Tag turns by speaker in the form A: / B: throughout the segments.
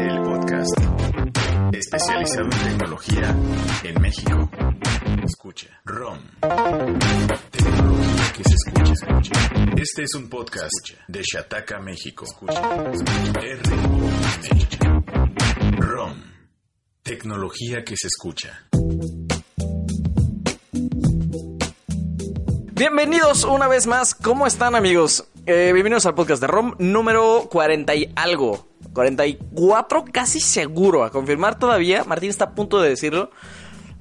A: el podcast especializado en tecnología en México. Escucha. ROM. Tecnología que se escucha, escucha. Este es un podcast de Shataka, México. Escucha. R-O-M. ROM. Tecnología que se escucha.
B: Bienvenidos una vez más. ¿Cómo están, amigos? Eh, bienvenidos al podcast de ROM número 40 y algo. 44, casi seguro. A confirmar todavía. Martín está a punto de decirlo.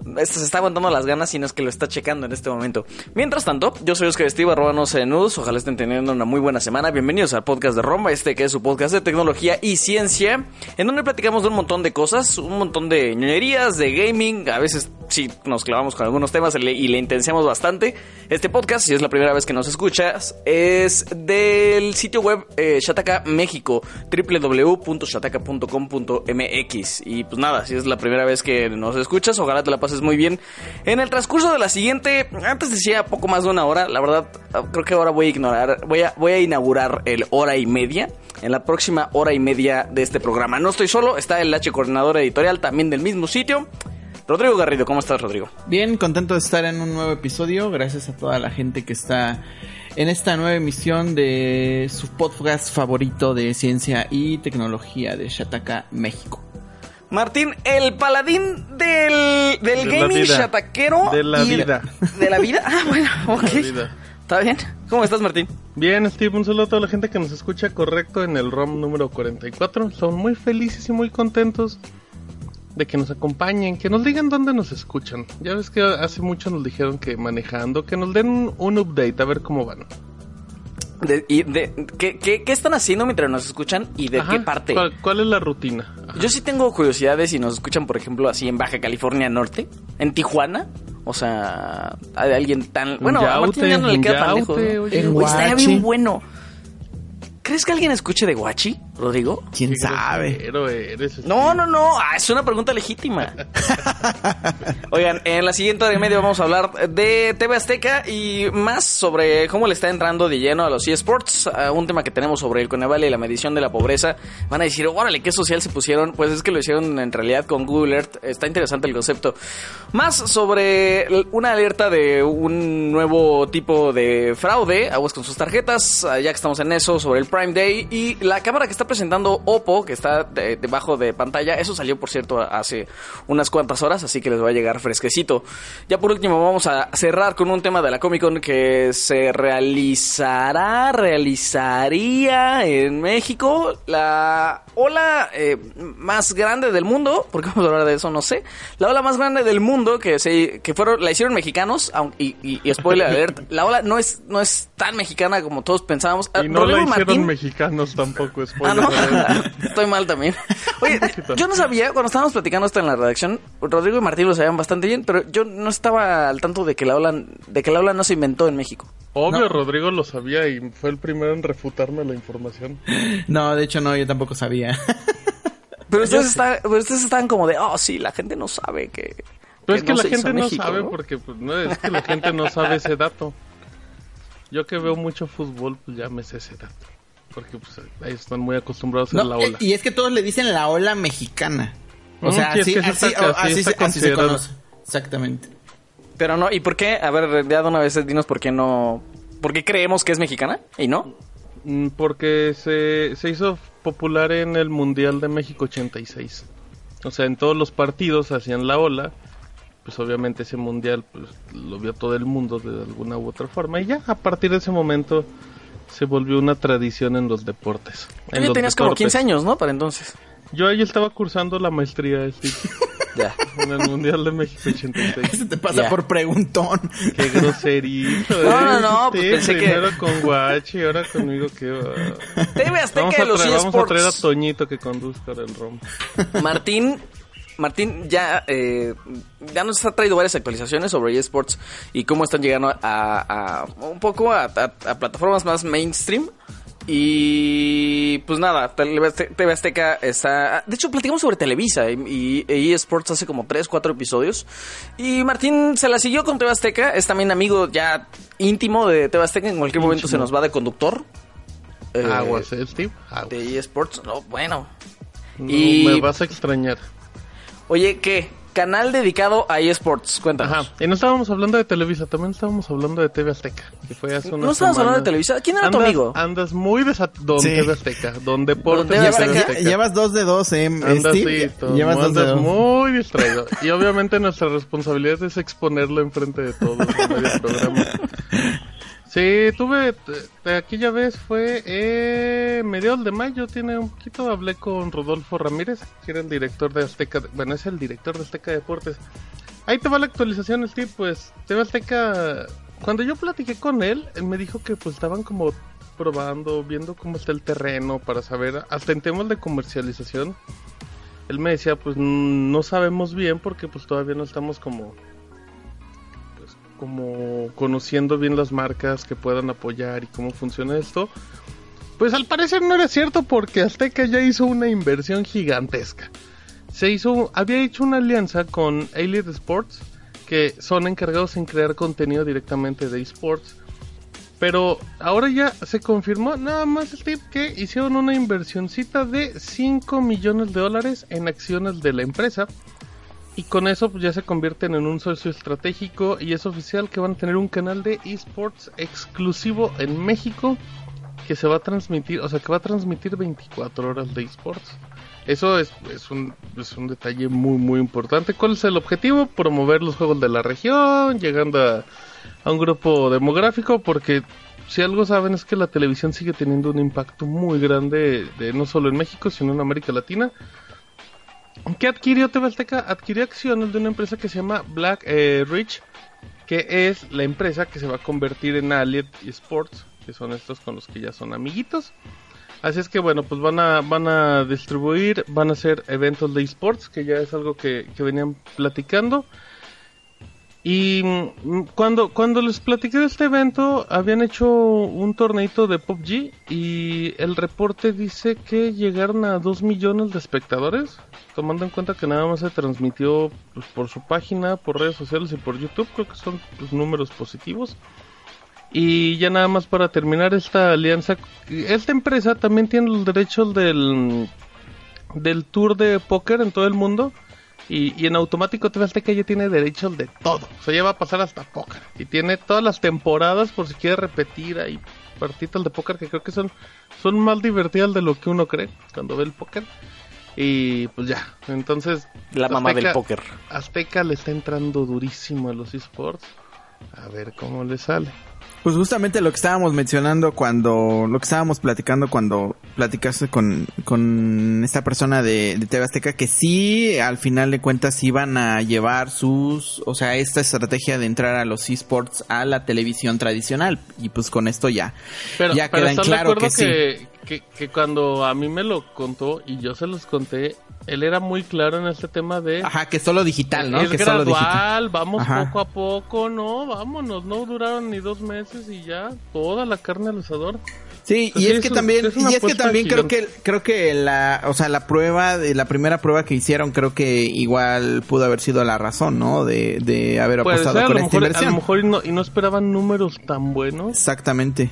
B: Se está aguantando las ganas y no es que lo está checando en este momento. Mientras tanto, yo soy Oscar Estiva, arroba no nudos. Ojalá estén teniendo una muy buena semana. Bienvenidos al podcast de Roma, este que es su podcast de tecnología y ciencia, en donde platicamos de un montón de cosas, un montón de ñoñerías, de gaming. A veces sí nos clavamos con algunos temas y le intensiamos bastante. Este podcast, si es la primera vez que nos escuchas, es del sitio web eh, Shataka México, www.shataka.com.mx. Y pues nada, si es la primera vez que nos escuchas, ojalá te la pases muy bien. En el transcurso de la siguiente, antes decía poco más de una hora, la verdad creo que ahora voy a ignorar, voy a, voy a inaugurar el hora y media. En la próxima hora y media de este programa. No estoy solo, está el H coordinador editorial también del mismo sitio. Rodrigo Garrido, ¿cómo estás, Rodrigo?
C: Bien, contento de estar en un nuevo episodio. Gracias a toda la gente que está en esta nueva emisión de su podcast favorito de ciencia y tecnología de Shataka, México.
B: Martín, el paladín del, del gaming chataquero.
D: De la vida.
B: De la vida. Ah, bueno, ok. ¿Está bien? ¿Cómo estás, Martín?
D: Bien, Steve. Un saludo a toda la gente que nos escucha correcto en el ROM número 44. Son muy felices y muy contentos de que nos acompañen, que nos digan dónde nos escuchan. Ya ves que hace mucho nos dijeron que manejando, que nos den un, update a ver cómo van.
B: De, y de, ¿qué, qué, están haciendo mientras nos escuchan y de qué parte?
D: ¿cuál, es la rutina?
B: Yo sí tengo curiosidades si nos escuchan, por ejemplo, así en Baja California Norte, en Tijuana. O sea, hay alguien tan. Bueno, a Martín ya no le queda tan lejos. estaría bien bueno. ¿Crees que alguien escuche de Guachi, Rodrigo?
C: ¿Quién sabe?
B: no, no, no. Ah, es una pregunta legítima. Oigan, en la siguiente hora y media vamos a hablar de TV Azteca y más sobre cómo le está entrando de lleno a los eSports. un tema que tenemos sobre el Coneval y la medición de la pobreza. Van a decir, órale, ¿qué social se pusieron? Pues es que lo hicieron en realidad con Google Earth. Está interesante el concepto. Más sobre una alerta de un nuevo tipo de fraude. Aguas con sus tarjetas. Ya que estamos en eso, sobre el Prime Day y la cámara que está presentando Oppo, que está debajo de pantalla, eso salió por cierto hace unas cuantas horas, así que les va a llegar fresquecito. Ya por último vamos a cerrar con un tema de la Comic Con que se realizará, realizaría en México la ola eh, más grande del mundo, porque vamos a hablar de eso, no sé, la ola más grande del mundo que se que fueron la hicieron mexicanos, y, y, spoiler alert, la ola no es no es tan mexicana como todos pensábamos.
D: Y no la hicieron mexicanos tampoco, spoiler.
B: Ah, Estoy mal también. Oye, yo no sabía, cuando estábamos platicando esto en la redacción, Rodrigo y Martín lo sabían bastante bien, pero yo no estaba al tanto de que la ola, de que la ola no se inventó en México.
D: Obvio, Rodrigo lo sabía y fue el primero en refutarme la información.
C: No, de hecho no, yo tampoco sabía.
B: Pero ustedes, están, ustedes estaban como de, oh, sí, la gente no sabe que...
D: Pero es que la gente no sabe porque, pues, no, es que la gente no sabe ese dato. Yo que veo mucho fútbol, pues ya me sé ese dato porque pues, ahí están muy acostumbrados a la ola.
C: Y es que todos le dicen la ola mexicana. O sea, así, así, se conoce. Exactamente.
B: Pero no, ¿y por qué? A ver, ya de una vez dinos por qué no... ¿Por qué creemos que es mexicana y no?
D: Mm, porque se, se hizo popular en el Mundial de México 86. O sea, en todos los partidos hacían la ola. Pues obviamente ese mundial pues, lo vio todo el mundo de alguna u otra forma. Y ya a partir de ese momento se volvió una tradición en los deportes.
B: Tú ya tenías como 15 años, ¿no? Para entonces.
D: Yo ahí estaba cursando la maestría ya. en el Mundial de México 86.
C: Eso te pasa por preguntón.
D: Qué groserito.
B: no, no, no. Pues pensé
D: primero con Guachi, ahora conmigo que
B: va. TV Azteca
D: vamos
B: a
D: de los Vamos a traer a Toñito que conduzca el ROM.
B: Martín Martín ya, eh, ya nos ha traído varias actualizaciones sobre eSports y cómo están llegando a, un poco a, plataformas más mainstream. Y pues nada, TV Azteca está... De hecho, platicamos sobre Televisa y, eSports hace como 3, 4 episodios. Y Martín se la siguió con TV Azteca. Es también amigo ya íntimo de TV Azteca. En cualquier momento se nos va de conductor.
D: Eh, Aguas, ¿eh, Steve?
B: De eSports. No, bueno,
D: No,
B: Y-
D: Me vas a extrañar.
B: Oye, ¿qué? Canal dedicado a eSports. Cuéntanos.
D: Ajá. Y no estábamos hablando de Televisa, también estábamos hablando de TV Azteca. Que fue hace
B: No
D: unas
B: estábamos hablando de. Televisa. ¿Quién era tu
D: Andas-
B: amigo?
D: Andas muy desat... Don
C: Sí.
D: TV Azteca. Don Deportes
B: Azteca.
C: llevas dos de dos, eh,
D: Andas,
C: Steve.
D: sí, todo-
C: llevas dos de
D: andas
C: dos.
D: muy distraído. Y obviamente nuestra responsabilidad es exponerlo enfrente de todos en medio programa. Sí, tuve, aquella vez fue eh, mediados de mayo, tiene un poquito, hablé con Rodolfo Ramírez, que era el director de Azteca, bueno, es el director de Azteca Deportes. Ahí te va la actualización, Steve, pues, TV Azteca, cuando yo platiqué con él, él me dijo que pues estaban como probando, viendo cómo está el terreno para saber, hasta en temas de comercialización, él me decía, pues mm, no sabemos bien porque pues todavía no estamos como como conociendo bien las marcas que puedan apoyar y cómo funciona esto. Pues al parecer no era cierto porque Azteca ya hizo una inversión gigantesca. Se hizo, había hecho una alianza con Elite Sports, que son encargados en crear contenido directamente de esports. Pero ahora ya se confirmó nada más Steve que hicieron una inversioncita de 5 millones de dólares en acciones de la empresa. Y con eso pues, ya se convierten en un socio estratégico y es oficial que van a tener un canal de esports exclusivo en México que se va a transmitir, o sea, que va a transmitir 24 horas de esports. Eso es, es, un, es un detalle muy, muy importante. ¿Cuál es el objetivo? Promover los juegos de la región, llegando a, a un grupo demográfico, porque si algo saben es que la televisión sigue teniendo un impacto muy grande, de, no solo en México, sino en América Latina. ¿Qué adquirió TV? Adquirió acciones de una empresa que se llama Black eh, Rich, que es la empresa que se va a convertir en Allied Sports, que son estos con los que ya son amiguitos. Así es que bueno, pues van a, van a distribuir, van a hacer eventos de esports, que ya es algo que venían platicando. Y mm, cuando, cuando les platiqué de este evento, habían hecho un torneito de PUBG y el reporte dice que llegaron a 2 millones de espectadores, tomando en cuenta que nada más se transmitió pues, por su página, por redes sociales y por YouTube, creo que son pues, números positivos. Y ya nada más para terminar esta alianza, esta empresa también tiene los derechos del, del tour de póker en todo el mundo. Y, y en automático TV Azteca ya tiene derechos de todo. O sea, ya va a pasar hasta póker. Y tiene todas las temporadas por si quiere repetir ahí partidas de póker que creo que son, son más divertidas de lo que uno cree cuando ve el póker. Y pues ya, entonces...
B: La mamá
D: Azteca-
B: del póker.
D: Azteca le está entrando durísimo a los esports. A ver cómo le sale.
C: Pues justamente lo que estábamos mencionando cuando, lo que estábamos platicando cuando platicaste con, con esta persona de, de TV Azteca, que sí, al final de cuentas iban a llevar sus, o sea, esta estrategia de entrar a los esports a la televisión tradicional. Y pues con esto ya,
D: Pero,
C: ya
D: pero
C: queda en
D: ¿están de
C: claro
D: acuerdo
C: que sí.
D: Que, que, cuando a mí me lo contó y yo se los conté, él era muy claro en este tema de...
C: Ajá, que solo digital, ¿no?
D: Es
C: que solo digital.
D: gradual, vamos
C: Ajá.
D: poco a poco, no, vámonos, no duraron ni dos meses y ya, toda la carne al asador.
C: Sí,
D: Pues
C: y es que también,
D: es
C: y es que también creo que, creo que la, o sea, la prueba, de la primera prueba que hicieron, creo que igual pudo haber sido la razón, ¿no? De, de haber apostado
D: ser, a
C: con
D: lo
C: esta
D: mejor, a lo mejor y no, y no esperaban números tan buenos.
C: Exactamente.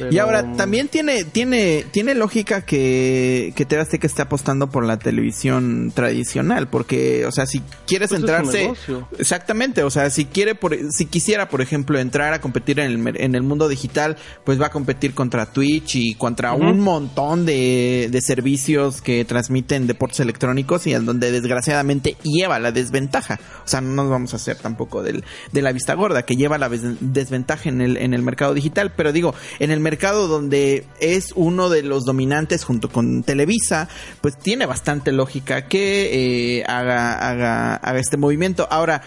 D: Pero-
C: Y ahora también tiene tiene tiene lógica que que TV Azteca esté apostando por la televisión tradicional, porque o sea, si quieres
D: Pues es un
C: entrarse
D: negocio.
C: Exactamente, o sea, si quiere por si quisiera, por ejemplo, entrar a competir en el en el mundo digital, pues va a competir contra Twitch y contra un montón de, de servicios que transmiten deportes electrónicos y en donde desgraciadamente lleva la desventaja. O sea, no nos vamos a hacer tampoco del, de la vista gorda, que lleva la desventaja en el, en el mercado digital, pero digo, en el mercado donde es uno de los dominantes junto con Televisa, pues tiene bastante lógica que eh, haga, haga, haga este movimiento. Ahora,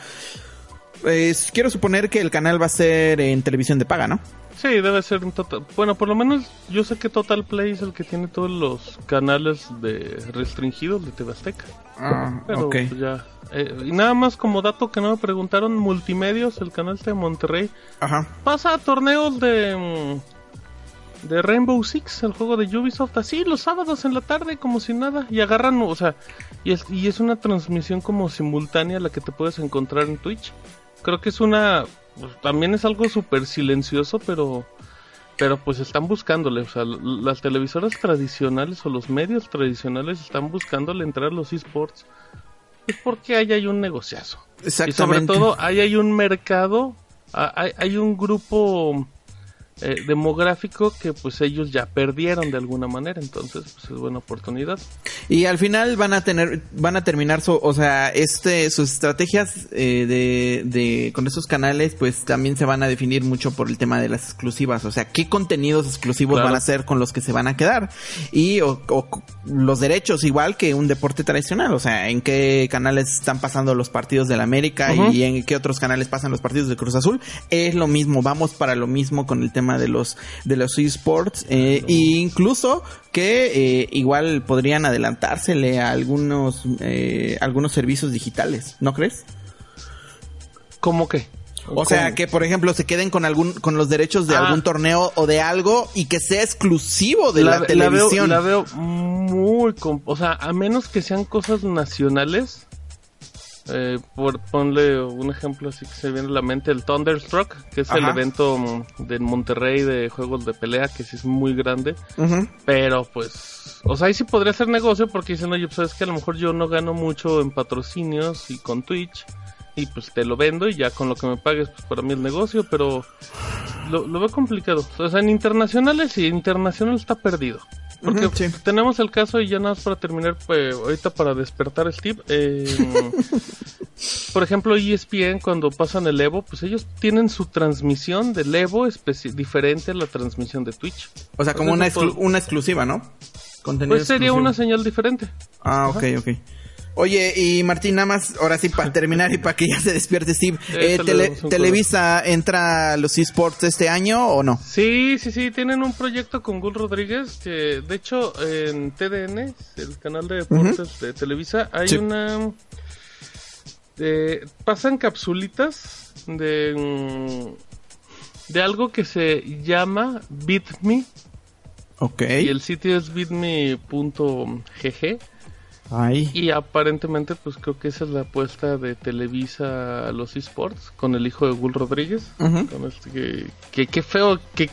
C: pues, quiero suponer que el canal va a ser en televisión de paga, ¿no?
D: Sí, debe ser un total. Bueno, por lo menos yo sé que Total Play es el que tiene todos los canales de restringidos de TV Azteca.
C: Ah,
D: Pero
C: ok.
D: pues, ya. Eh, y nada más como dato que no me preguntaron, Multimedios, el canal de Monterrey,
C: Ajá.
D: pasa a torneos de mm, de Rainbow Six, el juego de Ubisoft, así los sábados en la tarde como si nada y agarran, o sea, y es, y es una transmisión como simultánea la que te puedes encontrar en Twitch. Creo que es una pues, también es algo súper silencioso, pero pero pues están buscándole, o sea, las televisoras tradicionales o los medios tradicionales están buscándole entrar a los esports, pues porque ahí hay un negociazo. Y sobre todo, ahí hay un mercado, hay, hay un grupo eh, demográfico que pues ellos ya perdieron de alguna manera, entonces pues es buena oportunidad.
C: Y al final van a tener, van a terminar su, o sea, este, sus estrategias eh, de, de, con esos canales, pues también se van a definir mucho por el tema de las exclusivas. O sea, qué contenidos exclusivos
D: Claro.
C: van a ser con los que se van a quedar. Y, o, o los derechos, igual que un deporte tradicional. O sea, en qué canales están pasando los partidos del América y en qué otros canales pasan los partidos de Cruz Azul. Es lo mismo, vamos para lo mismo con el tema de los, de los esports. Eh, e incluso que eh, igual podrían adelantársele a algunos eh, algunos servicios digitales, ¿no crees?
D: ¿Cómo que?
C: O sea, que por ejemplo se queden con algún con los derechos de
D: Ah.
C: algún torneo o de algo y que sea exclusivo de la,
D: veo-
C: televisión.
D: La veo, muy... com- O sea, a menos que sean cosas nacionales. Eh, por ponle un ejemplo así que se viene a la mente, el Thunderstruck, que es el evento mm, de Monterrey de juegos de pelea, que sí es muy grande. Pero pues, o sea, ahí sí podría ser negocio porque dicen, oye, pues sabes que a lo mejor yo no gano mucho en patrocinios y con Twitch. Y pues te lo vendo y ya con lo que me pagues, pues para mí el negocio, pero lo, lo veo complicado. O sea, en internacionales sí, internacional está perdido. Porque
C: sí.
D: tenemos el caso y ya nada más para terminar, pues ahorita para despertar Steve. eh, por ejemplo, ESPN cuando pasan el Evo, pues ellos tienen su transmisión del Evo diferente a la transmisión de Twitch.
C: O sea, como una,
D: eso
C: exclu-
D: por-
C: una exclusiva, ¿no? Contenido
D: Pues sería
C: exclusivo.
D: una señal diferente.
C: Ah, ok, ok. Oye, y Martín, nada más, ahora sí, para terminar y para que ya se despierte Steve,
D: Eh,
C: Tele- ¿Televisa entra a los esports este año o no?
D: Sí, sí, sí, tienen un proyecto con Gul Rodríguez que, de hecho, en TDN, el canal de deportes de Televisa, hay
C: Sí.
D: una... eh, pasan capsulitas de... de algo que se llama BitMe
C: Ok.
D: y el sitio es bitme.gg
C: Ay.
D: y aparentemente pues creo que esa es la apuesta de Televisa a los esports con el hijo de Gul Rodríguez con este que, feo que,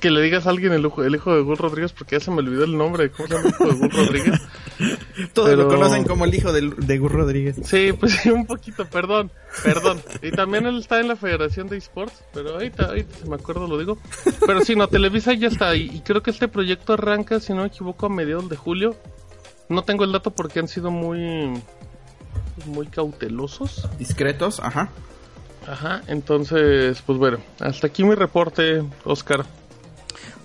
D: que le digas a alguien el, hijo- el hijo de Gul Rodríguez porque ya se me olvidó el nombre de cómo se llama el hijo de Gul Rodríguez.
C: Todos
D: pero-
C: lo conocen como el hijo del- de, Gus Rodríguez.
D: Sí, pues sí, un poquito, perdón, perdón. Y también él está en la Federación de Esports, pero ahorita, ahorita si me acuerdo lo digo. Pero sí, no, Televisa ya está ahí. Y creo que este proyecto arranca, si no me equivoco, a mediados de julio. No tengo el dato porque han sido muy, muy cautelosos.
C: Discretos, ajá.
D: Ajá, entonces, pues bueno, hasta aquí mi reporte, Oscar.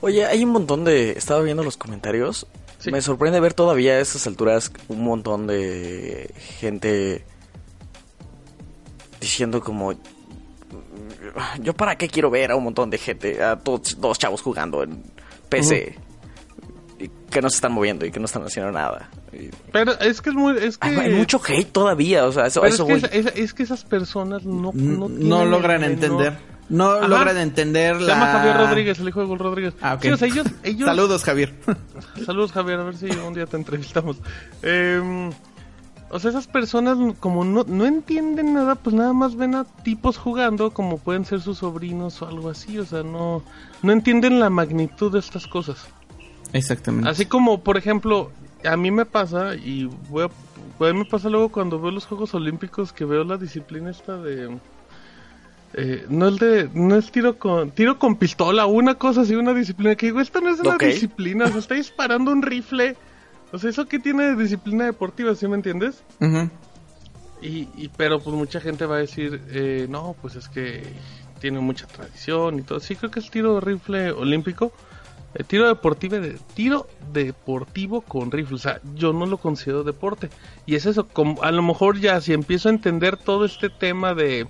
B: Oye, hay un montón de... Estaba viendo los comentarios.
D: Sí.
B: Me sorprende ver todavía a estas alturas un montón de gente diciendo como... Yo para qué quiero ver a un montón de gente, a todos dos chavos jugando en PC. Y que no se están moviendo y que no están haciendo nada. Y-
D: Pero es que es muy, es que...
B: Hay, mucho hate todavía, o sea, eso, eso
D: es, que esa- es que esas personas no,
C: No, logran
D: el
C: entender. No logran entender
D: Se
C: la...
D: llama Javier Rodríguez, el hijo de Gol Rodríguez.
C: Ah, ok.
D: Sí, o sea, ellos, ellos...
C: Saludos, Javier.
D: Saludos, Javier, a ver si un día te entrevistamos. Eh, o sea, esas personas como no, no entienden nada, pues nada más ven a tipos jugando como pueden ser sus sobrinos o algo así. O sea, no, no entienden la magnitud de estas cosas.
C: Exactamente.
D: Así como, por ejemplo, a mí me pasa, y voy a, a mí me pasa luego cuando veo los Juegos Olímpicos que veo la disciplina esta de... eh, no el de no es tiro con tiro con pistola una cosa así una disciplina que digo esta no es una disciplina se está disparando un rifle o sea eso que tiene de disciplina deportiva ¿sí me entiendes?
C: Ujú.
D: y, y pero pues mucha gente va a decir eh, no pues es que tiene mucha tradición y todo sí creo que es tiro de rifle olímpico eh, tiro deportivo de tiro deportivo con rifle. O sea yo no lo considero deporte. Y es eso como, a lo mejor ya si empiezo a entender todo este tema de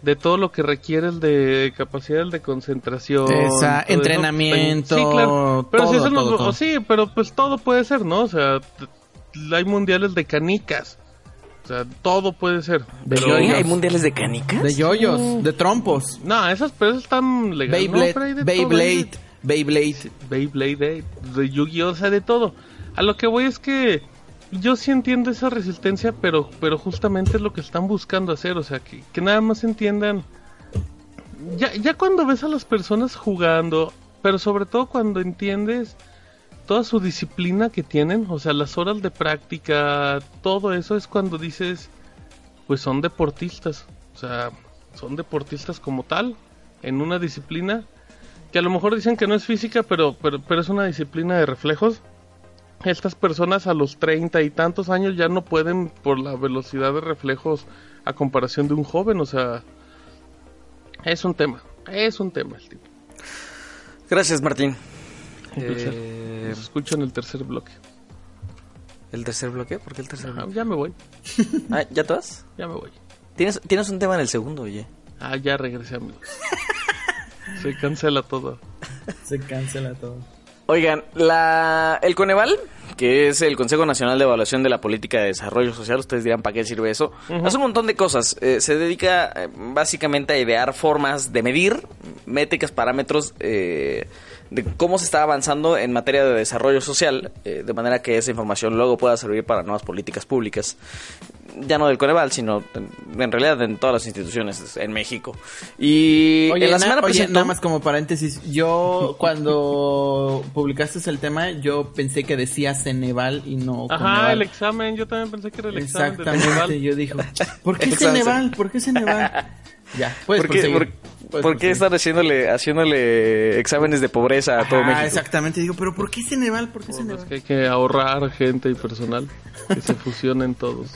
D: de todo lo que requiere el de capacidad de concentración
C: Esa,
D: todo eso,
C: entrenamiento,
D: sí claro. Pero si
C: todo,
D: eso no-
C: todo, todo.
D: sí pero pues todo puede ser no o sea hay mundiales de canicas. O sea todo puede ser.
C: De
D: pero-.
B: ¿Hay mundiales de canicas?
C: De yoyos, de trompos.
D: no esas pero esas están legales
C: Beyblade,
D: no, de todo,
C: Beyblade, Beyblade.
D: Beyblade, de, de Yu-Gi-Oh, o sea, de todo. A lo que voy es que yo sí entiendo esa resistencia, pero, pero justamente es lo que están buscando hacer, o sea, que, que nada más entiendan. Ya, ya cuando ves a las personas jugando pero sobre todo cuando entiendes toda su disciplina que tienen, o sea, las horas de práctica, todo eso es cuando dices, pues son deportistas, o sea, son deportistas como tal, en una disciplina que a lo mejor dicen que no es física, pero, pero, pero es una disciplina de reflejos. Estas personas a los treinta y tantos años ya no pueden por la velocidad de reflejos a comparación de un joven, o sea, es un tema, es un tema el tipo.
B: Gracias, Martín.
D: Un.
B: Eh,
D: Los escucho en el tercer bloque.
B: ¿El tercer bloque? ¿Por qué el tercer bloque?
D: ya me voy,
B: Ah, ¿Ya te vas?
D: ya me voy.
B: ¿Tienes, tienes un tema en el segundo, oye.
D: Ah, ya regresé, amigos. Se cancela todo.
C: Se cancela todo.
B: Oigan, la, el Coneval, que es el Consejo Nacional de Evaluación de la Política de Desarrollo Social, ustedes dirán para qué sirve eso, hace un montón de cosas. Eh, se dedica eh, básicamente a idear formas de medir, métricas, parámetros eh, de cómo se está avanzando en materia de desarrollo social, eh, de manera que esa información luego pueda servir para nuevas políticas públicas. Ya no del Coneval, sino en, en realidad en todas las instituciones en México. Y
C: Oye,
B: en la
C: na-
B: semana
C: oye,
B: presentó-
C: nada más como paréntesis, yo cuando publicaste el tema, yo pensé que decía Ceneval y no
D: Ajá,
C: Coneval.
D: el examen, yo también pensé que era el examen de
C: Exactamente,
D: Ceneval.
C: yo dije, ¿por qué. Ceneval? ¿Por qué Ceneval? Ya, puedes
B: ¿Por qué, por-
C: Puedes
B: por qué
C: proseguir.
B: están haciéndole, haciéndole exámenes de pobreza a todo
C: Ah,
B: México?
C: exactamente, digo, pero ¿por qué Ceneval? ¿Por qué
D: Es
C: Ceneval?
D: que hay que ahorrar gente y personal. Que se fusionen todos.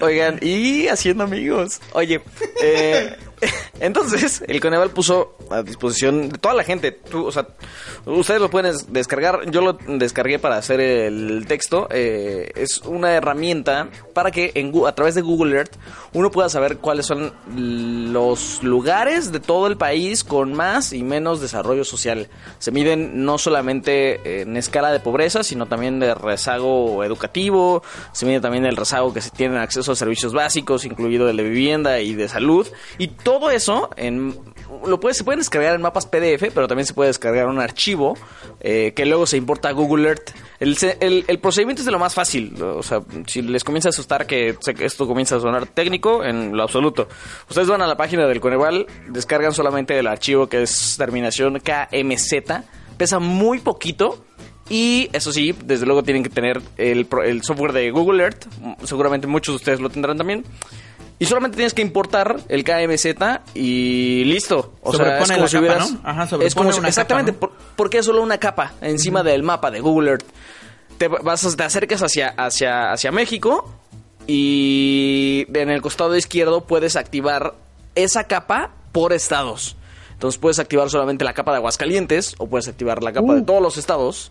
B: Oigan, y haciendo amigos. Oye, eh, entonces, el Coneval puso a disposición de toda la gente. Tú, o sea, ustedes lo pueden des- descargar. Yo lo descargué para hacer el texto. Eh, es una herramienta para que en, a través de Google Earth uno pueda saber cuáles son los lugares de todo el país con más y menos desarrollo social. Se miden no solamente en escala de pobreza, sino también de rezago educativo. Se mide también el rezago que se tiene acceso a servicios básicos, incluido el de vivienda y de salud. Y todo eso en, lo puede, se pueden descargar en mapas PDF, pero también se puede descargar un archivo eh, que luego se importa a Google Earth. El, procedimiento es de lo más fácil. O sea, si les comienza a asustar que esto comienza a sonar técnico, en lo absoluto. Ustedes van a la página del Coneval, descargan solamente el archivo que es terminación KMZ. Pesa muy poquito. Y eso sí, desde luego tienen que tener el software de Google Earth. Seguramente muchos de ustedes lo tendrán también. Y solamente tienes que importar el KMZ y listo. O sea,
C: Sobrepone
B: es como
C: la
B: si
C: capa,
B: hubieras.
C: ¿no? Ajá,
B: es como si-
C: una
B: exactamente,
C: capa, ¿no?
B: por- porque es solo una capa encima del mapa de Google Earth. Te vas, te acercas hacia, hacia, hacia México y en el costado izquierdo puedes activar esa capa por estados. Entonces puedes activar solamente la capa de Aguascalientes o puedes activar la capa de todos los estados.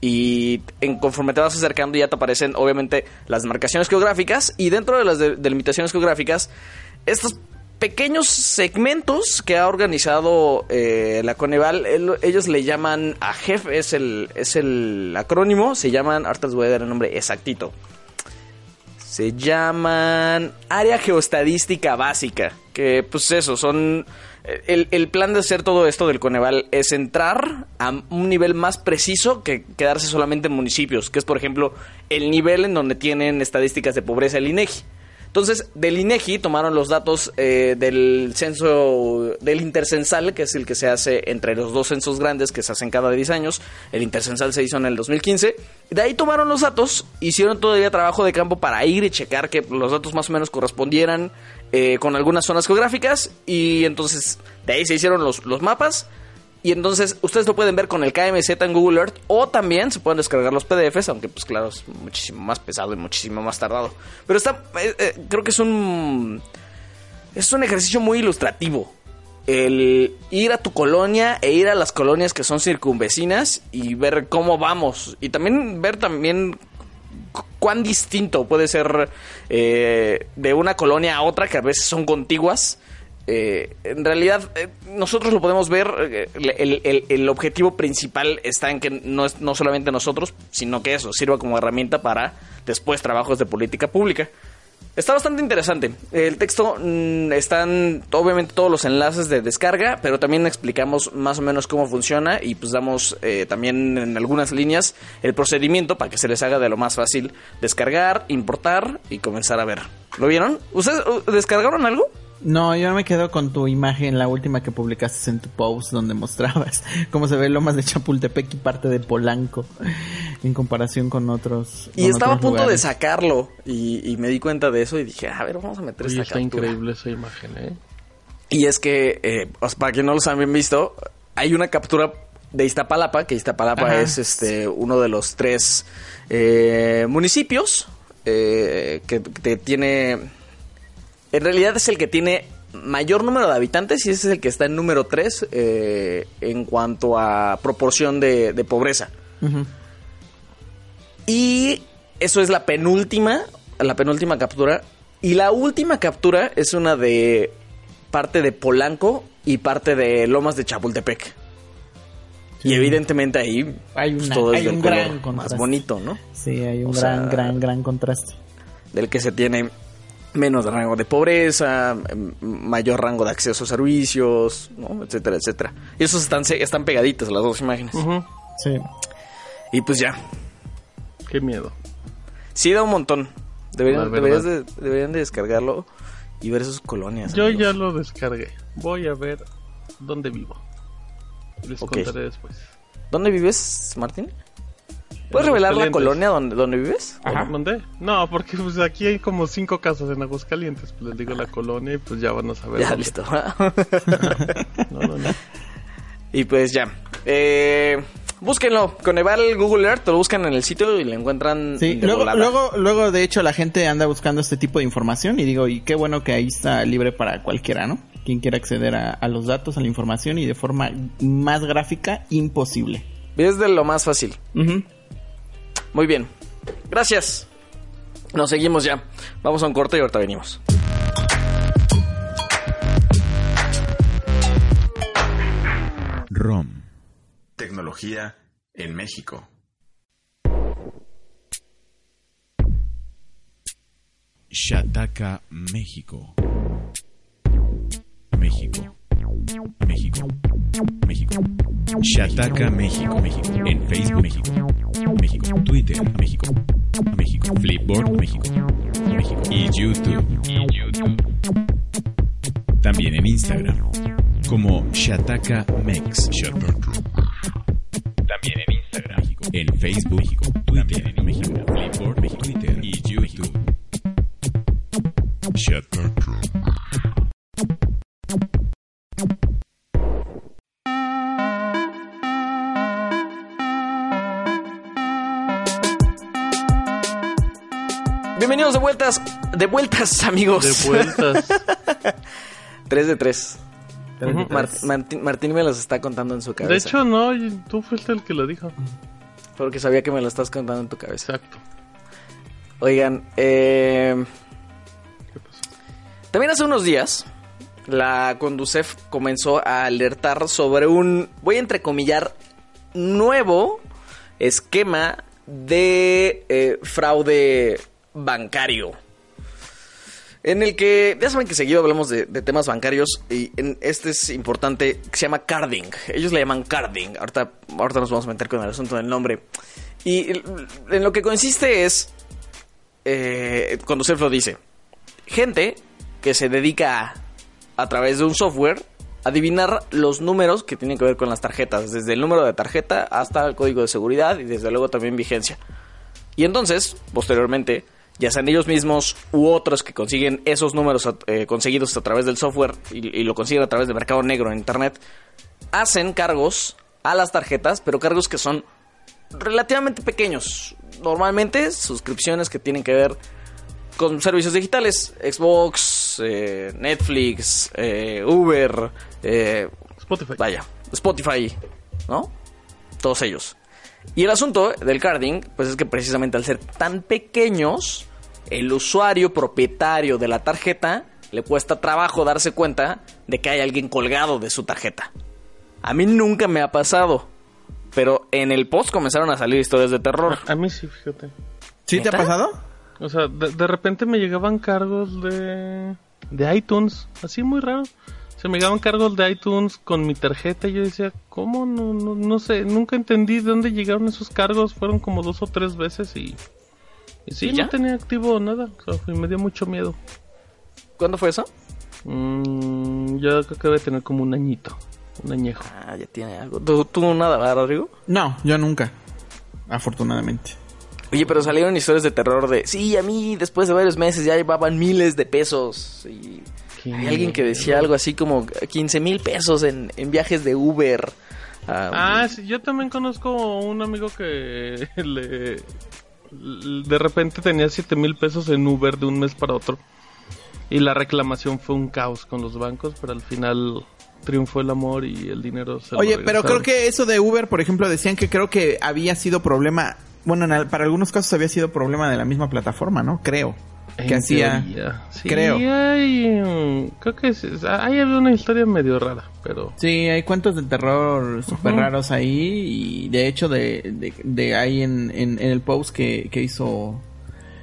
B: Y en, conforme te vas acercando ya te aparecen obviamente las demarcaciones geográficas y dentro de las de- delimitaciones geográficas estos pequeños segmentos que ha organizado eh, la Coneval, el- ellos le llaman a JEF, es el, es el acrónimo, se llaman, ahorita les voy a dar el nombre exactito. Se llaman Área Geostadística Básica. Que pues eso, son... El, plan de hacer todo esto del Coneval es entrar a un nivel más preciso que quedarse solamente en municipios, que es por ejemplo el nivel en donde tienen estadísticas de pobreza el INEGI. Entonces, del INEGI tomaron los datos eh, del censo, del intercensal, que es el que se hace entre los dos censos grandes que se hacen cada 10 años. El intercensal se hizo en el 2015. De ahí tomaron los datos, hicieron todavía trabajo de campo para ir y checar que los datos más o menos correspondieran eh, con algunas zonas geográficas. Y entonces, de ahí se hicieron los, los mapas. Y entonces ustedes lo pueden ver con el KMZ en Google Earth o también se pueden descargar los PDFs, aunque pues claro es muchísimo más pesado y muchísimo más tardado. Pero está, eh, eh, creo que es un es un ejercicio muy ilustrativo. El ir a tu colonia e ir a las colonias que son circunvecinas y ver cómo vamos. Y también ver también cuán distinto puede ser eh, de una colonia a otra, que a veces son contiguas. Eh, en realidad, eh, nosotros lo podemos ver. eh, el, el- el objetivo principal está en que no es no solamente nosotros, sino que eso sirva como herramienta para después trabajos de política pública. Está bastante interesante. El texto mm, están obviamente todos los enlaces de descarga, pero también explicamos más o menos cómo funciona y pues damos eh, también en algunas líneas el procedimiento para que se les haga de lo más fácil descargar, importar y comenzar a ver. ¿Lo vieron? ¿Ustedes uh, descargaron algo?
C: No, yo me quedo con tu imagen, la última que publicaste en tu post, donde mostrabas cómo se ve Lomas de Chapultepec y parte de Polanco en comparación con otros.
B: Y
C: con
B: estaba a punto de sacarlo y, y me di cuenta de eso y dije, a ver, vamos a meter
D: Oye,
B: esta
D: está
B: captura.
D: increíble esa imagen, ¿eh?
B: Y es que, eh, para quien no los han visto, hay una captura de Iztapalapa, que Iztapalapa
C: Ajá.
B: es este uno de los tres eh, municipios eh, que, que tiene... En realidad es el que tiene mayor número de habitantes y ese es el que está en número 3 en cuanto a proporción de, de pobreza. Y eso es la penúltima, la penúltima captura. Y la última captura es una de parte de Polanco y parte de Lomas de Chapultepec. Y evidentemente ahí
C: Hay
B: pues, todo
C: hay un gran
B: más
C: contraste.
B: bonito, ¿no?
C: Sí, hay un
B: O
C: gran,
B: sea-
C: gran, gran contraste.
B: Del que se tiene menos rango de pobreza, m- mayor rango de acceso a servicios, ¿no? etcétera, etcétera. Y esos están, se- están pegaditas las dos imágenes.
C: Sí.
B: Y pues ya,
D: Qué miedo.
B: sí da un montón. Deberían, deberías de, deberían de descargarlo y ver sus colonias.
D: Yo
B: amigos.
D: ya lo descargué. Voy a ver dónde vivo. Les contaré después.
B: ¿Dónde vives, Martín? ¿Puedes revelar la colonia donde, donde vives?
C: Ajá.
D: ¿Dónde? No, porque pues aquí hay como cinco casas en Aguascalientes. Pues les digo la colonia y pues ya van a saber.
B: ya,
D: dónde.
B: listo.
D: No, no, no.
B: y pues ya. Eh, búsquenlo. Con Eval Google Earth lo buscan en el sitio y lo encuentran
C: Sí,
B: de
C: luego,
B: volada.
C: luego, luego, de hecho, la gente anda buscando este tipo de información y digo, y qué bueno que ahí está libre para cualquiera, ¿no? Quien quiera acceder a, a los datos, a la información y de forma más gráfica imposible.
B: Es de lo más fácil.
C: Ujú.
B: Muy bien. Gracias. Nos seguimos ya. Vamos a un corte y ahorita venimos.
A: ROM. Tecnología en México. Shataka, México. México. México. México. Shataka, México. México. En Facebook, México. México. Twitter, México. México. Flipboard, México. México. Y YouTube. Y YouTube. También en Instagram. Como Shataka Mex. También en Instagram. En Facebook. México. Twitter. en México. Flipboard, México. Twitter. Y YouTube. Shataka.
B: De vueltas. De vueltas, amigos.
D: De vueltas.
B: 3 de 3.
D: Ujú.
B: Martín, Martín me los está contando en su cabeza.
D: De hecho, no, tú fuiste el que lo dijo.
B: Porque sabía que me lo estás contando en tu cabeza.
D: Exacto.
B: Oigan, eh,
D: ¿Qué pasó?
B: también hace unos días la Conducef comenzó a alertar sobre un, voy a entrecomillar, nuevo esquema de eh, fraude bancario. En el que, ya saben que seguido hablamos de, temas bancarios y este es importante, se llama carding. Ellos le llaman carding. Ahorita, ahorita nos vamos a meter con el asunto del nombre. Y en lo que consiste es, eh, cuando Self lo dice, gente que se dedica a, a través de un software, adivinar los números que tienen que ver con las tarjetas, desde el número de tarjeta hasta el código de seguridad y desde luego también vigencia. Y entonces, posteriormente, ya sean ellos mismos u otros que consiguen esos números eh, conseguidos a través del software y, y lo consiguen a través de mercado negro en internet, hacen cargos a las tarjetas, pero cargos que son relativamente pequeños. Normalmente suscripciones que tienen que ver con servicios digitales, Xbox, eh, Netflix, eh, Uber,
D: Spotify.
B: vaya, Spotify, ¿no? Todos ellos. Y el asunto del carding, pues es que precisamente al ser tan pequeños, el usuario propietario de la tarjeta le cuesta trabajo darse cuenta de que hay alguien colgado de su tarjeta. A mí nunca me ha pasado, pero en el post comenzaron a salir historias de terror.
D: A mí sí, fíjate.
C: ¿Sí te ha pasado?
D: O sea, de, de repente me llegaban cargos de, de iTunes, así muy raro. Se me llegaban cargos de iTunes con mi tarjeta y yo decía, ¿cómo? No, no, no sé, nunca entendí de dónde llegaron esos cargos. Fueron como dos o tres veces y... Sí, no tenía activo nada. O sea, y me dio mucho miedo.
B: ¿Cuándo fue eso?
D: Mm, yo creo que debe tener como un añito, un añejo.
B: Ah, ya tiene algo. ¿Tú, tú nada, ¿verdad, Rodrigo?
C: No, yo nunca. Afortunadamente.
B: Oye, pero salieron historias de terror de... Sí, a mí después de varios meses ya llevaban miles de pesos. Y
D: Qué
B: hay alguien que decía algo así como 15 mil pesos en, en viajes de Uber.
D: Ah, sí, yo también conozco un amigo que le, de repente tenía 7 mil pesos en Uber de un mes para otro. Y la reclamación fue un caos con los bancos, pero al final triunfó el amor y el dinero se lo
C: Oye, pero creo que eso de Uber, por ejemplo, decían que creo que había sido problema. Bueno, para algunos casos había sido problema de la misma plataforma, ¿no? Creo. Que
D: En
C: hacía.
D: Sí,
C: creo.
D: hay, creo que sí, había una historia medio rara, pero...
C: Sí, hay cuentos de terror súper raros ahí. Y de hecho, de, de, de ahí en, en, en el post que, que hizo.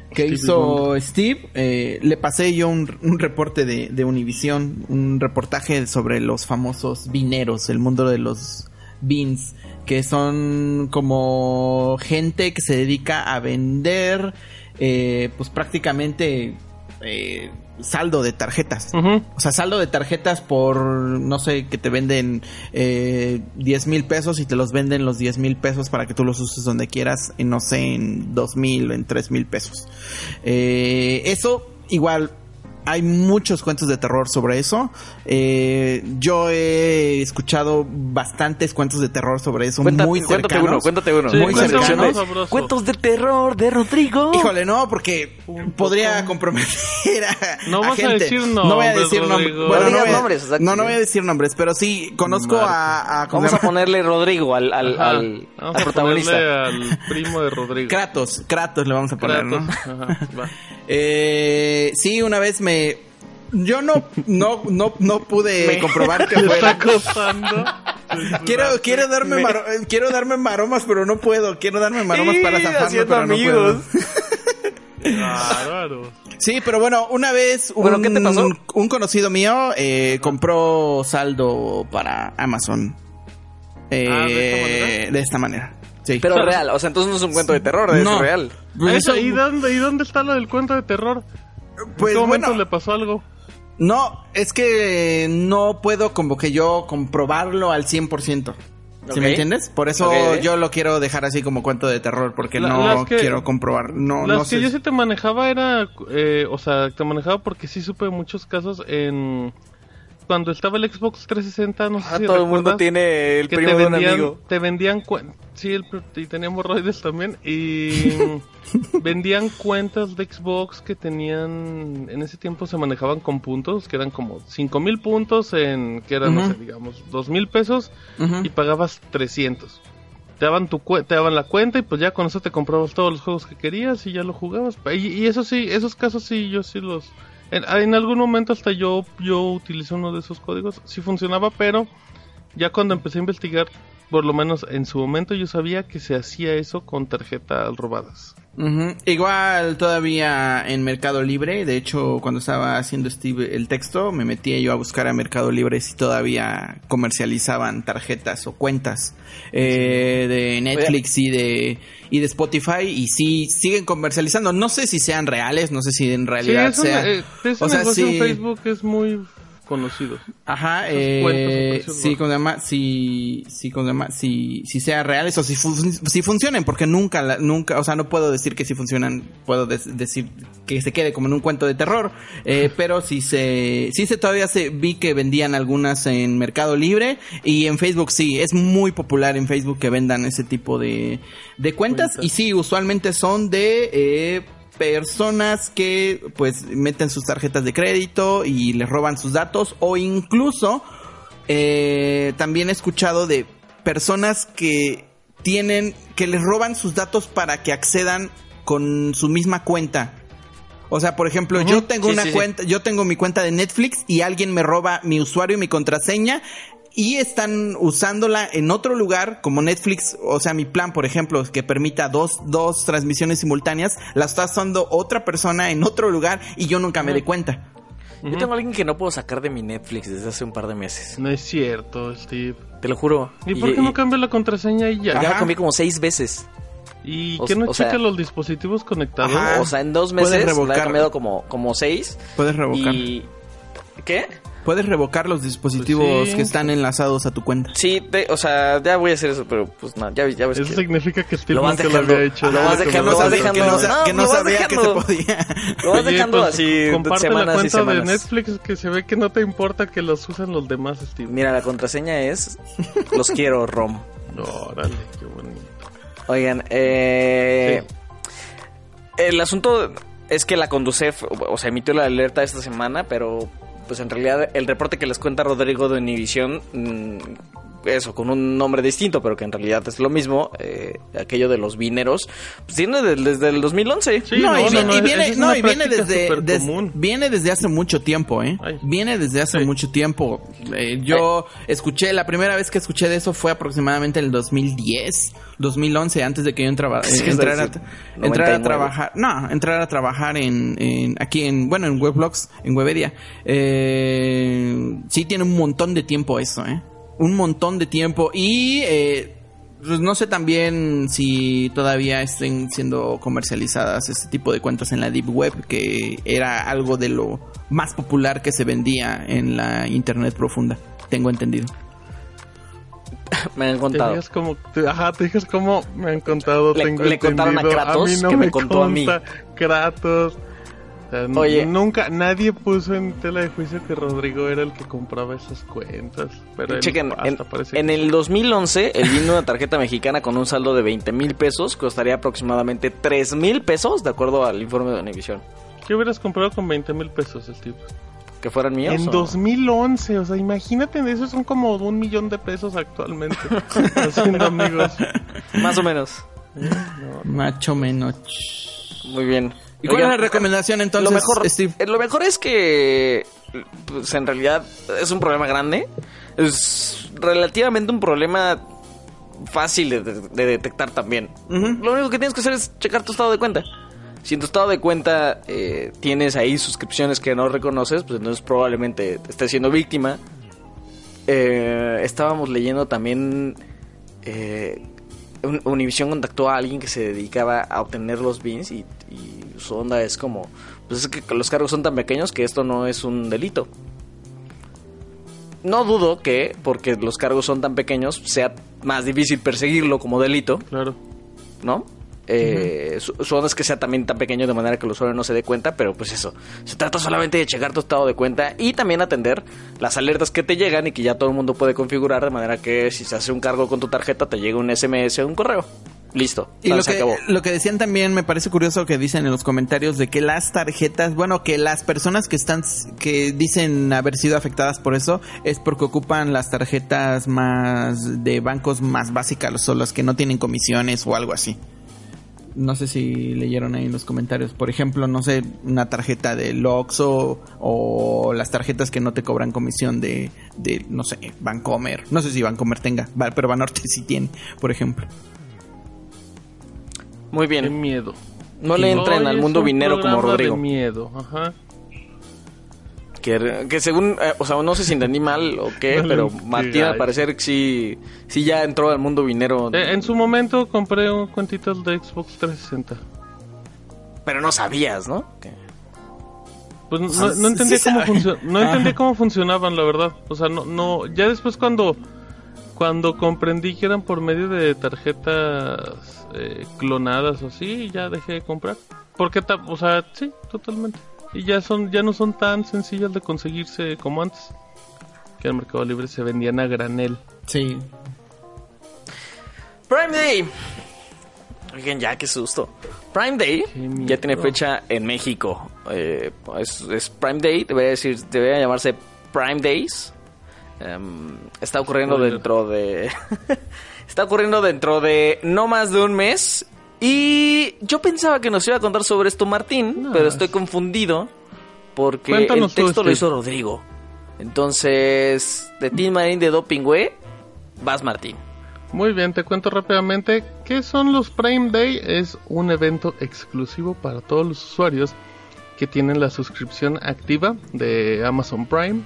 C: Que
D: Stevie
C: hizo
D: Wonder.
C: Steve, eh, le pasé yo un, un reporte de, de Univision, un reportaje sobre los famosos vineros, el mundo de los beans, que son como gente que se dedica a vender, eh, pues prácticamente eh, saldo de tarjetas. O sea, saldo de tarjetas por, no sé, que te venden eh, 10 mil pesos y te los venden los 10 mil pesos para que tú los uses donde quieras, en, no sé, en 2 mil, en 3 mil pesos. Eh, eso, igual, hay muchos cuentos de terror sobre eso. Eh, yo he escuchado bastantes cuentos de terror sobre eso,
B: Cuenta-
C: muy
B: cuéntate
C: cercanos.
B: uno, cuéntate uno.
D: Sí,
C: muy cercanos.
B: Cuentos de terror de Rodrigo.
C: Híjole, no, porque podría comprometer a,
D: No
C: a
D: vas a
C: gente.
D: decir
C: no voy a
D: nombres,
C: decir nombres. Bueno,
B: No
C: voy a,
B: nombres,
C: no, no voy a decir nombres, pero sí conozco a, a- ¿cómo
B: Vamos a ponerle Rodrigo al, al, al,
D: Vamos
B: al
D: a
B: protagonista.
D: ponerle al primo de Rodrigo.
C: Kratos, Kratos le vamos a poner, ¿no?
D: Kratos. Ajá, va.
C: Eh, sí, una vez me yo no no no no pude
B: Me-
C: comprobar que fuera
D: acosando.
C: Quiero, quiero darme
B: Me-
C: maro- eh, quiero darme maromas, pero no puedo. Quiero darme maromas para zafarme,
B: haciendo
C: pero no
B: amigos.
C: puedo.
D: Bárbaro.
C: Sí, pero bueno, una vez un,
B: Bueno, ¿qué te pasó?
C: un conocido mío eh, compró saldo para Amazon. Eh,
D: Ah, ¿de esta manera?
C: de esta manera. Sí.
B: Pero real, o sea, entonces no es un cuento de terror, es
C: No.
B: real.
C: Pues
D: Eso,
C: eso-
D: ¿y, dónde, ¿Y dónde está lo del cuento de terror?
C: Pues
D: ¿En qué momento
C: bueno,
D: le pasó algo?
C: no, es que no puedo como que yo comprobarlo al 100%. ¿Sí me entiendes? Por eso yo lo quiero dejar así como cuento de terror, porque
D: La-
C: no
D: que-
C: quiero comprobar. No,
D: Las
C: no
D: que
C: sé.
D: yo sí te manejaba era, eh, o sea, te manejaba porque sí supe muchos casos en cuando estaba el Xbox 360, no sé
B: Ah,
D: si
B: todo el mundo tiene el primo
D: te
B: de un
D: vendían,
B: amigo.
D: te vendían sí, el, y tenía hemorroides también y vendían cuentas de Xbox que tenían, en ese tiempo se manejaban con puntos, que eran como 5000 puntos en, que eran, no sé, digamos, 2000 pesos
C: Ujú.
D: y pagabas 300. Te daban, tu te daban la cuenta y pues ya con eso te comprabas todos los juegos que querías y ya lo jugabas. Y, y eso sí, esos casos sí, yo sí los... En, en algún momento hasta yo, yo utilicé uno de esos códigos, sí funcionaba, pero ya cuando empecé a investigar, por lo menos en su momento yo sabía que se hacía eso con tarjetas robadas.
C: Ujú. Igual todavía en Mercado Libre, de hecho cuando estaba haciendo Steve el texto, me metía yo a buscar a Mercado Libre si todavía comercializaban tarjetas o cuentas eh, de Netflix y de y de Spotify y sí siguen comercializando. No sé si sean reales, no sé si en
D: Sí,
C: realidad
D: eso,
C: sea.
D: eh, ese
C: o sea,
D: negocio
C: sí.
D: en Facebook es muy conocido.
C: Ajá, eh, sí, con demás, si, si, con demás, si, si sea reales o si, fun- si funcionen, porque nunca, la- nunca, o sea, no puedo decir que si funcionan, puedo decir que se quede como en un cuento de terror, eh, pero si se, sí se todavía se vi que vendían algunas en Mercado Libre y en Facebook sí, es muy popular en Facebook que vendan ese tipo de, de cuentas,
D: Cuentas.
C: y sí, usualmente son de, eh, personas que pues meten sus tarjetas de crédito y les roban sus datos o incluso eh, también he escuchado de personas que tienen que les roban sus datos para que accedan con su misma cuenta. O sea, por ejemplo, yo tengo
B: Sí,
C: una
B: sí, sí.
C: cuenta, yo tengo mi cuenta de Netflix y alguien me roba mi usuario y mi contraseña y están usándola en otro lugar como Netflix, o sea, mi plan, por ejemplo, que permita dos, dos transmisiones simultáneas, la está usando otra persona en otro lugar y yo nunca me di cuenta.
B: Yo tengo a alguien que no puedo sacar de mi Netflix desde hace un par de meses.
D: No es cierto, Steve.
B: Te lo juro.
D: ¿Y, por qué no cambia la contraseña y ya?
B: Ya la cambié como seis veces.
D: ¿Y
B: O-
D: qué no
B: o sea-
D: los dispositivos conectados?
C: Ajá. Ah,
B: o sea, en dos meses la he
C: revocar.
B: cambiado como, como seis.
C: Puedes revocar.
B: Y ¿Qué?
C: Puedes revocar los dispositivos
D: Pues sí.
C: que están enlazados a tu cuenta.
B: Sí, te- o sea, ya voy a hacer eso, pero pues no, ya, ya ves
D: Eso
B: que...
D: significa que Steve
B: Lo vas
D: nunca lo
B: dejando,
D: había hecho.
B: lo vas dejando, lo vas dejando.
C: que no,
B: No,
C: que no
B: lo
C: sabía que se
B: dejando.
C: podía.
B: Lo vas
D: Oye,
B: dejando
D: pues,
B: así
D: comparte
B: semanas
D: la
B: y
D: cuenta de. Netflix que se ve que no te importa que los usen los demás, Steve.
B: Mira, la contraseña es los quiero rom.
D: No, órale, qué bonito.
B: Oigan, eh, el asunto es que la Conducef, o sea, emitió la alerta esta semana, pero pues en realidad el reporte que les cuenta Rodrigo de Univisión, mm, eso, con un nombre distinto, pero que en realidad es lo mismo, eh, aquello de los vineros, pues viene de- desde el 2011.
D: Sí,
C: no,
D: no,
C: y,
D: no,
C: vi-
D: no,
C: y
D: esa
C: viene,
D: es
C: no,
D: una
C: y viene
D: práctica
C: desde, des-
D: común.
C: viene desde hace mucho tiempo, ¿eh?
D: Ay.
C: Viene desde hace
D: Sí.
C: mucho tiempo. Eh, yo escuché, la primera vez que escuché de eso fue aproximadamente en el 2010, 2011, antes de que yo entraba, eh, entrara a
B: 99.
C: trabajar, no, entrar a trabajar en, en- aquí en, bueno, en Weblogs, en Webedia. Eh, sí tiene un montón de tiempo eso, ¿eh? Un montón de tiempo y, eh, pues no sé también si todavía estén siendo comercializadas este tipo de cuentas en la Deep Web, que era algo de lo más popular que se vendía en la Internet profunda, tengo entendido.
B: Me han
D: Te
B: contado.
D: digas como, te- ajá, te como me han contado,
B: Le-
D: tengo
B: le contaron a. Kratos,
D: mí no
B: que me contó a mí.
D: Kratos. O sea,
B: Oye.
D: nunca, nadie puso en tela de juicio que Rodrigo era el que compraba esas cuentas. Pero él
B: Chequen, en, en
D: que-
B: el 2011, el vino de una tarjeta mexicana con un saldo de 20 mil pesos costaría aproximadamente 3 mil pesos, de acuerdo al informe de Univision.
D: ¿Qué hubieras comprado con 20 mil pesos, Steve?
B: ¿Que fueran míos?
D: En
B: o-
D: 2011, o sea, imagínate, esos son como un millón de pesos actualmente. haciendo amigos.
B: Más o menos.
C: Macho menos.
B: Muy bien.
C: ¿Y cuál
B: Oigan,
C: es la recomendación entonces,
B: lo mejor,
C: Steve?
B: eh, lo mejor es que, pues, en realidad es un problema grande. Es relativamente un problema fácil de, de- de detectar también. Lo único que tienes que hacer es checar tu estado de cuenta. Si en tu estado de cuenta eh, tienes ahí suscripciones que no reconoces, pues entonces probablemente estés siendo víctima. Eh, estábamos leyendo también... Eh, Un- Univision contactó a alguien que se dedicaba a obtener los bins y, y su onda es como, pues es que los cargos son tan pequeños que esto no es un delito. No dudo que, porque los cargos son tan pequeños, sea más difícil perseguirlo como delito,
D: Claro.
B: ¿no? Eh, su, su onda es que sea también tan pequeño de manera que el usuario no se dé cuenta, pero pues eso, se trata solamente de checar tu estado de cuenta y también atender las alertas que te llegan y que ya todo el mundo puede configurar de manera que si se hace un cargo con tu tarjeta te llega un SMS o un correo. Listo,
C: Y lo que,
B: acabó.
C: lo que decían también me parece curioso que dicen en los comentarios de que las tarjetas, bueno, que las personas que están, que dicen haber sido afectadas por eso es porque ocupan las tarjetas más de bancos más básicas o las que no tienen comisiones o algo así. No sé si leyeron ahí en los comentarios. Por ejemplo, no sé, una tarjeta de Loxo o las tarjetas que no te cobran comisión de, de no sé, Bancomer. No sé si Bancomer tenga, pero Banorte sí tiene, por ejemplo.
B: Muy
D: Qué
B: bien,
D: miedo.
B: no le entren al mundo
D: un
B: vinero como Rodrigo.
D: De miedo, ajá.
B: Que, que según, eh, o sea, no sé si entendí mal o qué, pero Martín al parecer sí, sí ya entró al mundo vinero.
D: Eh, en su momento compré un cuentitas de Xbox 360.
B: Pero no sabías, ¿no? Que-
D: Pues no, no entendía
C: sí
D: cómo funcio- no entendía
C: Ajá.
D: cómo funcionaban, la verdad. O sea, no, no, ya después cuando, cuando comprendí que eran por medio de tarjetas eh, clonadas o así, ya dejé de comprar. Porque, o sea, sí, totalmente. Y ya son, ya no son tan sencillas de conseguirse como antes. Que en el Mercado Libre se vendían a granel.
C: Sí,
B: Prime Day. Oigan, ya, qué susto. Prime Day ya tiene fecha en México. Eh, es, es Prime Day, debería decir, debería llamarse Prime Days. Em, está ocurriendo
D: Spoiler.
B: dentro de. está ocurriendo dentro de no más de un mes. Y yo pensaba que nos iba a contar sobre esto Martín,
D: No,
B: pero
D: es-
B: estoy confundido porque
D: Cuéntanos
B: el texto lo hizo Rodrigo. Entonces, de Team Marín de Doping Way, vas Martín.
D: Muy bien, te cuento rápidamente qué son los Prime Day. Es un evento exclusivo para todos los usuarios que tienen la suscripción activa de Amazon Prime.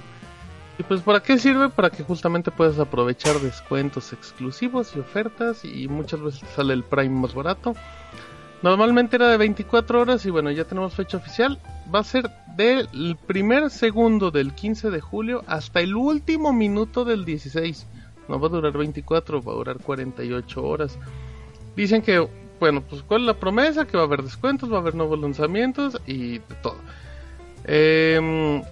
D: Y pues para qué sirve? Para que justamente puedas aprovechar descuentos exclusivos y ofertas y muchas veces sale el Prime más barato. Normalmente era de 24 horas y bueno, ya tenemos fecha oficial. Va a ser del primer segundo del 15 de julio hasta el último minuto del 16. No va a durar 24, va a durar 48 horas. Dicen que, bueno, pues cuál es la promesa, que va a haber descuentos, va a haber nuevos lanzamientos y de todo. Em,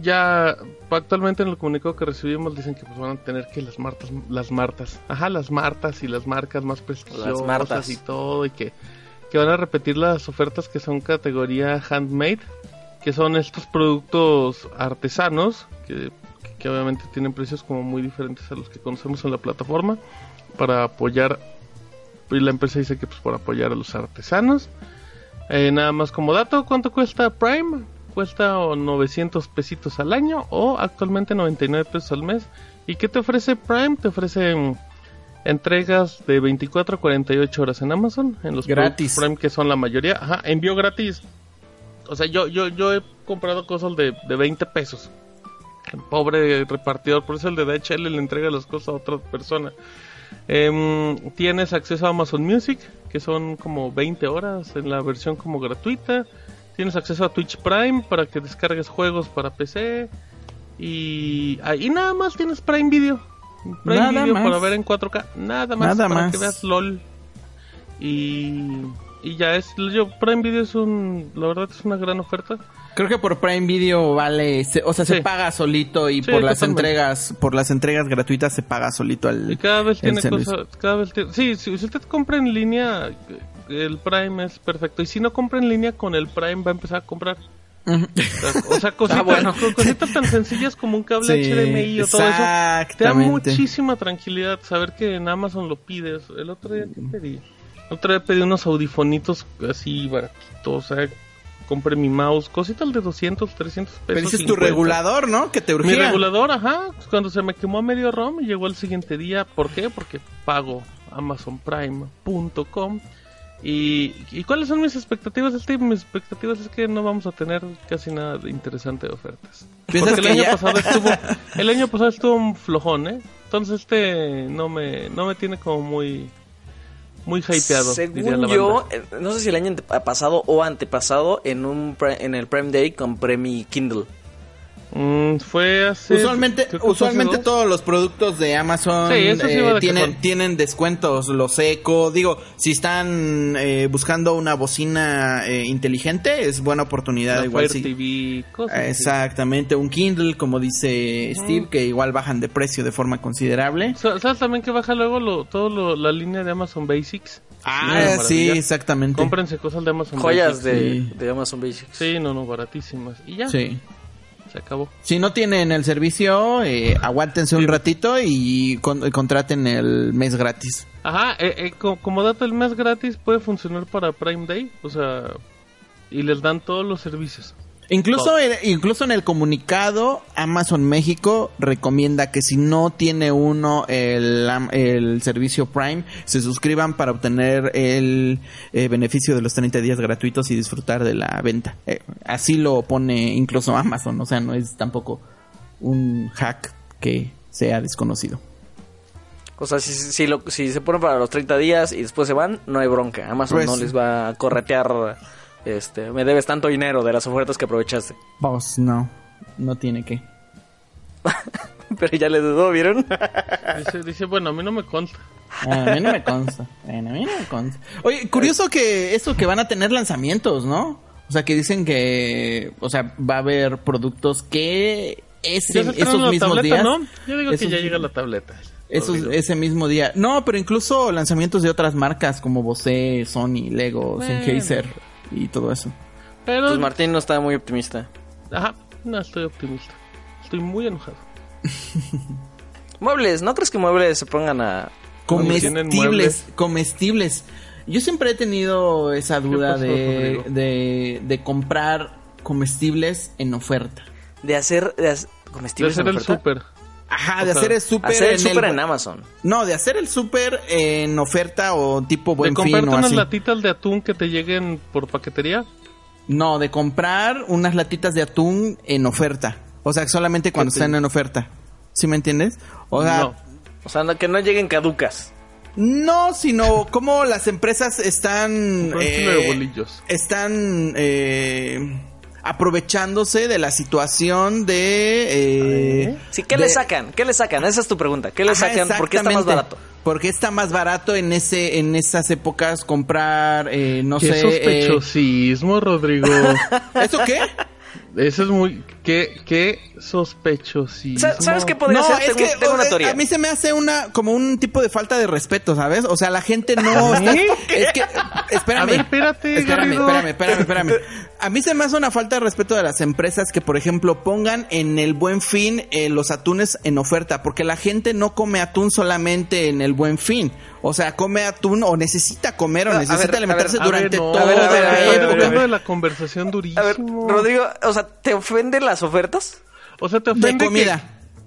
D: ya actualmente en el comunicado que recibimos dicen que pues van a tener que las martas, las martas, ajá, las martas y las marcas más prestigiosas
B: martas.
D: y todo y que, que van a repetir las ofertas que son categoría handmade, que son estos productos artesanos que, que obviamente tienen precios como muy diferentes a los que conocemos en la plataforma para apoyar y la empresa dice que pues por apoyar a los artesanos. Eh, nada más como dato, ¿cuánto cuesta Prime? Cuesta o 900 pesitos al año o actualmente 99 pesos al mes. ¿Y qué te ofrece Prime? Te ofrece mm, entregas de 24 a 48 horas en Amazon, en los
C: Gratis.
D: Prime que son la mayoría. Ajá, envío gratis. O sea, yo, yo, yo he comprado cosas de, de 20 pesos. El pobre repartidor, por eso el de DHL le entrega las cosas a otra persona. Em, tienes acceso a Amazon Music, que son como 20 horas en la versión como gratuita. Tienes acceso a Twitch Prime para que descargues juegos para PC. Y ahí nada más tienes Prime Video. Prime
C: Nada
D: Video
C: más.
D: para ver en 4K. Nada más
C: Nada
D: para
C: más.
D: que veas LOL. Y, y ya es. Yo, Prime Video es un. La verdad es una gran oferta.
C: Creo que por Prime Video vale, se- o sea, se paga solito y
D: Sí,
C: por las entregas, por las entregas gratuitas se paga solito al
D: Y cada vez tiene cosas, cada vez tiene- sí, si si usted compra en línea, el Prime es perfecto. Y si no compra en línea con el Prime, va a empezar a comprar. O sea, cositas,
B: Ah, bueno.
D: co- cositas tan sencillas como un cable
C: Sí,
D: HDMI o todo eso. Te da muchísima tranquilidad saber que en Amazon lo pides. El otro día que pedí, el otro día pedí unos audifonitos así baratitos, o sea, compré mi mouse, cositas de 200, 300 pesos.
C: Pero dices tu
D: 50.
C: regulador, ¿no? Que te urgía.
D: Mi regulador, ajá, pues cuando se me quemó a medio ROM, llegó al siguiente día. ¿Por qué? Porque pago amazonprime.com. Y, ¿Y cuáles son mis expectativas? Este, mis expectativas es que no vamos a tener casi nada de interesante de ofertas.
C: ¿Piensas
D: Porque el año
C: ya?
D: pasado estuvo, el año pasado estuvo un flojón, ¿eh? Entonces este no me, no me tiene como muy, muy hypeado.
B: Según yo, eh, no sé si el año pasado o antepasado, en un en el Prime Day compré mi Kindle.
D: Mm, fue hace.
C: Usualmente,
D: hace
C: usualmente
D: dos.
C: todos los productos de Amazon
D: Sí, eso sí
C: eh, tienen, tienen descuentos, los eco. Digo, si están eh, buscando una bocina eh, inteligente, es buena oportunidad.
D: La
C: igual
D: Fire
C: sí.
D: TV, cosas así.
C: Exactamente, un Kindle, como dice Steve, que igual bajan de precio de forma considerable.
D: Sa- ¿Sabes también que baja luego lo, todo lo- la línea de Amazon Basics?
C: Ah, sí, exactamente.
D: Cómprense cosas de Amazon
B: Joyas
D: Basics.
B: de,
C: sí.
B: de Amazon Basics.
D: Sí, no, no, baratísimas. Y ya,
C: Sí.
D: Se acabó.
C: Si no tienen el servicio, eh, aguántense un ratito y con- y contraten el mes gratis.
D: Ajá, eh, eh, co- como dato, el mes gratis puede funcionar para Prime Day, o sea, y les dan todos los servicios.
C: Incluso, en, incluso en el comunicado, Amazon México recomienda que si no tiene uno el, el servicio Prime, se suscriban para obtener el eh, beneficio de los 30 días gratuitos y disfrutar de la venta. Eh, así lo pone incluso Amazon, o sea, no es tampoco un hack que sea desconocido.
B: O sea, si, si, lo- si se ponen para los 30 días y después se van, no hay bronca. Amazon
C: Pues-
B: no les va a corretear. Este, me debes tanto dinero de las ofertas que aprovechaste.
C: Pues no, no tiene que.
B: Pero ya le dudó, ¿vieron?
D: Dice, dice, bueno, a mí no me consta.
C: A mí no me consta. Bueno, a mí no me consta. Oye, curioso que eso que van a tener lanzamientos, ¿no? O sea, que dicen que, o sea, va a haber productos que ese, esos
D: la
C: mismos
D: tableta,
C: días.
D: ¿no? Yo digo que ya llega la tableta.
C: esos- ese mismo día. No, pero incluso lanzamientos de otras marcas como Bose, Sony, Lego,
D: Bueno.
C: Sennheiser y todo eso.
D: Pero,
B: Pues Martín no está muy optimista.
D: ajá, no estoy optimista. Estoy muy enojado.
B: Muebles, ¿no crees que muebles se pongan a...
C: Comestibles, comestibles. Yo siempre he tenido esa duda
D: pasó,
C: de, de, de comprar comestibles en oferta.
B: de hacer... De hacer
D: De
B: comestibles
D: hacer
B: en
D: el
B: oferta?
D: súper.
C: Ajá,
D: O
C: de
D: sea,
C: hacer el súper
B: Hacer el
C: en
B: súper en Amazon.
C: No, de hacer el súper en oferta o tipo
D: De
C: buen fin
D: comprarte
C: o
D: unas
C: así.
D: latitas de atún que te lleguen por paquetería.
C: No, de comprar unas latitas de atún en oferta. O sea, solamente cuando están en oferta. ¿Sí me entiendes? O sea,
D: no.
B: O sea, no- que no lleguen caducas.
C: no, sino como las empresas están... Eh,
D: de bolillos.
C: están eh, aprovechándose de la situación de... eh,
B: Sí, ¿qué
C: de-
B: le sacan? ¿Qué le sacan? Esa es tu pregunta. ¿Qué le
C: Ajá,
B: sacan? ¿Por qué está más barato?
C: Porque está más barato en ese en esas épocas comprar, eh, no
D: Qué
C: sé... eh,
D: sospechosismo, Rodrigo.
C: ¿Eso qué?
D: Eso es muy... Qué, qué sospechosismo.
B: Sa- ¿Sabes qué podría
C: No,
B: ser?
C: es
B: Tengo,
C: que
B: tengo una teoría.
C: a mí se me hace una como un tipo de falta de respeto, ¿sabes? O sea, la gente no está, es que espérame.
D: A ver, espérate,
C: espérame, espérame, espérame, espérame. A mí se me hace una falta de respeto de las empresas que, por ejemplo, pongan en el Buen Fin eh, los atunes en oferta, porque la gente no come atún solamente en el Buen Fin. O sea, come atún o necesita comer o
B: A-
C: necesita
B: ver,
C: alimentarse
B: ver,
C: durante
D: no,
C: toda la época.
D: hablando de la conversación durísimo.
B: A ver, Rodrigo, o sea, ¿te ofenden las ofertas?
D: O sea, te
C: De
D: ofende
C: comida.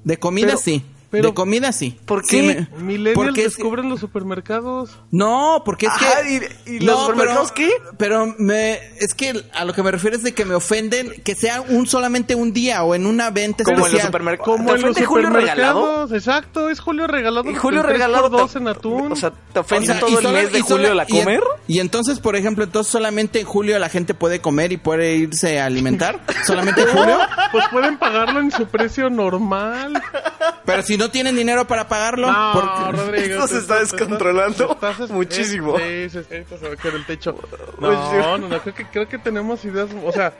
C: De comida
D: Pero-
C: sí.
D: Pero-
C: de comida sí.
B: ¿Por
C: Sí
B: qué?
C: me-
D: que millennials
C: porque es-
D: descubren los supermercados.
C: No, porque es
B: Ajá,
C: que...
B: ¿y- y los supermercados qué?
C: Pero me, es que a lo que me refiero es de que me ofenden que sea un solamente un día o en una venta
B: Como en los supermercados.
D: Como
B: ¿Te
D: en los
B: Julio Regalado?
D: supermercados. Exacto, es Julio Regalado.
B: ¿Y Julio Regalado
D: dos en atún.
B: O sea, ¿te ofende
C: O sea,
B: todo
C: y
B: el
C: solo-
B: mes de
C: y solo-
B: julio la
C: y
B: comer?
C: Y, entonces, por ejemplo, entonces solamente en julio la gente puede comer y puede irse a alimentar. solamente en julio.
D: Pues pueden pagarlo en su precio normal.
C: Pero si no tienen dinero para pagarlo,
D: No,
C: porque-
D: Rodrigo.
B: Esto se está descontrolando
D: estás-
B: muchísimo.
D: Sí, sí, sí, esto se va a caer el techo.
B: Oye.
D: No, no, no, creo que, creo que tenemos ideas, o sea,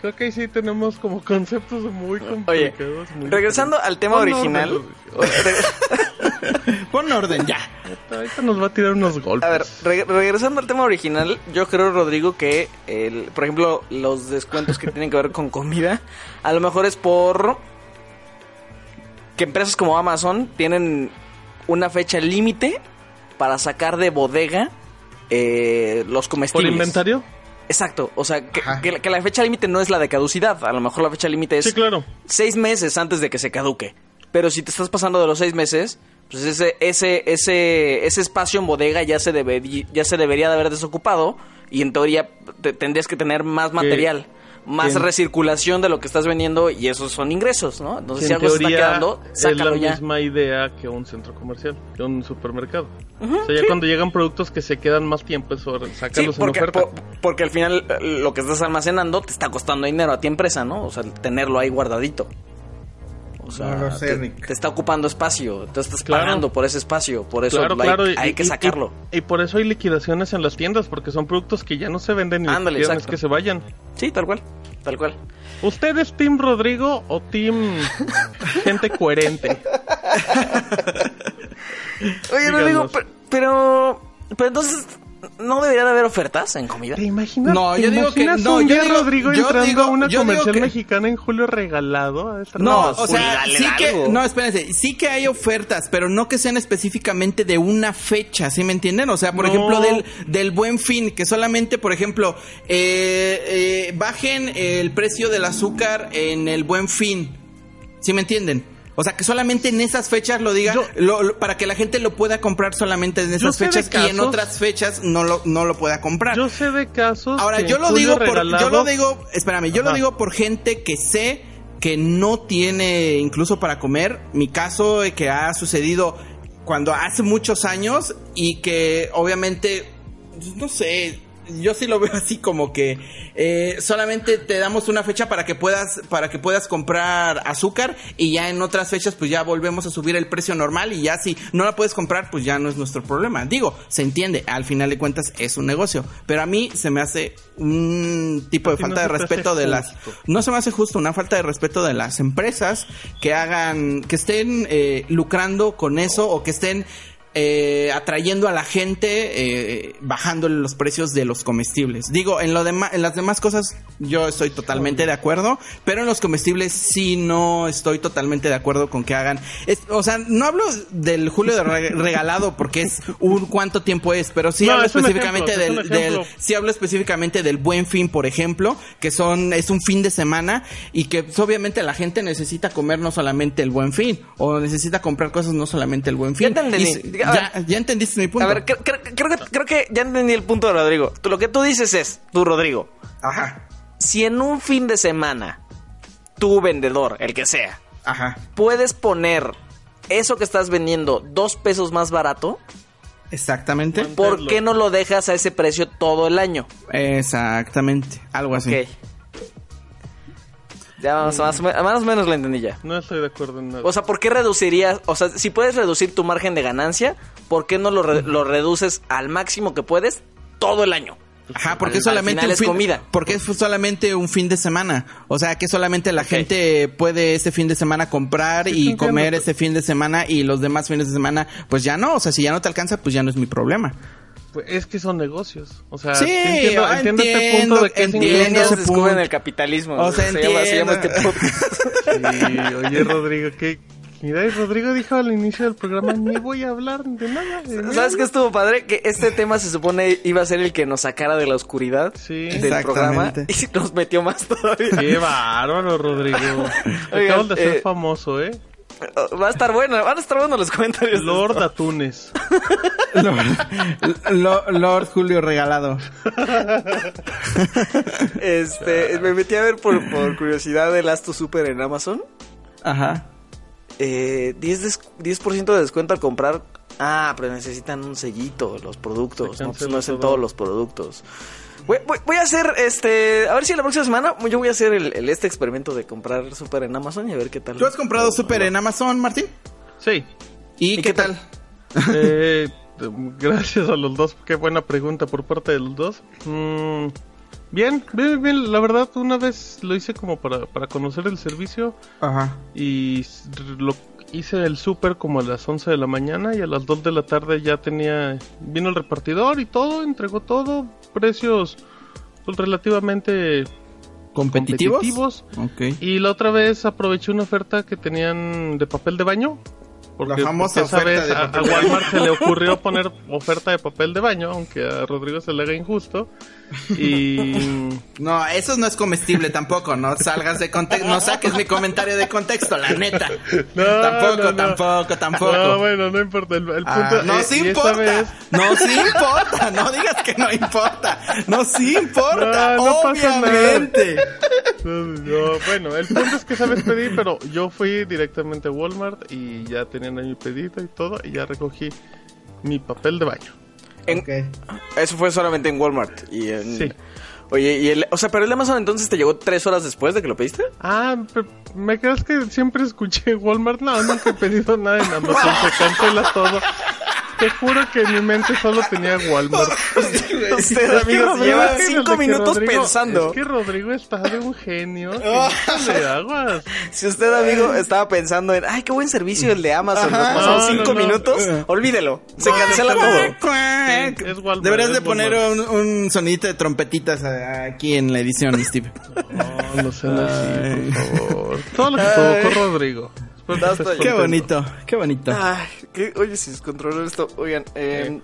D: creo que ahí sí tenemos como conceptos muy
B: Oye,
D: complicados. muy
B: regresando al tema
D: Pon
B: original.
D: orden,
C: pon orden ya.
D: Ahorita- Ahorita nos va a tirar unos golpes.
B: A ver, re- regresando al tema original, yo creo, Rodrigo, que, el, por ejemplo, los descuentos que tienen que ver con comida, a lo mejor es por que empresas como Amazon tienen una fecha límite para sacar de bodega eh, los
D: ¿Por
B: comestibles.
D: inventario?
B: Exacto, o sea, que, que la- que la fecha límite no es la de caducidad, a lo mejor la fecha límite es
D: Sí, claro.
B: seis meses antes de que se caduque. Pero si te estás pasando de los seis meses, pues ese, ese, ese, ese espacio en bodega ya se, deberí- ya se debería de haber desocupado y en teoría te- tendrías que tener más material, más recirculación de lo que estás vendiendo y esos son ingresos, ¿no? Entonces si algo se está quedando,
D: es la
B: sácalo ya.
D: misma idea que un centro comercial, que un supermercado. o sea, ya cuando llegan productos que se quedan más tiempo, es hora de
B: Sí, porque,
D: en oferta.
B: po- porque al final eh, lo que estás almacenando te está costando dinero a ti empresa, ¿no? O sea, tenerlo ahí guardadito. O sea,
C: No lo sé,
B: te, te está ocupando espacio, te estás
D: Claro.
B: pagando por ese espacio, por eso
D: Claro,
B: hay,
D: claro. y-
B: hay que
D: y- y-
B: sacarlo.
D: Y, por eso hay liquidaciones en las tiendas, porque son productos que ya no se venden y
B: Ándale, exacto.
D: que se vayan.
B: Sí, tal cual, tal cual.
D: ¿Usted es Team Rodrigo o Team gente coherente?
B: Oye. Rodrigo, pe- pero, pero entonces, ¿no debería de haber ofertas en comida?
D: ¿Te imaginas?
C: No,
D: ¿te
C: yo digo que- no,
D: un
C: yo
D: día
C: digo-
D: Rodrigo
C: yo
D: entrando
C: digo-
D: a una comercial
C: que-
D: mexicana en julio regalado? a esta
C: No, o sea,
B: dale
C: sí
B: algo.
C: que, no, espérense, sí que hay ofertas, pero no que sean específicamente de una fecha, ¿sí me entienden? O sea, por
D: No.
C: ejemplo, del, del buen fin, que solamente, por ejemplo, eh, eh, bajen el precio del azúcar en el buen fin, ¿sí me entienden? O sea, que solamente en esas fechas lo diga,
D: Yo-
C: lo- lo- para que la gente lo pueda comprar solamente en esas fechas y en otras fechas no lo, no lo pueda comprar.
D: Yo sé de casos.
C: Ahora, yo lo digo por, yo lo digo, espérame, yo lo digo por gente que sé que no tiene incluso para comer. Mi caso que ha sucedido cuando hace muchos años y que obviamente, no sé, yo sí lo veo así como que eh, solamente te damos una fecha para que puedas para que puedas comprar azúcar y ya en otras fechas pues ya volvemos a subir el precio normal y ya si no la puedes comprar pues ya no es nuestro problema. Digo, se entiende, al final de cuentas es un negocio, pero a mí se me hace un tipo de
D: no
C: falta de respeto de las no se me hace justo una falta de respeto de las empresas que hagan que estén eh, lucrando con eso o que estén eh, atrayendo a la gente eh, bajándole los precios de los comestibles. Digo, en lo demás, en las demás cosas yo estoy totalmente de acuerdo, pero en los comestibles sí no estoy totalmente de acuerdo con que hagan. es- o sea, no hablo del julio de re- regalado porque es un cuánto tiempo es, pero sí
D: No,
C: hablo
D: es
C: específicamente
D: ejemplo, es
C: del, del sí hablo específicamente del buen fin, por ejemplo, que son es un fin de semana y que pues, obviamente la gente necesita comer no solamente el buen fin o necesita comprar cosas no solamente el buen fin.
B: Ya
C: ya,
B: ver.
C: ya entendiste mi punto.
B: A ver, cre- cre- creo, que, creo que ya entendí el punto de Rodrigo. Tú, lo que tú dices es, tú, Rodrigo,
C: Ajá,
B: si en un fin de semana, tú, vendedor, el que sea,
C: ajá,
B: puedes poner eso que estás vendiendo dos pesos más barato,
C: exactamente,
B: ¿por qué no lo dejas a ese precio todo el año?
C: exactamente, algo así.
B: Ok. Ya más, más, más o menos lo entendí ya.
D: No estoy de acuerdo en nada.
B: O sea, ¿por qué reducirías? O sea, si puedes reducir tu margen de ganancia, ¿por qué no lo, re- lo reduces al máximo que puedes todo el año?
C: Ajá, porque
B: Al-
C: es solamente
B: al final
C: un
B: es
C: fin,
B: comida.
C: porque es solamente un fin de semana. O sea, que solamente la gente puede ese fin de semana comprar
D: Sí,
C: y
D: entiendo,
C: comer ese fin de semana y los demás fines de semana, pues ya no. O sea, si ya no te alcanza, pues ya no es mi problema.
D: Pues es que son negocios. O sea,
C: Sí,
D: entiendo,
C: ah,
D: entiendo este
C: entiendo,
D: punto de que es
C: entiendo.
B: descubren
C: punto.
B: el capitalismo.
C: O sea,
B: se, llama, se llama este
C: entiendo.
B: podcast.
D: Sí, oye, Rodrigo, que. Mira, y Rodrigo dijo al inicio del programa: ni voy a hablar de nada. de nada".
B: ¿Sabes qué estuvo padre? Que este tema se supone iba a ser el que nos sacara de la oscuridad
D: Sí.
B: del programa
C: Exactamente.
B: y nos metió más todavía.
D: Qué bárbaro, Rodrigo.
B: Oigan,
D: Acabas de ser
B: eh,
D: famoso, ¿eh?
B: Va a estar bueno, van a estar buenos los comentarios.
D: Lord. Atunes.
C: Lord, Lo- Lord Julio regalado.
B: Este, me metí a ver por, por curiosidad el Asto Super en Amazon.
C: Ajá.
B: Eh, 10, des- 10% de descuento al comprar. Ah, pero necesitan un sellito los productos. No, pues no es en
D: todo.
B: todos los productos. Voy, voy- voy a hacer este. A ver si la próxima semana yo voy a hacer el, el- este experimento de comprar super en Amazon y a ver qué tal.
C: ¿Tú has comprado súper en Amazon, Martín?
D: Sí.
C: ¿Y,
B: ¿Y
C: qué
B: qué
C: tal?
D: Eh, gracias a los dos. Qué buena pregunta por parte de los dos. Mm, bien, bien, bien. La verdad, una vez lo hice como para, para conocer el servicio.
C: Ajá.
D: y lo hice el súper como a las 11 de la mañana y a las 2 de la tarde ya tenía vino el repartidor y todo, entregó todo, precios pues, relativamente
C: ¿Competitivos?
D: Y la otra vez aproveché una oferta que tenían de papel de baño. Porque,
C: La famosa
D: porque esa vez
C: de
D: a, a Walmart se le ocurrió poner oferta de papel de baño, aunque a Rodrigo se le haga injusto. Y
C: No, eso no es comestible tampoco, no salgas de contexto, no saques mi comentario de contexto, la neta.
D: No,
C: tampoco,
D: no, no.
C: tampoco, tampoco.
D: No, bueno, no importa. El, el punto
C: Ah, no
D: eh,
C: sí importa,
D: vez-
C: no sí importa, no digas que no importa, no sí importa,
D: No, pasa
C: obviamente.
D: No, no, bueno, el punto es que sabes pedir, pero yo fui directamente a Walmart y ya tenían ahí mi pedido y todo, y ya recogí mi papel de baño.
B: En-. Eso fue solamente en Walmart. Y en-
D: Sí.
B: Oye, y el, o sea, pero el Amazon entonces te llegó tres horas después de que lo pediste.
D: Ah, ¿me crees que siempre escuché Walmart? No, nunca he pedido nada en Amazon, se cancela todo. Te juro que en mi mente solo tenía Walmart.
B: Usted,
D: Es que
B: amigo,
D: Rodrigo-
B: lleva
D: es que
B: cinco minutos
D: Rodrigo-
B: pensando.
D: Es que Rodrigo está de un genio. de aguas.
B: Si usted, amigo, estaba pensando en, ay, qué buen servicio el de Amazon, nos pasaron
D: No,
B: cinco
D: no, no.
B: minutos, olvídelo, se cancela todo.
D: Sí, es Walmart,
C: Deberías
D: es
C: de poner un, un sonidito de trompetitas eh, aquí en la edición, Steve.
D: No, no sean así, por favor. Todo lo que provocó Rodrigo.
B: Ya.
C: Qué bonito, qué bonito.
B: Ay, oye, si descontroló esto, oigan, eh,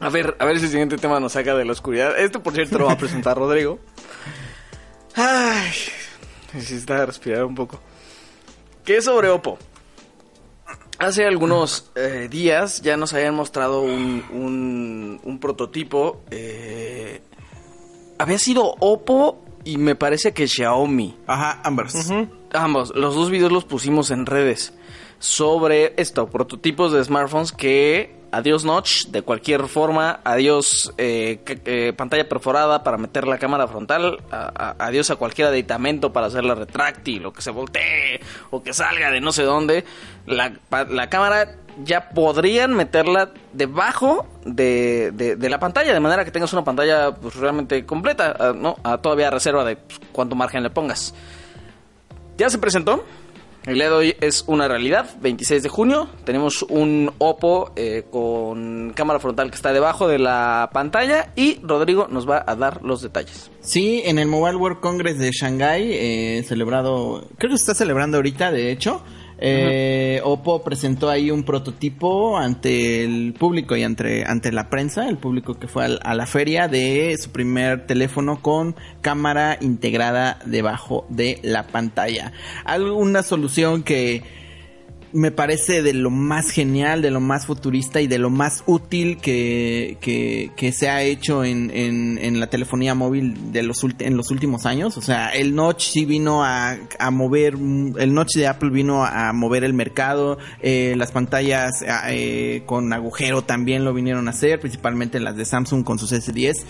B: a ver, a ver si el siguiente tema nos saca de la oscuridad. Este, por cierto, lo va a presentar Rodrigo. Ay, necesita respirar un poco. ¿Qué es sobre Oppo? Hace algunos eh, días ya nos habían mostrado un, un, un prototipo. eh, había sido Oppo y me parece que Xiaomi.
C: Ajá, Ambers.
D: Ujú.
B: Ambos, los dos videos los pusimos en redes sobre esto, prototipos de smartphones que adiós notch de cualquier forma, adiós eh, eh, pantalla perforada para meter la cámara frontal, a- adiós a cualquier aditamento para hacerla retráctil o que se voltee o que salga de no sé dónde, la, cámara ya podrían meterla debajo de, de- la pantalla, de manera que tengas una pantalla pues, realmente completa, ah, ¿no? A todavía reserva de pues, cuánto margen le pongas. Ya se presentó. El día de hoy es una realidad. 26 de junio. Tenemos un Oppo eh, con cámara frontal que está debajo de la pantalla. Y Rodrigo nos va a dar los detalles.
C: Sí, en el Mobile World Congress de Shanghai, eh, celebrado, creo que se está celebrando ahorita, de hecho. Eh, Oppo presentó ahí un prototipo ante el público y ante, ante la prensa, el público que fue al- a la feria de su primer teléfono con cámara integrada debajo de la pantalla. Alguna solución que me parece de lo más genial, de lo más futurista y de lo más útil que, que, que se ha hecho en, en, en la telefonía móvil de los en los últimos años. O sea, el Notch sí vino a, a mover, el Notch de Apple vino a mover el mercado, eh, las pantallas eh, con agujero también lo vinieron a hacer, principalmente las de Samsung con sus S10.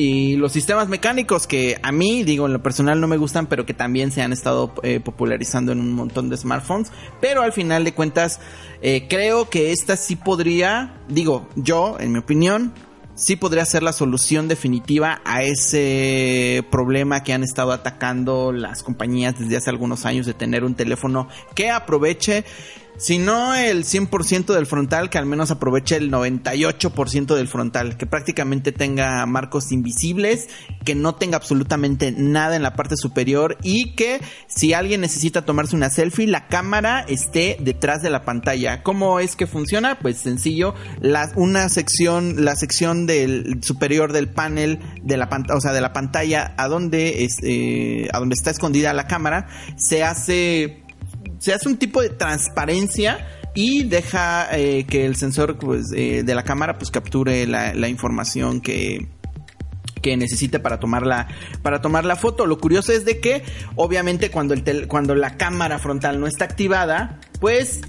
C: Y los sistemas mecánicos que a mí, digo, en lo personal no me gustan, pero que también se han estado eh, popularizando en un montón de smartphones. Pero al final de cuentas, eh, creo que esta sí podría, digo, yo, en mi opinión, sí podría ser la solución definitiva a ese problema que han estado atacando las compañías desde hace algunos años de tener un teléfono que aproveche si no el 100% del frontal, que al menos aproveche el 98% del frontal, que prácticamente tenga marcos invisibles, que no tenga absolutamente nada en la parte superior y que si alguien necesita tomarse una selfie, la cámara esté detrás de la pantalla. ¿Cómo es que funciona? Pues sencillo, la, una sección, la sección del superior del panel de la o sea, de la pantalla a donde es, eh, a donde está escondida la cámara, se hace se hace un tipo de transparencia y deja eh, que el sensor pues, eh, de la cámara pues capture la, información que, que necesite para tomar la para tomar la foto. Lo curioso es de que obviamente cuando el cuando la cámara frontal no está activada, pues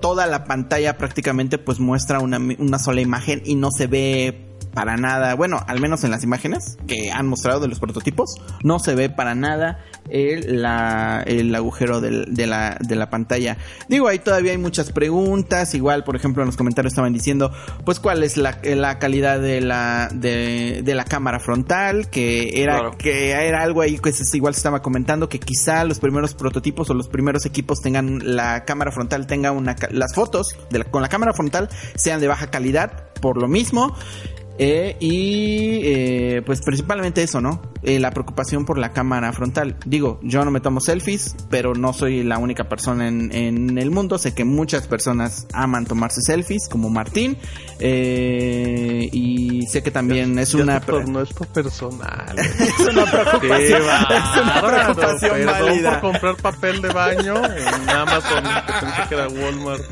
C: toda la pantalla prácticamente pues muestra una, una sola imagen y no se ve para nada, bueno, al menos en las imágenes que han mostrado de los prototipos, no se ve para nada el, la- el agujero del- de, la, de la pantalla. Digo, ahí todavía hay muchas preguntas, igual, por ejemplo, en los comentarios estaban diciendo, pues, cuál es la, la calidad de la, de, de la cámara frontal, que era,
B: Claro.
C: que era algo ahí que igual se estaba comentando, que quizá los primeros prototipos o los primeros equipos tengan, la cámara frontal tenga una, las fotos de la- con la cámara frontal sean de baja calidad, por lo mismo. Eh, y eh, pues principalmente eso, ¿no? Eh, la preocupación por la cámara frontal. Digo, yo no me tomo selfies, pero no soy la única persona en, en el mundo. Sé que muchas personas aman tomarse selfies, como Martín. Eh, y sé que también es una...
D: se tornó esto personal.
C: es una preocupación, es una
D: bárbaro.
C: preocupación
D: Perdón
C: válida.
D: por comprar papel de baño en Amazon, que pensé que era Walmart.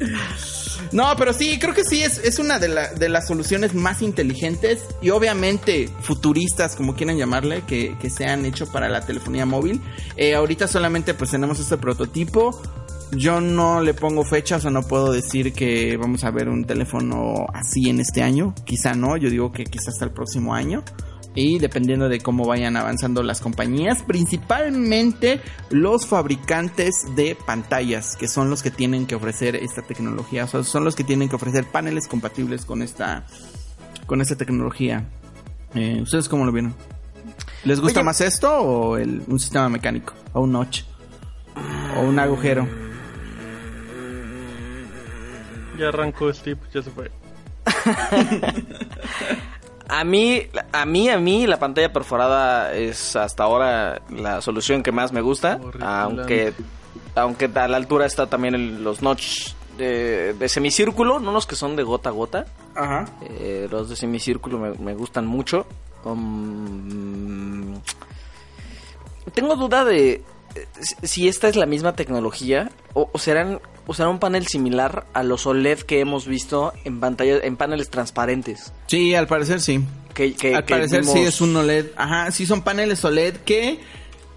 C: No, pero sí, creo que sí es, es una de, la- de las soluciones más inteligentes y obviamente futuristas, como quieran llamarle, que, que se han hecho para la telefonía móvil. Eh, ahorita solamente pues tenemos este prototipo. Yo no le pongo fechas o no puedo decir que vamos a ver un teléfono así en este año. Quizá no, yo digo que quizá hasta el próximo año. Y dependiendo de cómo vayan avanzando las compañías, principalmente los fabricantes de pantallas, que son los que tienen que ofrecer esta tecnología, o sea, son los que tienen que ofrecer paneles compatibles con esta, con esta tecnología. Eh, ¿Ustedes cómo lo vieron? ¿Les gusta
B: Oye.
C: más esto o el- un sistema mecánico? ¿O un notch? ¿O un agujero?
D: Ya arrancó Steve, ya se fue.
B: A mí, a mí, a mí la pantalla perforada es hasta ahora la solución que más me gusta, aunque, aunque a la altura está también el- los notch de, de semicírculo, no los que son de gota a gota,
C: Ajá.
B: eh, los de semicírculo me, me gustan mucho. Um, tengo duda de eh, si- si esta es la misma tecnología o, o serán será un panel similar a los OLED que hemos visto en pantallas en paneles transparentes.
C: Sí, al parecer sí.
B: Que, que-
C: Al
B: que
C: parecer sí es un OLED. Ajá, sí son paneles OLED que,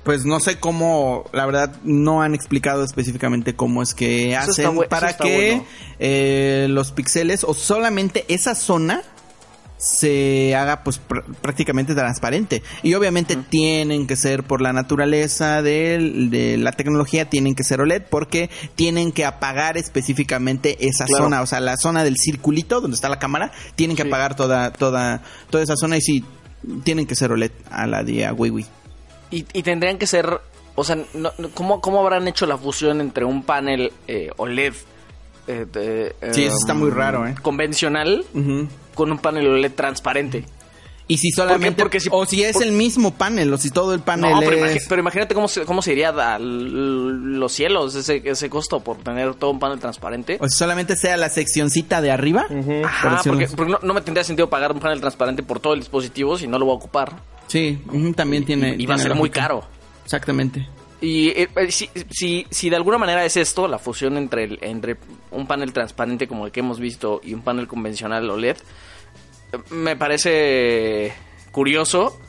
C: pues no sé cómo, la verdad no han explicado específicamente cómo es que hacen para que
B: bueno.
C: eh, los píxeles o solamente esa zona se haga pues pr- prácticamente transparente y obviamente tienen que ser por la naturaleza de, la tecnología tienen que ser OLED porque tienen que apagar específicamente esa
B: Claro.
C: zona o sea la zona del circulito donde está la cámara tienen que
B: Sí.
C: apagar toda toda toda esa zona y sí tienen que ser OLED a la de Huawei
B: Y, y tendrían que ser, o sea, no- no- ¿cómo, ¿cómo habrán hecho la fusión entre un panel eh, OLED eh, de,
C: Sí, eso está muy raro, ¿eh?
B: convencional. Con un panel OLED transparente?
C: y si solamente
B: porque si-
C: o si es
B: por-
C: el mismo panel o si todo el panel
B: No, pero,
C: es
B: imagi- pero imagínate cómo se, cómo se iría a los cielos ese, ese costo por tener todo un panel transparente.
C: o si solamente sea la seccioncita de arriba por
B: Ajá,
C: decirlo
B: porque, porque no, no me tendría sentido pagar un panel transparente por todo el dispositivo si no lo voy a ocupar.
C: Sí, también tiene.
B: y va a ser muy caro.
C: Exactamente.
B: Y eh, eh, si, si, si de alguna manera es esto, la fusión entre, el- entre un panel transparente como el que hemos visto y un panel convencional OLED, me parece curioso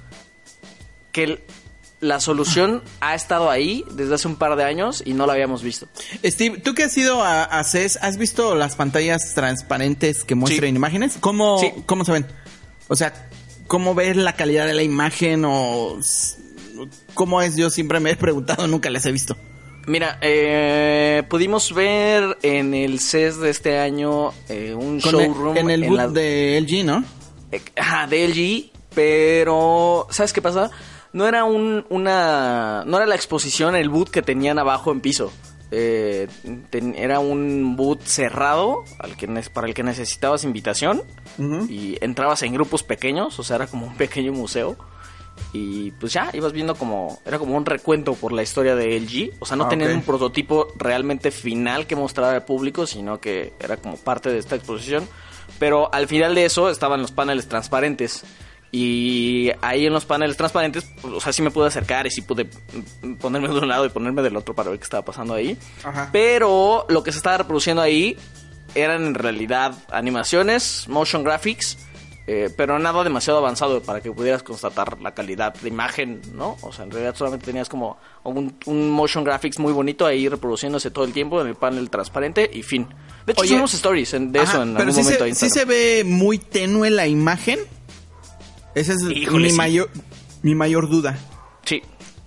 B: que el- la solución ha estado ahí desde hace un par de años y no la habíamos visto.
C: Steve, tú que has ido a, a CES, ¿has visto las pantallas transparentes que muestran imágenes? ¿Cómo,
B: Sí.
C: ¿Cómo se ven? O sea, ¿cómo ves la calidad de la imagen o cómo es? Yo siempre me he preguntado, nunca las he visto.
B: Mira, eh, pudimos ver en el CES de este año eh, un
C: Con el-
B: showroom
C: en el boot
B: la-
C: de LG, ¿no?
B: Eh, Ajá, de LG, pero ¿sabes qué pasa? No era un, una, no era la exposición, el boot que tenían abajo en piso. Eh, ten- era un boot cerrado al que para el que necesitabas invitación y entrabas en grupos pequeños, o sea, era como un pequeño museo. Y pues ya, ibas viendo como, era como un recuento por la historia de LG. O sea, no
C: Ah,
B: tenían un prototipo realmente final que mostrar al público, sino que era como parte de esta exposición. Pero al final de eso estaban los paneles transparentes. Y ahí en los paneles transparentes, pues, o sea, sí me pude acercar y sí pude ponerme de un lado y ponerme del otro para ver qué estaba pasando ahí.
C: Ajá.
B: Pero lo que se estaba reproduciendo ahí eran en realidad animaciones, motion graphics, eh, pero nada demasiado avanzado para que pudieras constatar la calidad de imagen, ¿no? O sea, en realidad solamente tenías como un, un motion graphics muy bonito ahí reproduciéndose todo el tiempo en el panel transparente y fin. De hecho,
C: Oye,
B: stories en- de eso en
C: pero
B: algún
C: sí
B: momento.
C: se, sí se ve muy tenue la imagen. Esa es
B: Híjole,
C: mi
B: sí.
C: mayor mi mayor duda.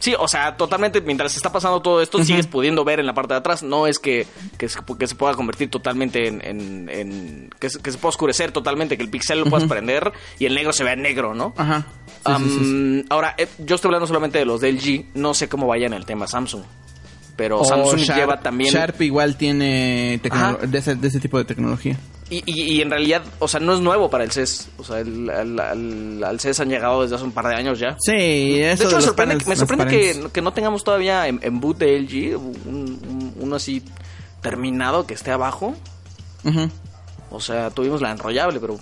B: Sí. O sea, totalmente, mientras está pasando todo esto, sigues pudiendo ver en la parte de atrás. No es que, que, se, que se pueda convertir totalmente en... en- en- que, se, que se pueda oscurecer totalmente, que el pixel lo puedas prender y el negro se vea negro, ¿no?
C: Ajá. Sí, sí, sí, sí.
B: Am, Ahora, eh, yo estoy hablando solamente de los de LG. No sé cómo vaya en el tema Samsung. Pero Samsung
C: Sharp-
B: lleva también...
C: Sharp igual tiene ese, de ese tipo de tecnología.
B: Y, y- y en realidad, o sea, no es nuevo para el CES. O sea, el- al, al- al CES han llegado desde hace un par de años ya.
C: Sí, eso
B: De hecho,
C: de
B: me sorprende, me sorprende que, que no tengamos todavía en, en boot de LG un- un- uno así terminado que esté abajo.
C: Ujú.
B: O sea, tuvimos la enrollable, pero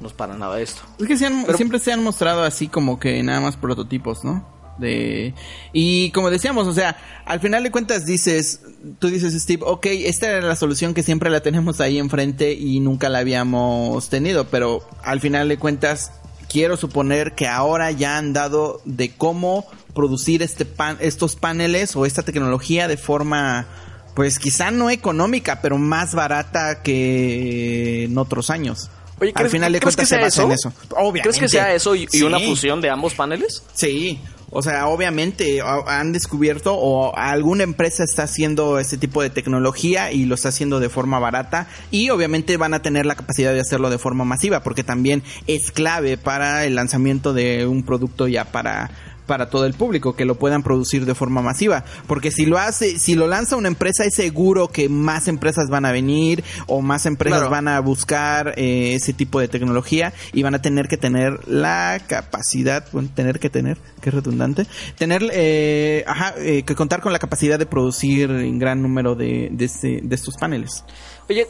B: no es para nada esto.
C: Es que se han-
B: Pero-
C: siempre se han mostrado así como que nada más prototipos, ¿no? De y como decíamos, o sea, al final de cuentas dices, tú dices Steve, ok, esta era la solución que siempre la tenemos ahí enfrente y nunca la habíamos tenido, pero al final de cuentas quiero suponer que ahora ya han dado de cómo producir este pan, estos paneles o esta tecnología de forma pues quizá no económica, pero más barata que en otros años.
B: Oye,
C: Al
B: ¿crees,
C: final de
B: ¿crees que
C: cuentas se basa
B: eso?
C: en eso. Obviamente.
B: ¿Crees que sea eso y, una fusión de ambos paneles?
C: Sí, o sea, obviamente han descubierto o alguna empresa está haciendo este tipo de tecnología y lo está haciendo de forma barata y obviamente van a tener la capacidad de hacerlo de forma masiva porque también es clave para el lanzamiento de un producto ya para para todo el público que lo puedan producir de forma masiva porque si lo hace si lo lanza una empresa es seguro que más empresas van a venir o más empresas
B: Claro.
C: van a buscar eh, ese tipo de tecnología y van a tener que tener la capacidad, bueno, tener que tener, que redundante, tener, eh, ajá, eh, que contar con la capacidad de producir un gran número de, de, este- de estos paneles.
B: Oye,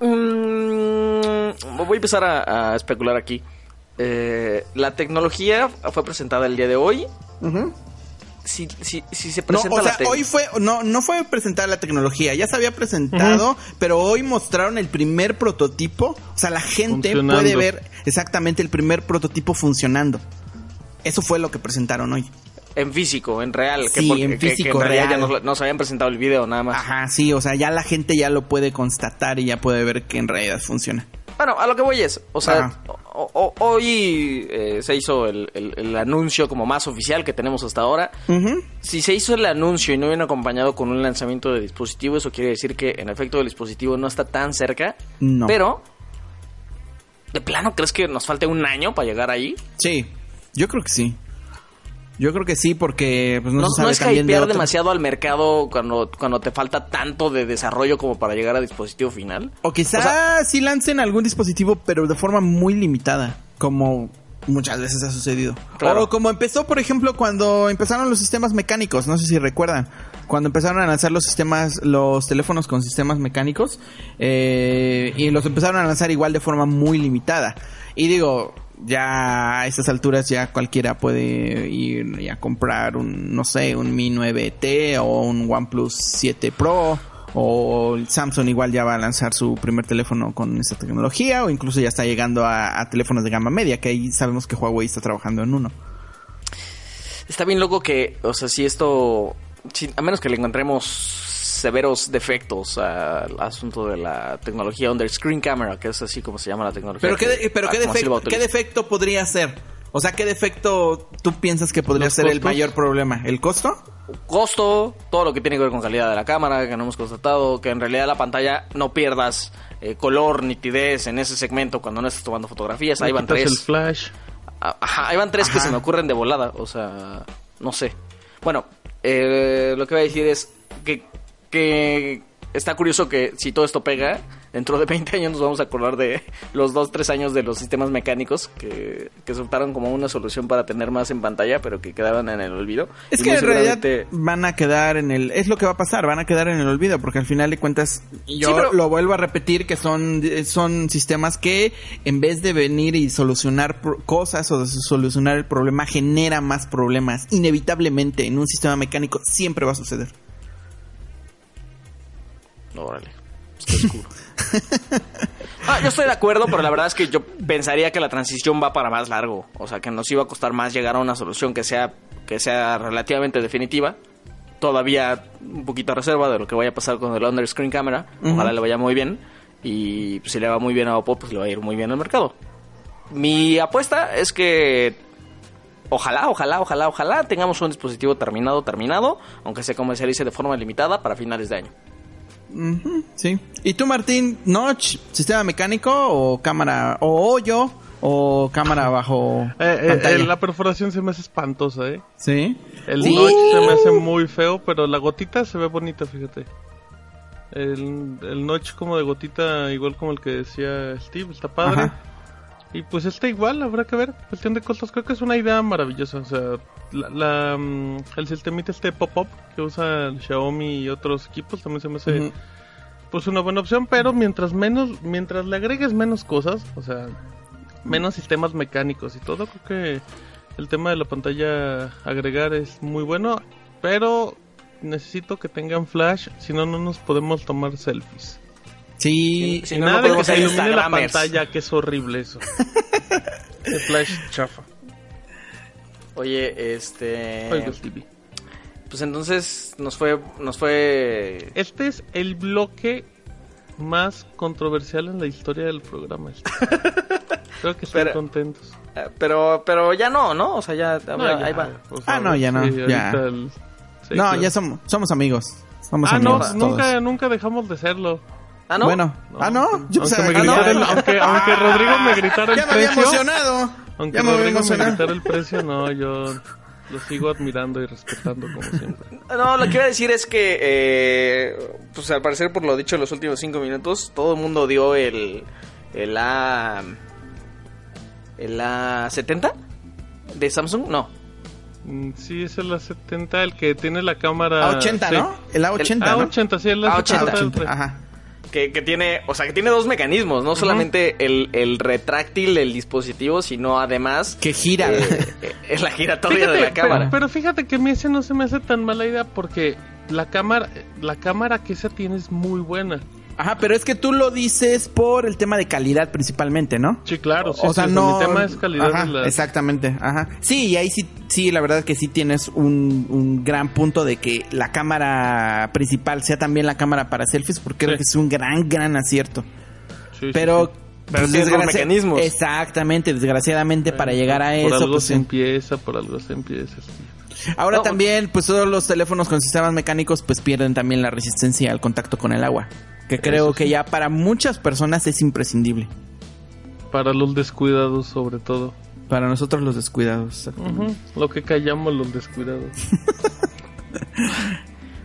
B: mm, voy a empezar a, a especular aquí. Eh, la tecnología fue presentada el día de hoy. Si, si, si se
C: No,
B: presenta
C: o sea,
B: la
C: hoy fue, no, no fue presentada la tecnología, ya se había presentado, pero hoy mostraron el primer prototipo, o sea, la gente puede ver exactamente el primer prototipo funcionando. Eso fue lo que presentaron hoy.
B: en físico, en real. que
C: Sí,
B: porque-
C: en
B: que- que
C: físico,
B: realidad ya
C: real.
B: nos, nos habían presentado el video nada más.
C: Ajá, sí, o sea, ya la gente ya lo puede constatar y ya puede ver que en realidad funciona.
B: Bueno, a lo que voy es, o sea,
C: Ajá.
B: O- hoy eh, se hizo el, el- el anuncio como más oficial que tenemos hasta ahora. Si se hizo el anuncio y no viene acompañado con un lanzamiento de dispositivo, eso quiere decir que en efecto el dispositivo no está tan cerca.
C: No.
B: Pero, ¿de plano crees que nos falte un año para llegar ahí?
C: Sí, yo creo que sí. Yo creo que sí, porque pues, no,
B: No,
C: se sabe
B: no es
C: de
B: hypear
C: otro-
B: demasiado al mercado cuando, cuando te falta tanto de desarrollo como para llegar a dispositivo final.
C: O quizá
B: O sea-
C: sí lancen algún dispositivo, pero de forma muy limitada, como muchas veces ha sucedido.
B: Claro.
C: O como empezó, por ejemplo, cuando empezaron los sistemas mecánicos, no sé si recuerdan, cuando empezaron a lanzar los sistemas, los teléfonos con sistemas mecánicos, eh, y los empezaron a lanzar igual de forma muy limitada. Y digo, ya a estas alturas ya cualquiera puede ir y a comprar un, no sé, un Mi 9T o un OnePlus 7 Pro. O Samsung igual ya va a lanzar su primer teléfono con esta tecnología. O incluso ya está llegando a, teléfonos de gama media. Que ahí sabemos que Huawei está trabajando en uno.
B: Está bien loco que, o sea, si esto, a menos que le encontremos severos defectos al asunto de la tecnología under screen camera, que es así como se llama la tecnología.
C: Pero qué,
B: que-
C: pero qué, defecto, ¿qué defecto podría ser? O sea, ¿qué defecto tú piensas que podría
D: Los
C: ser el mayor problema? ¿El costo?
B: costo, todo lo que tiene que ver con calidad de la cámara, que no hemos constatado, que en realidad la pantalla no pierdas eh, color, nitidez en ese segmento cuando no estés tomando fotografías. Ahí van tres.
D: el flash.
B: Ah, Ajá, ahí van tres que
C: Ajá.
B: se me ocurren de volada, o sea, no sé. Bueno, eh, lo que voy a decir es que, que está curioso que si todo esto pega, dentro de 20 años nos vamos a acordar de los 2, 3 años de los sistemas mecánicos que, que resultaron como una solución para tener más en pantalla, pero que quedaban en el olvido.
C: Es
B: Y
C: que en realidad van a quedar en el... Es lo que va a pasar, van a quedar en el olvido, porque al final de cuentas, yo
B: Sí, pero-
C: lo vuelvo a repetir, que son, son sistemas que en vez de venir y solucionar cosas o de solucionar el problema, genera más problemas. Inevitablemente en un sistema mecánico siempre va a suceder.
B: Órale, está oscuro. Ah, yo estoy de acuerdo, pero la verdad es que yo pensaría que la transición va para más largo. O sea, que nos iba a costar más llegar a una solución que sea, que sea relativamente definitiva. Todavía un poquito a reserva de lo que vaya a pasar con el under screen camera. Ojalá le vaya muy bien. Y pues, si le va muy bien a Oppo, pues le va a ir muy bien al mercado. Mi apuesta es que ojalá, ojalá, ojalá, ojalá tengamos un dispositivo terminado, terminado, aunque se comercialice de forma limitada para finales de año.
C: Ujú, sí. ¿Y tú, Martín, Notch, sistema mecánico o cámara, o hoyo, o cámara bajo
D: Eh, eh, eh, la perforación se me hace espantosa, ¿eh?
C: Sí.
D: El
C: Sí.
D: notch se me hace muy feo, pero la gotita se ve bonita, fíjate. El, el notch como de gotita, igual como el que decía Steve, está padre.
C: Ajá.
D: Y pues está igual, habrá que ver. Cuestión de costos, creo que es una idea maravillosa. O sea, la, la, mm, el sistemita este pop-up que usa Xiaomi y otros equipos también se me hace pues una buena opción, pero mientras menos, mientras le agregues menos cosas, o sea, menos sistemas mecánicos y todo, creo que el tema de la pantalla agregar es muy bueno, pero necesito que tengan flash, si no no nos podemos tomar selfies.
C: Sí.
B: Si no,
D: nada
B: no
D: de que
B: podemos
D: se ilumine la pantalla, que es horrible eso. El flash chafa.
B: Oye, este.
D: Oigo, Stevie.
B: Pues entonces nos fue. Nos fue.
D: Este es el bloque más controversial en la historia del programa. Creo que están
B: Pero-
D: contentos.
B: eh, Pero, pero ya no, ¿no? O sea, ya.
D: No,
B: ahí
D: ya,
B: va.
D: por
C: Ah, no, ya no,
D: Sí,
C: ya.
D: el- sí,
C: no,
D: claro.
C: ya somos, somos amigos. Somos
D: Ah, no,
C: amigos.
D: nunca,
C: todos.
D: nunca dejamos de serlo.
B: Ah, no.
C: Bueno, ah, no. Yo
D: aunque, me gritara el-
C: Ah, no.
D: aunque, aunque Rodrigo me gritara el
C: Ya me había
D: precio,
C: emocionado.
D: aunque
C: ya me
D: Rodrigo me gritara el precio, no, yo lo sigo admirando y respetando como siempre.
B: No, lo que iba a decir es que, eh, pues al parecer por lo dicho en los últimos cinco minutos, todo el mundo dio el, el A, el A70 de Samsung, no,
D: Mm, Sí, es el A70, el que tiene la cámara...
C: A80,
D: sí.
C: ¿no? El A80, ¿no?
D: A80, sí, el A80.
B: A80,
D: del-
C: Ajá.
B: Que, que tiene, o sea, que tiene dos mecanismos, no solamente el, el retráctil del dispositivo, sino además
C: Que gira.
B: eh, eh, la giratoria
D: Fíjate,
B: de la
D: pero-
B: cámara.
D: Pero, fíjate que a mí ese no se me hace tan mala idea porque la cámara, la cámara que esa tiene es muy buena.
C: Ajá, pero es que tú lo dices por el tema de calidad principalmente, ¿no?
D: Sí, claro, sí,
C: o sea,
D: sí,
C: no.
D: Mi tema es calidad
C: Ajá,
D: de la...
C: Exactamente, ajá. Sí, y ahí sí, sí, la verdad que sí tienes un, un gran punto de que la cámara principal sea también la cámara para selfies, porque creo
D: Sí.
C: que es un gran, gran acierto.
D: Sí, sí,
C: Pero.
D: sí.
B: Pero tiene dos
C: desgracia-
B: mecanismos.
C: Exactamente, desgraciadamente para llegar a
D: por
C: eso.
D: algo
C: pues,
D: se empieza, por algo se empieza.
C: Ahora
B: No,
C: también, pues todos los teléfonos con sistemas mecánicos, pues pierden también la resistencia al contacto con el agua. Que creo que ya para muchas personas es imprescindible.
D: Para los descuidados, sobre todo.
C: Para nosotros los descuidados.
D: Ujú, Lo que callamos los descuidados.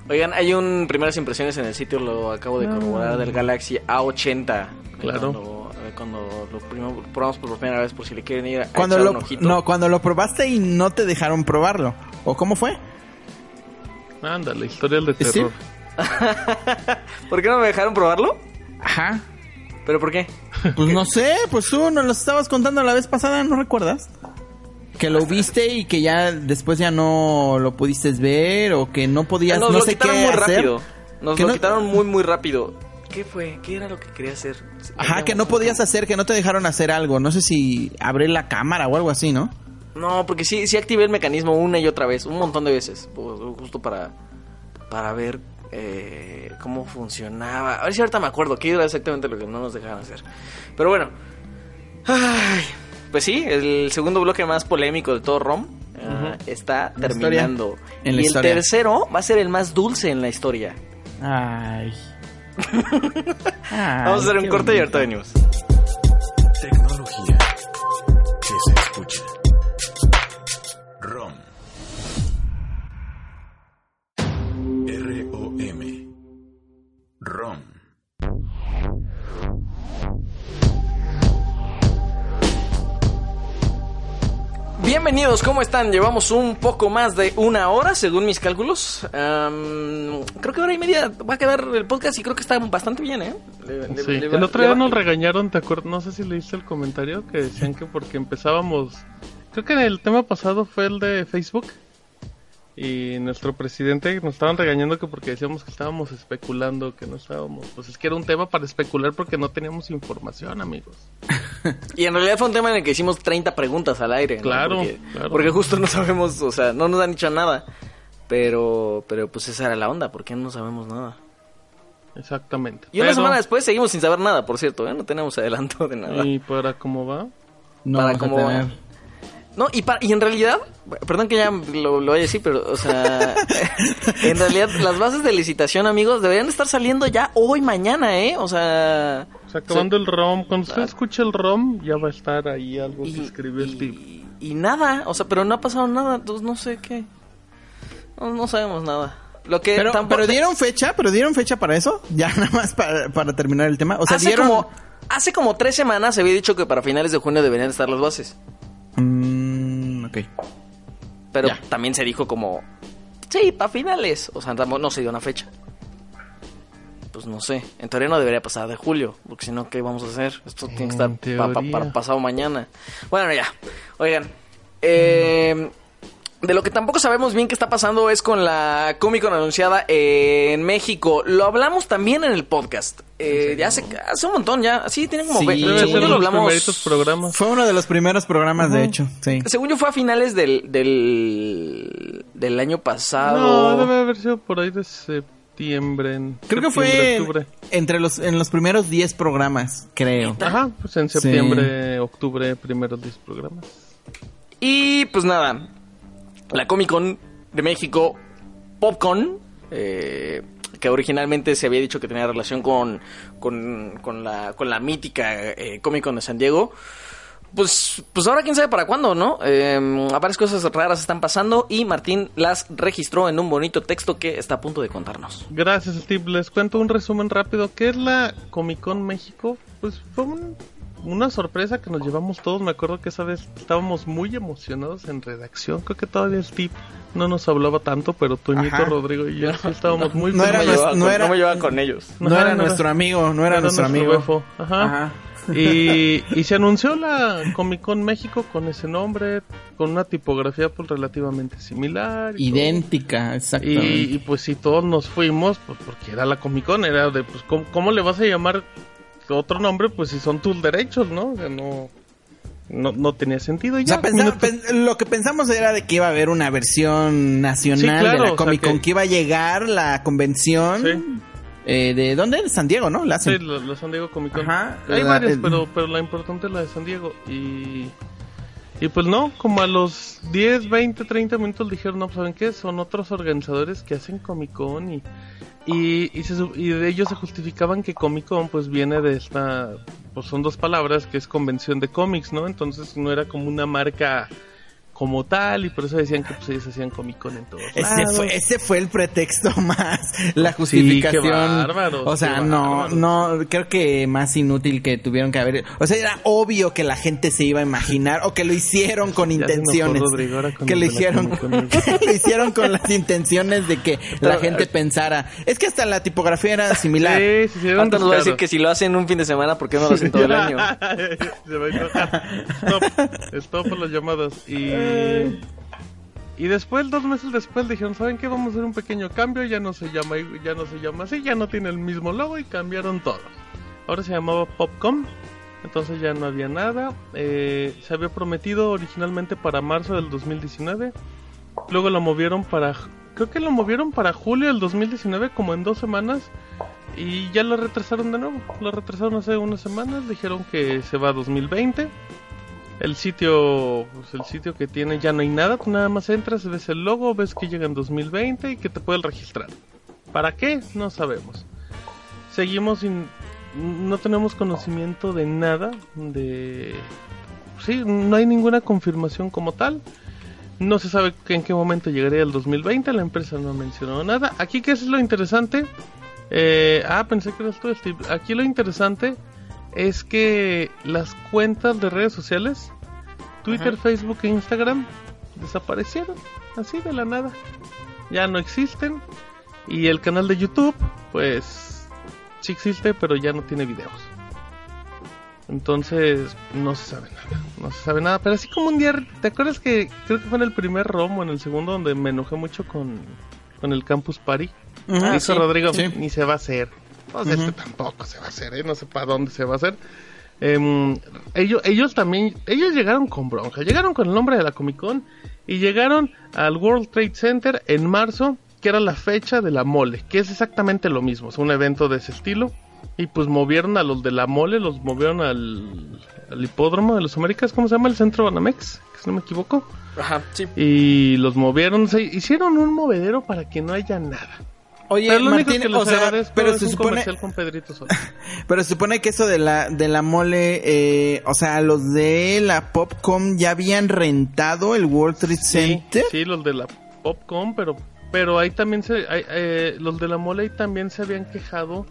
B: Oigan, hay un primeras impresiones en el sitio, lo acabo de corroborar, del Galaxy A80.
D: Claro.
B: Cuando, eh, cuando lo probamos por primera vez, por si le quieren ir a
C: Cuando
B: echar
C: lo,
B: un ojito.
C: no, cuando lo probaste y no te dejaron probarlo. ¿O cómo fue?
D: Ándale, historial de
C: ¿Sí?
B: ¿Por qué no me dejaron probarlo?
C: Ajá.
B: ¿Pero por qué?
C: Pues no sé, pues tú nos lo estabas contando la vez pasada, ¿no recuerdas? Que lo viste y que ya después ya no lo pudiste ver o que no podías,
B: Nos
C: no
B: lo
C: sé qué
B: quitaron muy
C: hacer.
B: rápido. Nos lo
C: no-
B: quitaron muy, muy rápido. ¿Qué fue? ¿Qué era lo que quería hacer?
C: Ajá, que no podías hacer, que no te dejaron hacer algo. No sé si abrir la cámara o algo así, ¿no?
B: No, porque sí, sí activé el mecanismo una y otra vez, un montón de veces, justo para, para ver eh, cómo funcionaba. A ver si ahorita me acuerdo qué era exactamente lo que no nos dejaban hacer. Pero bueno. Ay, pues sí, el segundo bloque más polémico de todo ROM ah, está
C: La
B: terminando.
C: En
B: y el
C: historia.
B: tercero va a ser el más dulce en la historia.
C: Ay. Ay,
B: Vamos a hacer un corte y ahorita venimos.
A: ROM.
B: Bienvenidos, ¿cómo están? Llevamos un poco más de una hora, según mis cálculos. Creo que hora y media va a quedar el podcast y creo que está bastante bien, ¿eh? Le- le-
D: Sí,
B: le va-
D: el otro día
B: va-
D: nos regañaron, ¿te acuerdas? No sé si leíste el comentario que decían que porque empezábamos... Creo que el tema pasado fue el de Facebook. Y nuestro presidente nos estaban regañando que porque decíamos que estábamos especulando, que no estábamos... Pues es que era un tema para especular porque no teníamos información, amigos.
B: Y en realidad fue un tema en el que hicimos 30 preguntas al aire. ¿no?
D: Claro,
B: porque,
D: claro.
B: porque justo no sabemos, o sea, no nos han dicho nada. Pero, pero pues esa era la onda, porque no sabemos nada.
D: Exactamente.
B: Y una
D: Pero-
B: semana después seguimos sin saber nada, por cierto, ¿eh? No tenemos adelanto de nada.
D: ¿Y para cómo va?
C: No
B: para
C: vamos a
B: cómo-
C: tener-
B: No, y, pa- y en realidad, perdón que ya lo, lo voy a decir, pero, o sea, en realidad las bases de licitación, amigos, deberían estar saliendo ya hoy, mañana, ¿eh? O sea...
D: O sea, acabando el ROM, cuando usted
B: Claro.
D: escuche el ROM, ya va a estar ahí algo
B: y,
D: que escribió
B: y- nada, o sea, pero no ha pasado nada, entonces no sé qué. No, no sabemos nada. Lo que
C: Pero,
B: tampoco-
C: pero dieron fecha, pero dieron fecha para eso, ya nada más para, para terminar el tema. O sea,
B: hace
C: dieron.
B: como hace como tres semanas se había dicho que para finales de junio deberían estar las bases,
C: Mm, ok.
B: pero
C: Ya.
B: también se dijo como sí, para finales, o sea, tampoco- no se dio una fecha. Pues no sé, en teoría no debería pasar de julio, porque si no, ¿qué vamos a hacer? Esto tiene que estar
D: En
B: pa- para pasado mañana. Bueno, ya, oigan, eh, de lo que tampoco sabemos bien qué está pasando es con la Comic Con anunciada en México. Lo hablamos también en el podcast. Eh, ya hace, hace un montón ya. Sí, tiene como...
C: Sí.
B: según yo
D: los
B: lo hablamos...
D: programas.
C: Fue uno de los primeros programas, de hecho. Sí.
B: Según yo fue a finales del, del, del año pasado.
D: No, debe haber sido por ahí de septiembre. en
C: Creo que fue
D: octubre.
C: entre los en los primeros 10 programas, creo.
D: Ajá, pues en
C: Sí.
D: septiembre, octubre, primeros 10 programas.
B: Y pues nada, la Comic Con de México, Popcon, eh, que originalmente se había dicho que tenía relación con, con, con la, con la mítica eh, Comic Con de San Diego. Pues, pues ahora quién sabe para cuándo, ¿no? Eh, varias cosas raras están pasando y Martín las registró en un bonito texto que está a punto de contarnos.
D: Gracias, Steve. Les cuento un resumen rápido. ¿Qué es la Comic Con México? Pues fue un- una sorpresa que nos llevamos todos. Me acuerdo que esa vez estábamos muy emocionados en redacción. Creo que todavía Steve no nos hablaba tanto, pero Toñito,
C: Ajá.
D: Rodrigo y yo sí estábamos muy
C: no era
B: llevaba
C: no
B: con-
C: era-
B: me llevaba con ellos.
C: No, era
D: no
C: nuestro
D: era-
C: amigo, no era,
D: Era
C: nuestro, amigo.
D: befo. Ajá.
C: Ajá.
D: Y, y se anunció la Comic Con México con ese nombre, con una tipografía pues relativamente similar. y todo.
C: Idéntica, exactamente.
D: Y, y, pues si todos nos fuimos, pues porque era la Comic Con, era de pues ¿cómo, cómo le vas a llamar otro nombre? Pues si son tus derechos, ¿no? O sea, no, no, no tenía sentido. Y
C: O sea,
D: ya,
C: pensa-
D: minutos-
C: pen- lo que pensamos era de que iba a haber una versión nacional
D: Sí, claro,
C: de la Comic Con,
D: que-
C: que... iba a llegar la convención.
D: Sí.
C: eh, ¿De dónde? De San Diego, ¿no? La
D: Sí,
C: hacen.
D: la, la San Diego Comic Con.
C: Ajá,
D: Hay varias,
C: el-
D: pero, pero la importante es la de San Diego. Y, y pues no, como a los 10, 20, 30 minutos dijeron, no, pues ¿saben qué? Son otros organizadores que hacen Comic Con y, y, y, se y ellos se justificaban que Comic Con pues viene de esta, pues son dos palabras, que es convención de cómics, ¿no? Entonces no era como una marca como tal y por eso decían que pues ellos hacían Comic Con en todos
C: Ese
D: lados.
C: fue, ese fue el pretexto más, la justificación.
D: qué bárbaros,
C: o sea,
D: qué
C: no, no, creo que más inútil que tuvieron que haber. O sea, era obvio que la gente se iba a imaginar o que lo hicieron con
D: Ya
C: intenciones.
D: Rodrigo ahora con
C: Que lo hicieron, que lo hicieron con las intenciones de que la gente pensara. Es que hasta la tipografía era similar.
D: Sí, sí, sí,
B: nos va a decir que si lo hacen un fin de semana, ¿por qué no lo hacen todo el año?
D: Se va a. Stop. Stop por las llamadas. Y. Y después, dos meses después, dijeron, ¿saben qué? Vamos a hacer un pequeño cambio, ya no se llama, ya no se llama así, ya no tiene el mismo logo y cambiaron todo. Ahora se llamaba Popcom, entonces ya no había nada. Eh, se había prometido originalmente para marzo del 2019, luego lo movieron para creo que lo movieron para julio del 2019, como en dos semanas. Y ya lo retrasaron de nuevo. Lo retrasaron hace unas semanas. Dijeron que se va a 2020. El sitio, pues el sitio que tiene ya no hay nada. Tú nada más entras, ves el logo, ves que llega en 2020 y que te puedes registrar. ¿Para qué? No sabemos. Seguimos sin... No tenemos conocimiento de nada. De... Sí, no hay ninguna confirmación como tal. No se sabe en qué momento llegaría el 2020. La empresa no ha mencionado nada. Aquí, ¿qué es lo interesante? Eh, ah, pensé que eras tú, Steve. Aquí lo interesante es que las cuentas de redes sociales, Twitter,
B: Ajá.
D: Facebook e Instagram, desaparecieron. Así de la nada. Ya no existen. Y el canal de YouTube, pues sí existe, pero ya no tiene videos. Entonces, no se sabe nada. No se sabe nada. Pero así como un día, ¿te acuerdas que creo que fue en el primer ROM o en el segundo donde me enojé mucho con, con el Campus Party?
B: Ah, sí,
D: Rodrigo,
C: sí.
D: ni se va a hacer. Pues este tampoco se va a hacer, ¿eh? No sé para dónde se va a hacer. Em, ellos, ellos también, ellos llegaron con bronca, llegaron con el nombre de la Comic Con y llegaron al World Trade Center en marzo, que era la fecha de la mole, que es exactamente lo mismo, es un evento de ese estilo. Y pues movieron a los de la mole, los movieron al, al hipódromo de los Américas, ¿cómo se llama? El centro Banamex, que si no me equivoco.
B: Ajá, sí.
D: Y los movieron, se hicieron un movedero para que no haya nada.
C: Oye,
D: Pero lo único
C: Martín,
D: que les
C: o sea,
D: agradezco
C: pero se
D: un
C: supone,
D: con Pedrito Sola.
C: pero se supone que eso de la de la mole, eh, o sea, los de la Popcom ya habían rentado el World Trade Center.
D: Sí, los de la Popcom, pero pero ahí también se hay- eh, los de la mole ahí también se habían quejado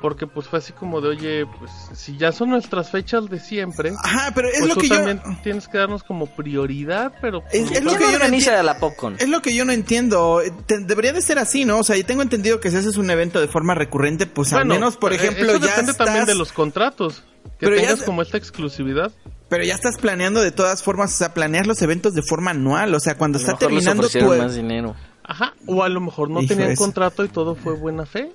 D: porque pues fue así como de, oye, pues si ya son nuestras fechas de siempre,
C: Ajá, pero es
D: pues
C: lo
D: tú
C: que yo
D: también tienes que darnos como prioridad, pero
C: Es-
D: pues,
C: es lo
B: ¿Quién
C: que yo no entiendo.
B: la Popcorn?
C: es lo que yo no entiendo. Te- debería de ser así, ¿no? O sea, yo tengo entendido que si haces un evento de forma recurrente, pues al menos, por
D: eh,
C: ejemplo,
D: eso
C: ya
D: depende
C: estás,
D: también de los contratos, que
C: Pero ya
D: tengas como esta exclusividad.
C: pero ya estás planeando de todas formas, o sea, planear los eventos de forma anual, o sea, cuando
B: A
C: está
B: mejor les
C: terminando tu
B: ofrecieron más dinero.
D: Ajá, o a lo mejor no
C: Hijo,
D: tenían
C: eso.
D: contrato y todo fue buena fe.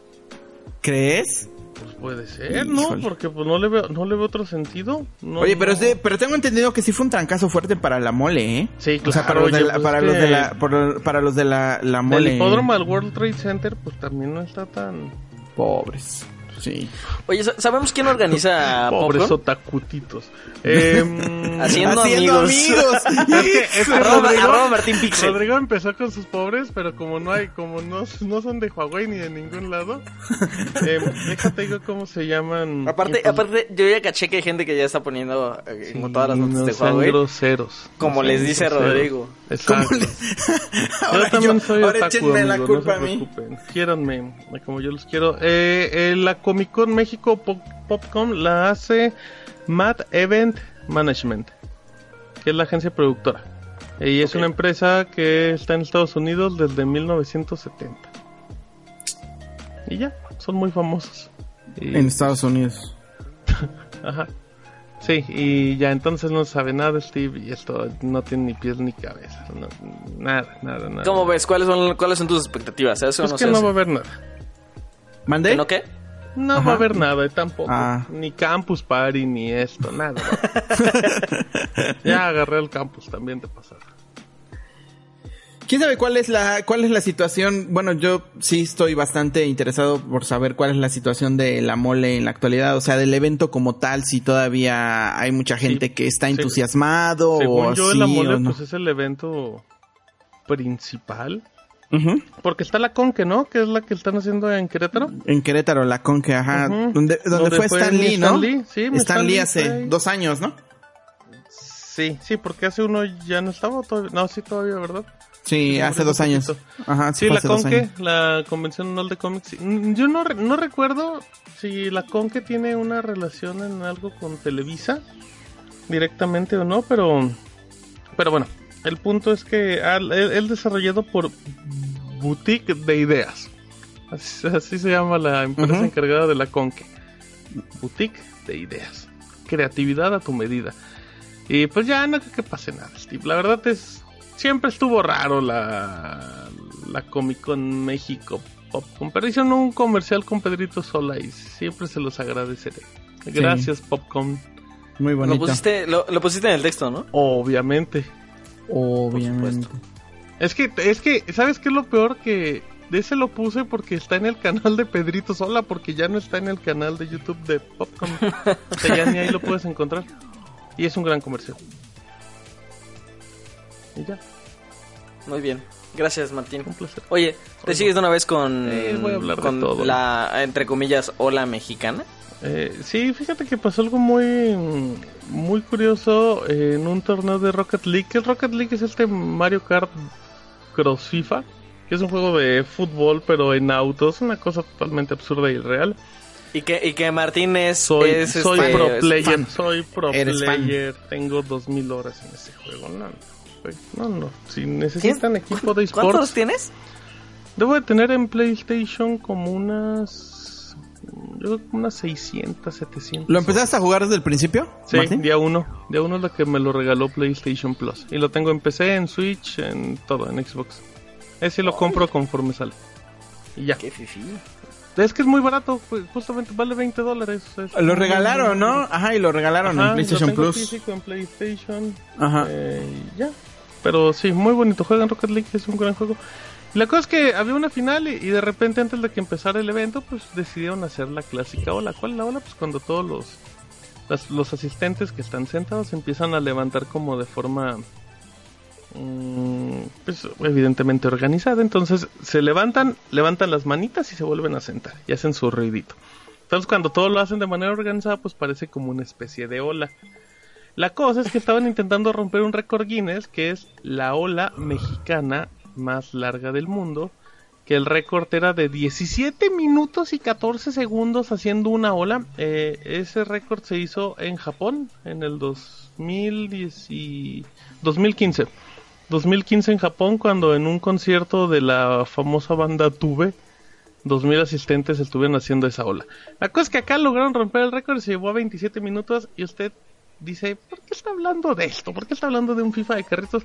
C: ¿crees?
D: Pues puede ser, ¿no?
C: Híjole.
D: Porque pues no le veo, no le veo otro sentido. No,
C: Oye, pero
D: no.
C: sí, pero tengo entendido que sí fue un trancazo fuerte para la mole, ¿eh?
D: Sí,
C: O sea, para
D: claro,
C: los de la,
D: pues
C: para los de la, por- para los de la, la
D: Del
C: mole.
D: hipódromo al World Trade Center, pues también no está tan...
C: Pobres. Sí.
B: Oye, ¿sa- ¿sabemos quién organiza
D: Pobres
B: Popcorn?
D: otacutitos. Em,
B: Haciendo
C: Haciendo
B: amigos.
C: amigos.
D: es que
B: Arroba,
D: Rodrigo-
B: arroba Martín Pixel.
D: Rodrigo empezó con sus pobres, pero como no hay, como no, no son de Huawei ni de ningún lado, em, déjate digo cómo se llaman.
B: Aparte,
D: pues,
B: aparte, yo ya caché que hay gente que ya está poniendo eh, como todas las notas
D: no
B: de Huawei.
D: groseros.
B: Como
D: No
B: les dice
D: groseros.
B: Rodrigo.
D: Exacto.
C: ¿Cómo le-
D: Yo
C: Ahora
D: también
C: yo-
D: soy
C: ahora
D: otaku,
C: la
D: amigos,
C: culpa
D: no
C: a
D: se
C: mí.
D: preocupen. Quiéranme, como yo los quiero. Eh, eh, la Comic Con México Pop- Popcom la hace Mad Event Management, que es la agencia productora. Y es una empresa que está en Estados Unidos desde 1970. Y ya, son muy famosos. Y-
C: En Estados Unidos.
D: Ajá. Sí, y ya entonces no sabe nada Steve y esto no tiene ni pies ni cabeza. no- nada, nada, nada.
B: ¿Cómo ves? ¿Cuáles son, ¿Cuáles son tus expectativas? ¿Se hace o
D: Pues
B: no
D: que
B: se
D: no
B: hace?
D: va a haber nada.
C: ¿Mandé?
B: ¿Que no qué?
D: No
C: Ajá.
D: va a haber nada tampoco.
C: Ah.
D: Ni campus party, ni esto, nada. ya agarré el campus también de pasada.
C: ¿Quién sabe cuál es la cuál es la situación? Bueno, yo sí estoy bastante interesado por saber cuál es la situación de la mole en la actualidad, o sea, del evento como tal, si todavía hay mucha gente
D: Sí,
C: que está
D: sí.
C: entusiasmado
D: Según
C: o
D: yo,
C: sí o no.
D: pues es el evento principal. Porque está la Conque, ¿no? Que es la que están haciendo en Querétaro.
C: En Querétaro, la Conque, ajá,
D: Ujú.
C: donde, donde,
D: Donde
C: fue Stan Lee, ¿no?
D: Stan Lee, sí,
C: Stan
D: Stan
C: Lee hace dos años, ¿no?
D: Sí, sí, porque hace uno ya no estaba todavía. No, sí, todavía, ¿verdad?
C: Sí,
D: Sí,
C: hace dos años. Ajá, sí,
D: Sí, la Conque, la Convención Anual de. Mm, Yo no, re- no recuerdo si la Conque tiene una relación en algo con Televisa directamente o no, pero pero bueno, el punto es que él desarrollado por Boutique de Ideas. Así, así se llama la empresa encargada de la Conque. Boutique de Ideas. Creatividad a tu medida. Y pues ya no creo que pase nada, Steve. La verdad es. Siempre estuvo raro la. La Comic Con México Popcorn. Pero hicieron un comercial con Pedrito Sola y siempre se los agradeceré. Gracias, Popcorn.
C: Muy
B: Lo
C: bonito.
B: pusiste, lo, lo pusiste en el texto, ¿no?
D: Obviamente.
C: Obviamente.
D: Es que, es que, ¿sabes qué es lo peor? Que de ese lo puse porque está en el canal de Pedrito Sola, porque ya no está en el canal de YouTube de Popcorn. o sea, ya ni ahí lo puedes encontrar. Y es un gran comercial. Y ya,
B: Muy bien. Gracias, Martín.
D: un placer.
B: Oye, ¿te sigues de una vez con,
D: Eh, voy a hablar de
B: con
D: todo.
B: la, entre comillas, ola mexicana?
D: Eh, sí, fíjate que pasó algo muy muy curioso en un torneo de Rocket League. Que el Rocket League es este Mario Kart Cross FIFA, que es un juego de fútbol pero en autos, una cosa totalmente absurda y irreal.
B: Y que, y que Martín es...
D: Soy,
B: es,
D: soy
B: este,
D: pro player,
B: fan.
D: soy pro
C: Eres fan.
D: player, tengo 2000 horas en ese juego. No, no, no, no. Si necesitan equipo de
B: ¿Cuántos
D: esports,
B: tienes?
D: debo de tener en PlayStation como unas yo creo que unas 600, 700.
C: ¿Lo empezaste a jugar desde el principio?
D: Sí,
C: Martín?
D: día uno. Día uno es la que me lo regaló PlayStation Plus. Y lo tengo en PC, en Switch, en todo, en Xbox. Ese lo compro conforme sale. Y ya.
B: Qué fifí.
D: Es que es muy barato, ju- justamente vale 20 dólares. es
C: Lo regalaron, ¿no? Ajá, y lo regalaron
D: Ajá,
C: en PlayStation
D: lo tengo
C: Plus.
D: físico en PlayStation.
C: Ajá.
D: eh, ya. Pero sí, muy bonito. Juegan Rocket League, es un gran juego. La cosa es que había una final y, y de repente antes de que empezara el evento, pues decidieron hacer la clásica ola. ¿Cuál es la ola? Pues cuando todos los, las- los asistentes que están sentados empiezan a levantar como de forma, pues evidentemente organizada. Entonces se levantan, levantan las manitas y se vuelven a sentar y hacen su ruidito. Entonces cuando todos lo hacen de manera organizada, pues parece como una especie de ola. La cosa es que estaban intentando romper un récord Guinness, que es la ola mexicana más larga del mundo, que el récord era de 17 minutos y 14 segundos haciendo una ola. Eh, ese récord se hizo en Japón en el 2010 y- 2015. 2015 en Japón cuando en un concierto de la famosa banda Tube 2000 asistentes estuvieron haciendo esa ola. La cosa es que acá lograron romper el récord, se llevó a 27 minutos y usted dice, ¿por qué está hablando de esto? ¿Por qué está hablando de un FIFA de carritos?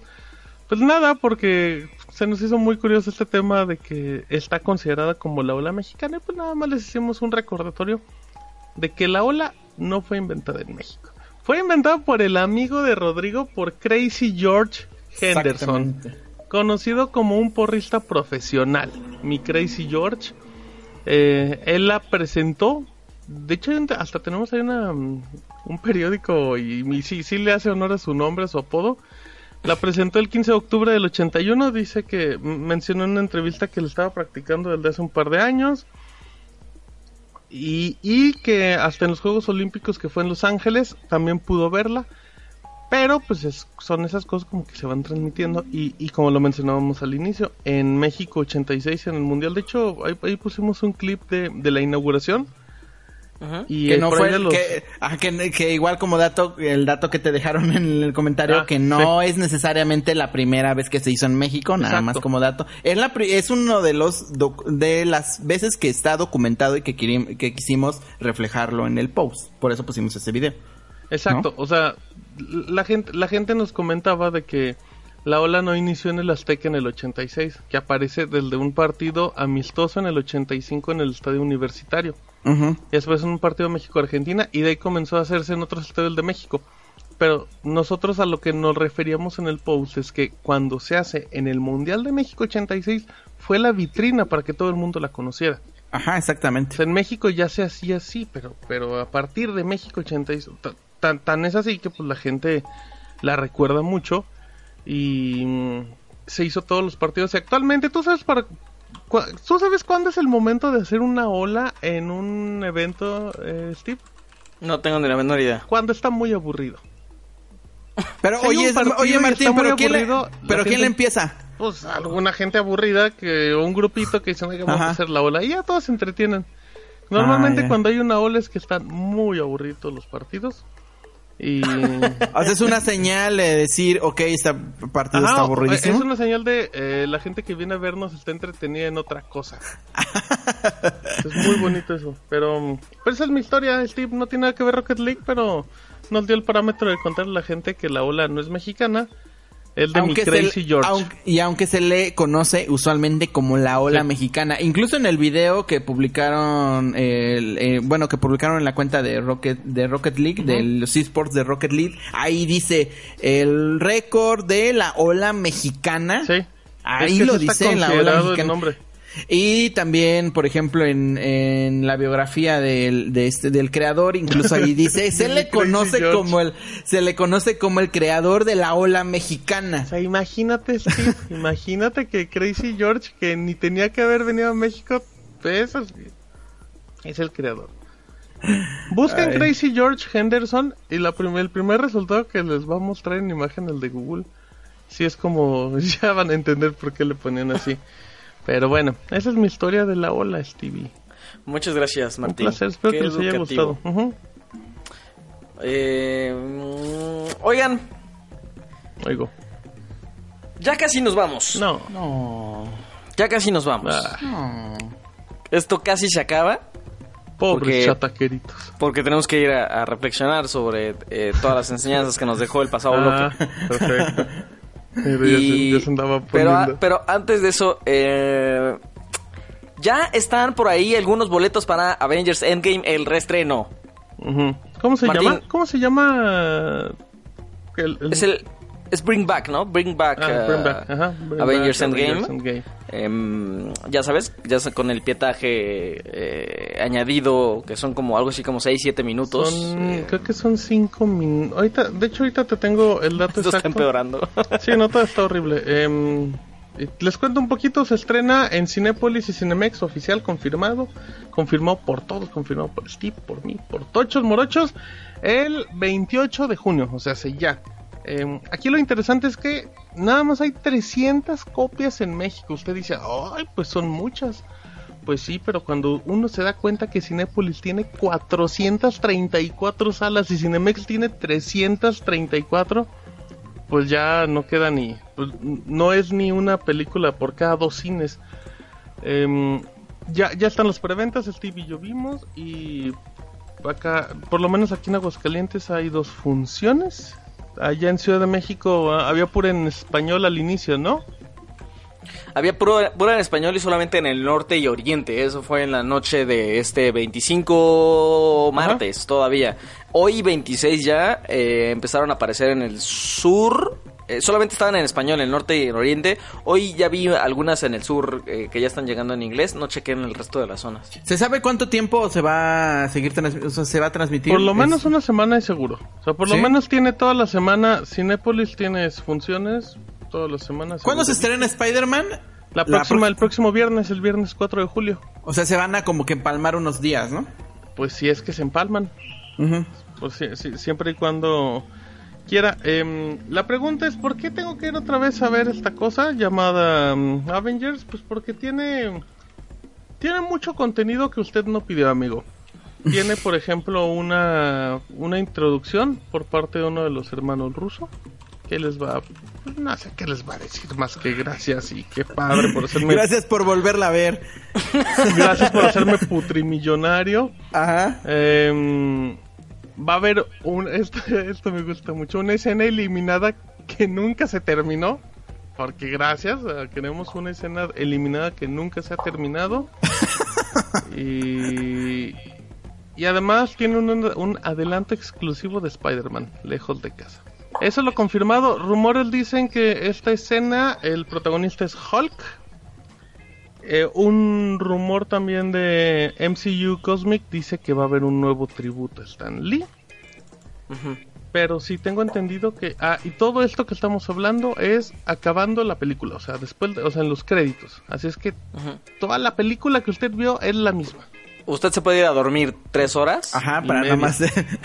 D: Pues nada, porque se nos hizo muy curioso este tema de que está considerada como la ola mexicana y pues nada más les hicimos un recordatorio de que la ola no fue inventada en México. Fue inventada por el amigo de Rodrigo, por Crazy George Henderson conocido como un porrista profesional, mi Crazy George. Eh, él la presentó. De hecho, hasta tenemos ahí una, mm, un periódico y, y sí, sí le hace honor a su nombre, a su apodo. La presentó el 15 de octubre del 81. Dice que mencionó en una entrevista que le estaba practicando desde hace un par de años. Y, y que hasta en los Juegos Olímpicos que fue en Los Ángeles también pudo verla. Pero pues es- son esas cosas como que se van transmitiendo y, y como lo mencionábamos al inicio, en México 86 en el Mundial, de hecho ahí, ahí pusimos un clip de, de la inauguración.
B: Ujú.
D: y
C: que no fue
D: los-
C: que, ajá, que, que igual como dato el dato que te dejaron en el comentario
D: Ah,
C: que no es necesariamente la primera vez que se hizo en México nada
D: Exacto.
C: más como dato. Es la pri- es uno de los de las veces que está documentado y que que quisimos reflejarlo en el post. Por eso pusimos ese video
D: Exacto, o sea, la gente, la gente nos comentaba de que la ola no inició en el Azteca en el 86, que aparece desde un partido amistoso en el 85 en el Estadio Universitario.
C: Ujú.
D: Y después en un partido México-Argentina y de ahí comenzó a hacerse en otros estadios de México. Pero nosotros a lo que nos referíamos en el post es que cuando se hace en el Mundial de México 86 fue la vitrina para que todo el mundo la conociera.
C: ajá
D: O
C: exactamente
D: sea, en México ya se hacía así, pero, pero a partir de México 86, ta- tan, tan es así que pues la gente la recuerda mucho y mm, se hizo todos los partidos. Y actualmente, ¿tú sabes para ¿tú sabes cuándo es el momento de hacer una ola en un evento, eh, Steve?
B: No tengo ni la menor idea.
D: Cuando está muy aburrido.
C: pero
D: Si
C: oye Martín
D: está muy
C: pero quién le,
D: aburrido, la
C: pero quién
D: gente-
C: le empieza
D: Pues alguna gente aburrida que o un grupito que dicen, "Oiga, vamos
C: Ajá.
D: a hacer la ola y ya todos se entretienen. Normalmente
C: Ah, ya.
D: cuando hay una ola es que están muy aburridos los partidos. Y
C: o sea es una señal de decir ok partido
D: Ajá,
C: está
D: o-
C: aburridísimo
D: es una señal de eh, la gente que viene a vernos está entretenida en otra cosa. es muy bonito eso. Pero, pero esa es mi historia, Steve. No tiene nada que ver Rocket League, pero nos dio el parámetro de contarle a la gente que la ola no es mexicana. Es de mi Crazy
C: le-
D: George.
C: aunque- y aunque se le conoce usualmente como la ola
D: Sí.
C: mexicana, incluso en el video que publicaron, el, eh, bueno, que publicaron en la cuenta de Rocket, de Rocket League, de los esports de Rocket League, ahí dice el récord de la ola mexicana
D: Sí.
C: Ahí
D: Es que
C: lo dice en la ola
D: considerado el
C: mexicana.
D: nombre.
C: Y también, por ejemplo, en, en la biografía del, de este, del creador, incluso ahí dice, se le conoce como el, se le conoce como el creador de la ola mexicana.
D: O sea, imagínate, Steve, imagínate que Crazy George, que ni tenía que haber venido a México, pues, es, el creador. Busquen
C: Ay.
D: Crazy George Henderson y la prim- el primer resultado que les va a mostrar en imagen el de Google. Sí es como, ya van a entender por qué le ponían así. Pero bueno, esa es mi historia de la ola, Stevie.
B: Muchas gracias,
D: Un
B: Martín.
D: placer, espero
B: Qué
D: que les haya gustado.
B: Eh, mm, oigan,
D: Oigo.
B: ya casi nos vamos.
D: No.
C: No.
B: Ya casi nos vamos.
D: Ah,
B: Esto casi se acaba
D: pobres
B: Porque-
D: chataqueritos.
B: porque tenemos que ir a, a reflexionar sobre eh, todas las enseñanzas que nos dejó el pasado
D: Ah,
B: bloque.
D: perfecto. Pero se, se
B: pero,
D: poniendo.
B: a- pero antes de eso, eh, ya están por ahí algunos boletos para Avengers Endgame, el reestreno.
D: ¿Cómo se
B: Martín.
D: llama? ¿Cómo se llama? El, el-
B: Es el es Bring Back, ¿no? Bring Back,
D: Ah, Bring Back, ajá, Bring
B: Avengers
D: Back,
B: Endgame.
D: Avengers Endgame.
B: Em, ya sabes, ya con el pietaje eh, añadido, que son como algo así como 6, 7 minutos.
D: Son,
B: eh,
D: creo que son cinco minutos. Ahorita, de hecho, ahorita te tengo el dato
B: esto está empeorando.
D: Sí, no, todo está horrible. Em, les cuento un poquito, se estrena en Cinépolis y Cinemex, oficial, confirmado. Confirmado por todos, confirmado por Steve, por mí, por Tochos Morochos, el 28 de junio, o sea, hace ya. Em, aquí lo interesante es que nada más hay 300 copias en México. Usted dice, ay, pues son muchas. Pues sí, pero cuando uno se da cuenta que Cinépolis tiene 434 salas y Cinemex tiene 334, pues ya no queda ni. pues, no es ni una película por cada dos cines. Em, ya, ya están las preventas, Steve y yo vimos. Y acá, por lo menos aquí en Aguascalientes, hay dos funciones. Allá en Ciudad de México ah, había pura en español al inicio, ¿no?
B: Había puro, puro en español y solamente en el norte y oriente. Eso fue en la noche de este 25 martes todavía. Hoy 26 ya eh, empezaron a aparecer en el sur. Eh, solamente estaban en español en el norte y el oriente. Hoy ya vi algunas en el sur eh, que ya están llegando en inglés. No chequé en el resto de las zonas.
C: ¿Se sabe cuánto tiempo se va a seguir transmi- o sea, se va a transmitir?
D: Por lo
C: Es-
D: menos una semana es seguro. O sea, por lo menos tiene toda la semana. Cinépolis tiene funciones todas las semanas.
C: ¿Cuándo se estrena Spider-Man?
D: La próxima,
C: pro-
D: el próximo viernes, el viernes 4 de julio.
C: O sea, se van a como que empalmar unos días, ¿no?
D: Pues si es que se empalman. Pues sí, sí, siempre y cuando quiera. Em, la pregunta es, ¿por qué tengo que ir otra vez a ver esta cosa llamada mm, Avengers? Pues porque tiene... Tiene mucho contenido que usted no pidió, amigo. Tiene, por ejemplo, una, una introducción por parte de uno de los hermanos rusos. Que les va... pues, no sé qué les va a decir más que gracias y qué padre por hacerme...
C: Gracias por volverla a ver.
D: gracias por hacerme putrimillonario.
C: Ajá.
D: Em, va a haber un esto, esto me gusta mucho una escena eliminada que nunca se terminó porque gracias a- queremos una escena eliminada que nunca se ha terminado. Y y además tiene un, un adelanto exclusivo de Spider-Man lejos de casa. Eso lo confirmado rumores dicen que esta escena el protagonista es Hulk eh, un rumor también de MCU Cosmic dice que va a haber un nuevo tributo a Stan Lee. Pero sí tengo entendido que... Ah, y todo esto que estamos hablando es acabando la película, o sea, después, de- o sea, en los créditos. Así es que toda la película que usted vio es la misma.
B: Usted se puede ir a dormir tres horas.
C: Ajá, para nada más.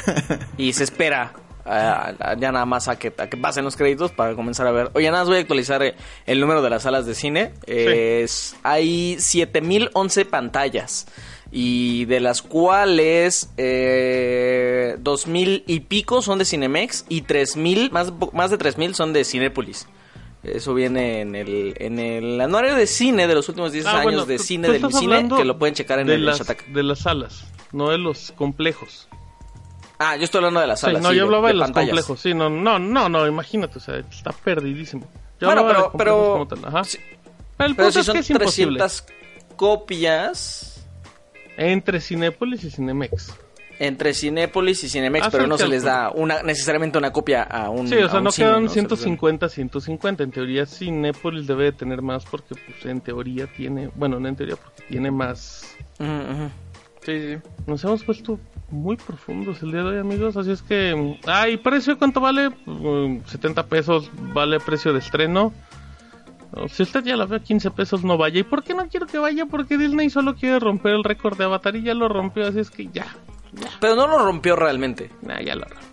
B: y se espera a- a- ya nada más a que, a que pasen los créditos para comenzar a ver. Oye, nada más voy a actualizar eh, el número de las salas de cine. Es, hay 7011 pantallas. Y de las cuales eh, 2000 y pico son de Cinemex y 3000, más, más de 3000 son de Cinépolis. Eso viene en el, en el anuario de cine de los últimos 10
D: Ah,
B: años
D: bueno,
B: de cine del cine que lo pueden checar en
D: de
B: el
D: las,
B: Shataka.
D: de las salas, no de los complejos.
B: Ah, yo estoy hablando de las
D: Sí,
B: salas.
D: no,
B: sí,
D: yo hablaba de, los
B: pantallas.
D: complejos. Sí, no, no, no, no, imagínate, o sea, está perdidísimo. Yo
B: Bueno,
D: de
B: pero, pero,
D: tal, ajá. Pero el
B: pero si
D: es
B: son
D: que es imposible.
B: 300 copias.
D: Entre Cinépolis y Cinemex.
B: entre Cinépolis y Cinemex, pero no se les da una necesariamente una copia a un
D: Sí, o sea, no
B: cine,
D: quedan
B: ¿no? Se les da-
D: 150, 150. En teoría, Cinépolis debe de tener más porque, pues, en teoría tiene... Bueno, no en teoría, porque tiene más... Sí, sí. Nos hemos puesto muy profundos el día de hoy, amigos. Así es que... Ah, ¿y precio cuánto vale? Mm, 70 pesos vale precio de estreno. No, Si usted ya la ve a 15 pesos, no vaya. ¿Y por qué no quiero que vaya? Porque Disney solo quiere romper el récord de Avatar y ya lo rompió. Así es que ya.
B: Pero no lo rompió realmente.
D: Nah, ya lo rompió.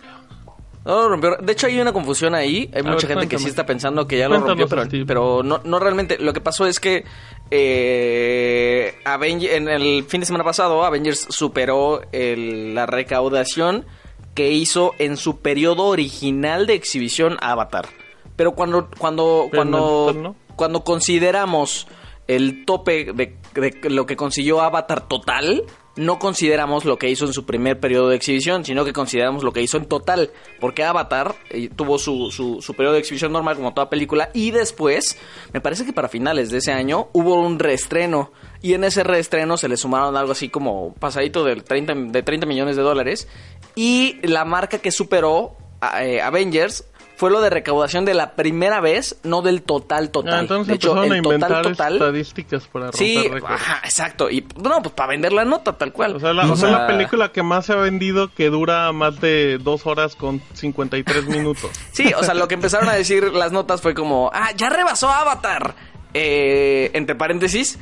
B: No lo rompió. De hecho, hay una confusión ahí. Hay
D: A
B: mucha
D: ver,
B: gente que sí
D: cuéntame.
B: está pensando que ya lo rompió,
D: Cuéntanos,
B: pero,
D: Steve.
B: pero no, no realmente. Lo que pasó es que eh, en el fin de semana pasado, Avengers superó el- la recaudación que hizo en su periodo original de exhibición Avatar. Pero cuando, cuando,
D: Pero
B: cuando, cuando consideramos el tope de, de lo que consiguió Avatar total, no consideramos lo que hizo en su primer periodo de exhibición, sino que consideramos lo que hizo en total. Porque Avatar eh, tuvo su, su, su periodo de exhibición normal como toda película y después, me parece que para finales de ese año, hubo un reestreno. Y en ese reestreno se le sumaron algo así como pasadito del 30, de 30 millones de dólares. Y la marca que superó a- eh, Avengers fue lo de recaudación de la primera vez, no del total total.
D: Ah, entonces
B: de hecho,
D: a
B: el total
D: inventar
B: total
D: estadísticas para romper
B: Sí,
D: récords.
B: ajá, exacto. Y no, pues para vender la nota tal cual.
D: O sea, la, o sea, la película que más se ha vendido que dura más de dos horas con 53 minutos.
B: Sí, o sea, lo que empezaron a decir las notas fue como, ah, ya rebasó Avatar. Eh, entre paréntesis,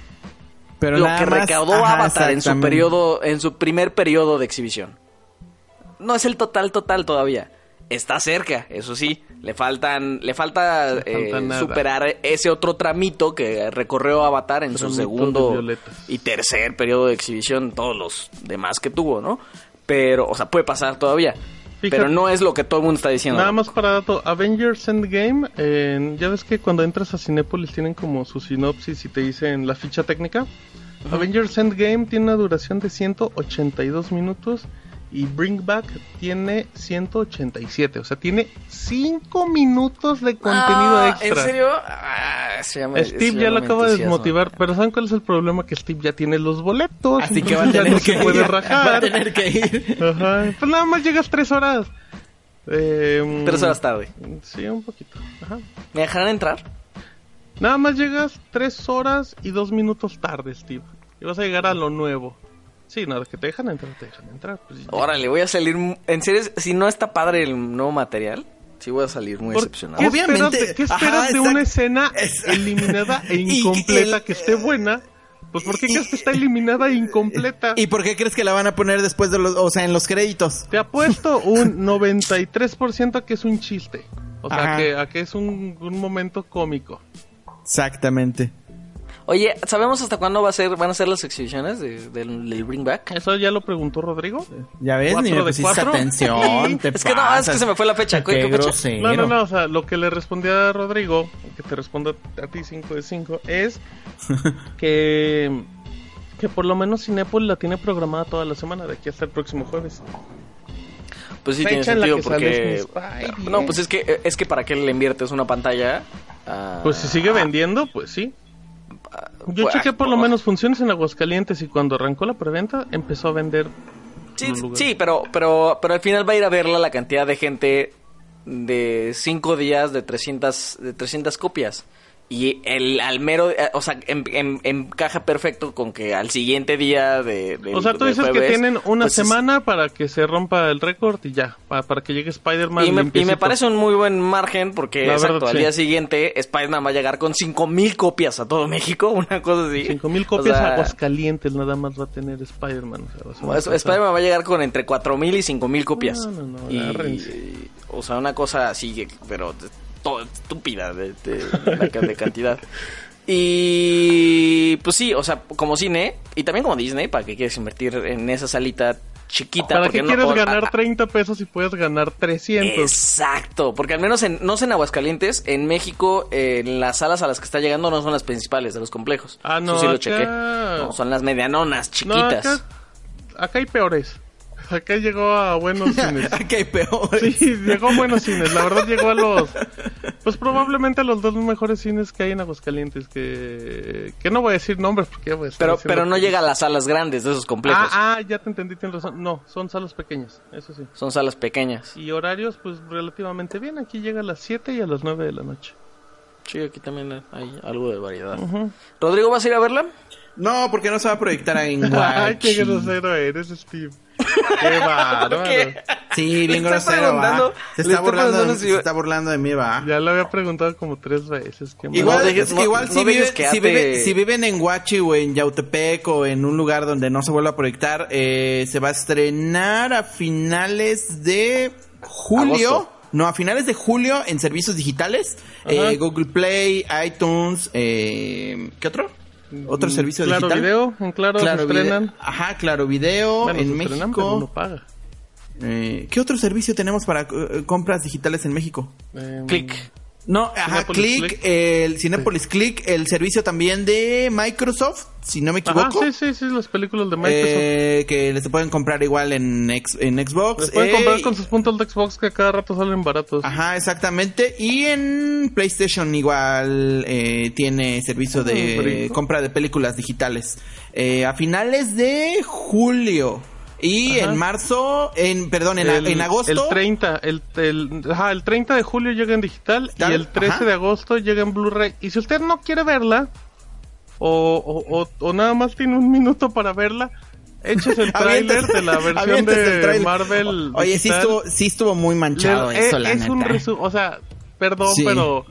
C: Pero
B: lo que
C: más-
B: recaudó
C: ajá,
B: Avatar en su periodo, en su primer periodo de exhibición. No es el total total todavía. Está cerca, eso sí. Le faltan, le falta, eh, superar ese otro tramito que recorrió Avatar en su
D: Tramito
B: segundo y tercer periodo de exhibición, todos los demás que tuvo, ¿no? Pero, o sea, puede pasar todavía.
D: Fíjate.
B: pero no es lo que todo el mundo está diciendo.
D: Nada más para dato, Avengers Endgame, eh, ya ves que cuando entras a Cinépolis tienen como su sinopsis y te dicen la ficha técnica. Avengers Endgame tiene una duración de 182 minutos y Bring Back tiene 187, o sea, tiene 5 minutos de contenido
B: Ah,
D: extra.
B: ¿En serio? Ah, ya me- eso
D: Steve ya
B: no
D: lo acaba de desmotivar, pero ¿saben cuál es el problema? Que Steve ya tiene los boletos.
C: Así que va a
D: ya
C: tener
D: no
C: que
D: se puede
C: ir.
D: rajar.
C: Va a tener que ir.
D: Ajá. Pues nada más llegas tres horas. Eh,
B: Tres horas tarde.
D: Sí, un poquito. Ajá.
B: ¿Me dejarán entrar?
D: Nada más llegas tres horas y dos minutos tarde, Steve. Y vas a llegar a lo nuevo. Sí, nada, que te dejan entrar, te dejan entrar. Pues.
B: Órale, voy a salir... En serio, si no está padre el nuevo material, sí voy a salir muy
D: ¿Por
B: decepcionado.
D: ¿Qué
C: Obviamente.
D: esperas de, qué esperas
C: Ajá,
D: de una escena
C: Es-
D: eliminada e
C: Y-
D: incompleta
C: el-
D: que esté buena? Pues ¿por qué crees que está eliminada e incompleta?
C: ¿Y por qué crees que la van a poner después de los, o sea, en los créditos?
D: Te apuesto un 93% a que es un chiste. O sea,
C: Ajá.
D: que, a que es un, un momento cómico.
C: Exactamente.
B: Oye, ¿sabemos hasta cuándo va a ser, van a ser las exhibiciones de- del, del Bring Back?
D: Eso ya lo preguntó Rodrigo.
C: Ya ves, ni me
D: ¿Cuatro de
C: pusiste
D: cuatro?
C: atención. te
B: Es que no, es que se me fue la fecha. ¿Qué-
C: Qué,
B: fecha?
D: No, no, no, o sea, lo que le respondía a Rodrigo, que te responda a ti 5 de 5, es que, que por lo menos Cinepolis la tiene programada toda la semana, de aquí hasta el próximo jueves.
B: Pues sí
D: Fecha
B: tiene sentido porque... No, pues es que, es que para qué le inviertes una pantalla... a-
D: Pues si sigue vendiendo, pues sí. Yo
B: pues,
D: chequé por lo
B: ah,
D: menos funciones en Aguascalientes y cuando arrancó la preventa empezó a vender.
B: Sí, sí, pero, pero, pero al final va a ir a verla la cantidad de gente de 5 días de 300, de 300 copias. Y el al mero, eh, o sea, em- em- encaja perfecto con que al siguiente día de, del-
D: O sea, tú dices que tienen una
B: pues, es-
D: semana para que se rompa el récord y ya, para, para que llegue Spider-Man.
B: y me, y me parece un muy buen margen porque,
D: La
B: exacto,
D: verdad,
B: al
D: sí.
B: día siguiente Spider-Man va a llegar con 5000 copias a todo México, una cosa así.
D: 5000
B: O
D: copias
B: sea,
D: Aguascalientes nada más va a tener Spider-Man. o sea, a
B: Spider-Man va a llegar con entre 4000 y 5000 copias.
D: No, no, no,
B: Y- o sea, una cosa así, pero de- estúpida de, de- de ca- de cantidad. Y pues sí, o sea, como cine y también como Disney, ¿para qué quieres invertir en esa salita chiquita?
D: ¿Para
B: Porque
D: qué
B: no-
D: quieres
B: o-
D: ganar
B: a-
D: 30 pesos y puedes ganar 300?
B: Exacto, porque al menos en, no sé en Aguascalientes, en México, eh, las salas a las que está llegando no son las principales de los complejos.
D: Ah, no,
B: Eso sí lo chequé. No, son las medianonas,
D: No,
B: chiquitas.
D: acá, acá hay peores. Acá llegó a buenos cines.
C: Aquí hay peores.
D: Sí, llegó a buenos cines. La verdad llegó a los... Pues probablemente a los dos mejores cines que hay en Aguascalientes. Que, que no voy a decir nombres porque ya voy a estar
B: Pero, pero no llega a las salas grandes de esos complejos.
D: Ah, ah, ya te entendí, tienes razón. No, son salas pequeñas, eso sí.
B: Son salas pequeñas.
D: Y horarios, pues relativamente bien. Aquí llega a las 7 y a las 9 de la noche.
B: Sí, aquí también hay algo de variedad. Rodrigo, ¿vas a ir a verla?
C: No, porque no se va a proyectar en
D: Ay, qué
C: Guachi.
D: grosero eres, Steve. Qué bárbaro.
C: Sí, bien grosero, va. Se está burlando, de,
B: preguntando si-
C: se está burlando de mí, va.
D: Ya lo había preguntado como tres veces. Qué.
C: Igual,
B: No dejes-
C: es que
B: no-
C: igual
B: no
C: si,
B: dejes
C: viven, si, viven, si viven en Huachi o en Yautepec o en un lugar donde no se vuelva a proyectar, eh, se va a estrenar a finales de julio.
B: Agosto.
C: No, a finales de julio en servicios digitales. Eh, Google Play, iTunes, eh, ¿qué otro? Otro servicio
D: Claro
C: digital.
D: Video, en Claro, se
C: Video-. Ajá, Claro Video
D: Bueno,
C: en
D: estrenan, pero
C: México.
D: uno paga.
C: Eh, ¿Qué otro servicio tenemos para eh, compras digitales en México?
D: Eh,
B: Click.
C: No, ajá, Click,
D: Click.
C: el Cinepolis Click, el servicio también de Microsoft, si no me
D: Ajá,
C: equivoco.
D: sí, sí, sí, las películas de Microsoft.
C: Eh, que les pueden comprar igual en, ex- en Xbox.
D: Las pueden
C: eh,
D: comprar con sus puntos de Xbox que a cada rato salen baratos.
C: Ajá, exactamente. Y en PlayStation igual eh, tiene servicio de compra de películas digitales. Eh, a finales de julio. Y
D: Ajá.
C: en marzo, en perdón, en,
D: El-
C: en agosto.
D: El 30, el, el, ajá, el 30 de julio llega en digital
C: Tal,
D: y el 13
C: ajá.
D: de agosto llega en Blu-ray. Y si usted no quiere verla, o, o, o- o nada más tiene un minuto para verla, échese el tráiler de la versión de. Marvel.
C: Oye, sí estuvo, sí estuvo muy manchado
D: Le-
C: eso,
D: es,
C: la
D: es un
C: neta.
D: resumen, o sea, perdón,
C: Sí.
D: pero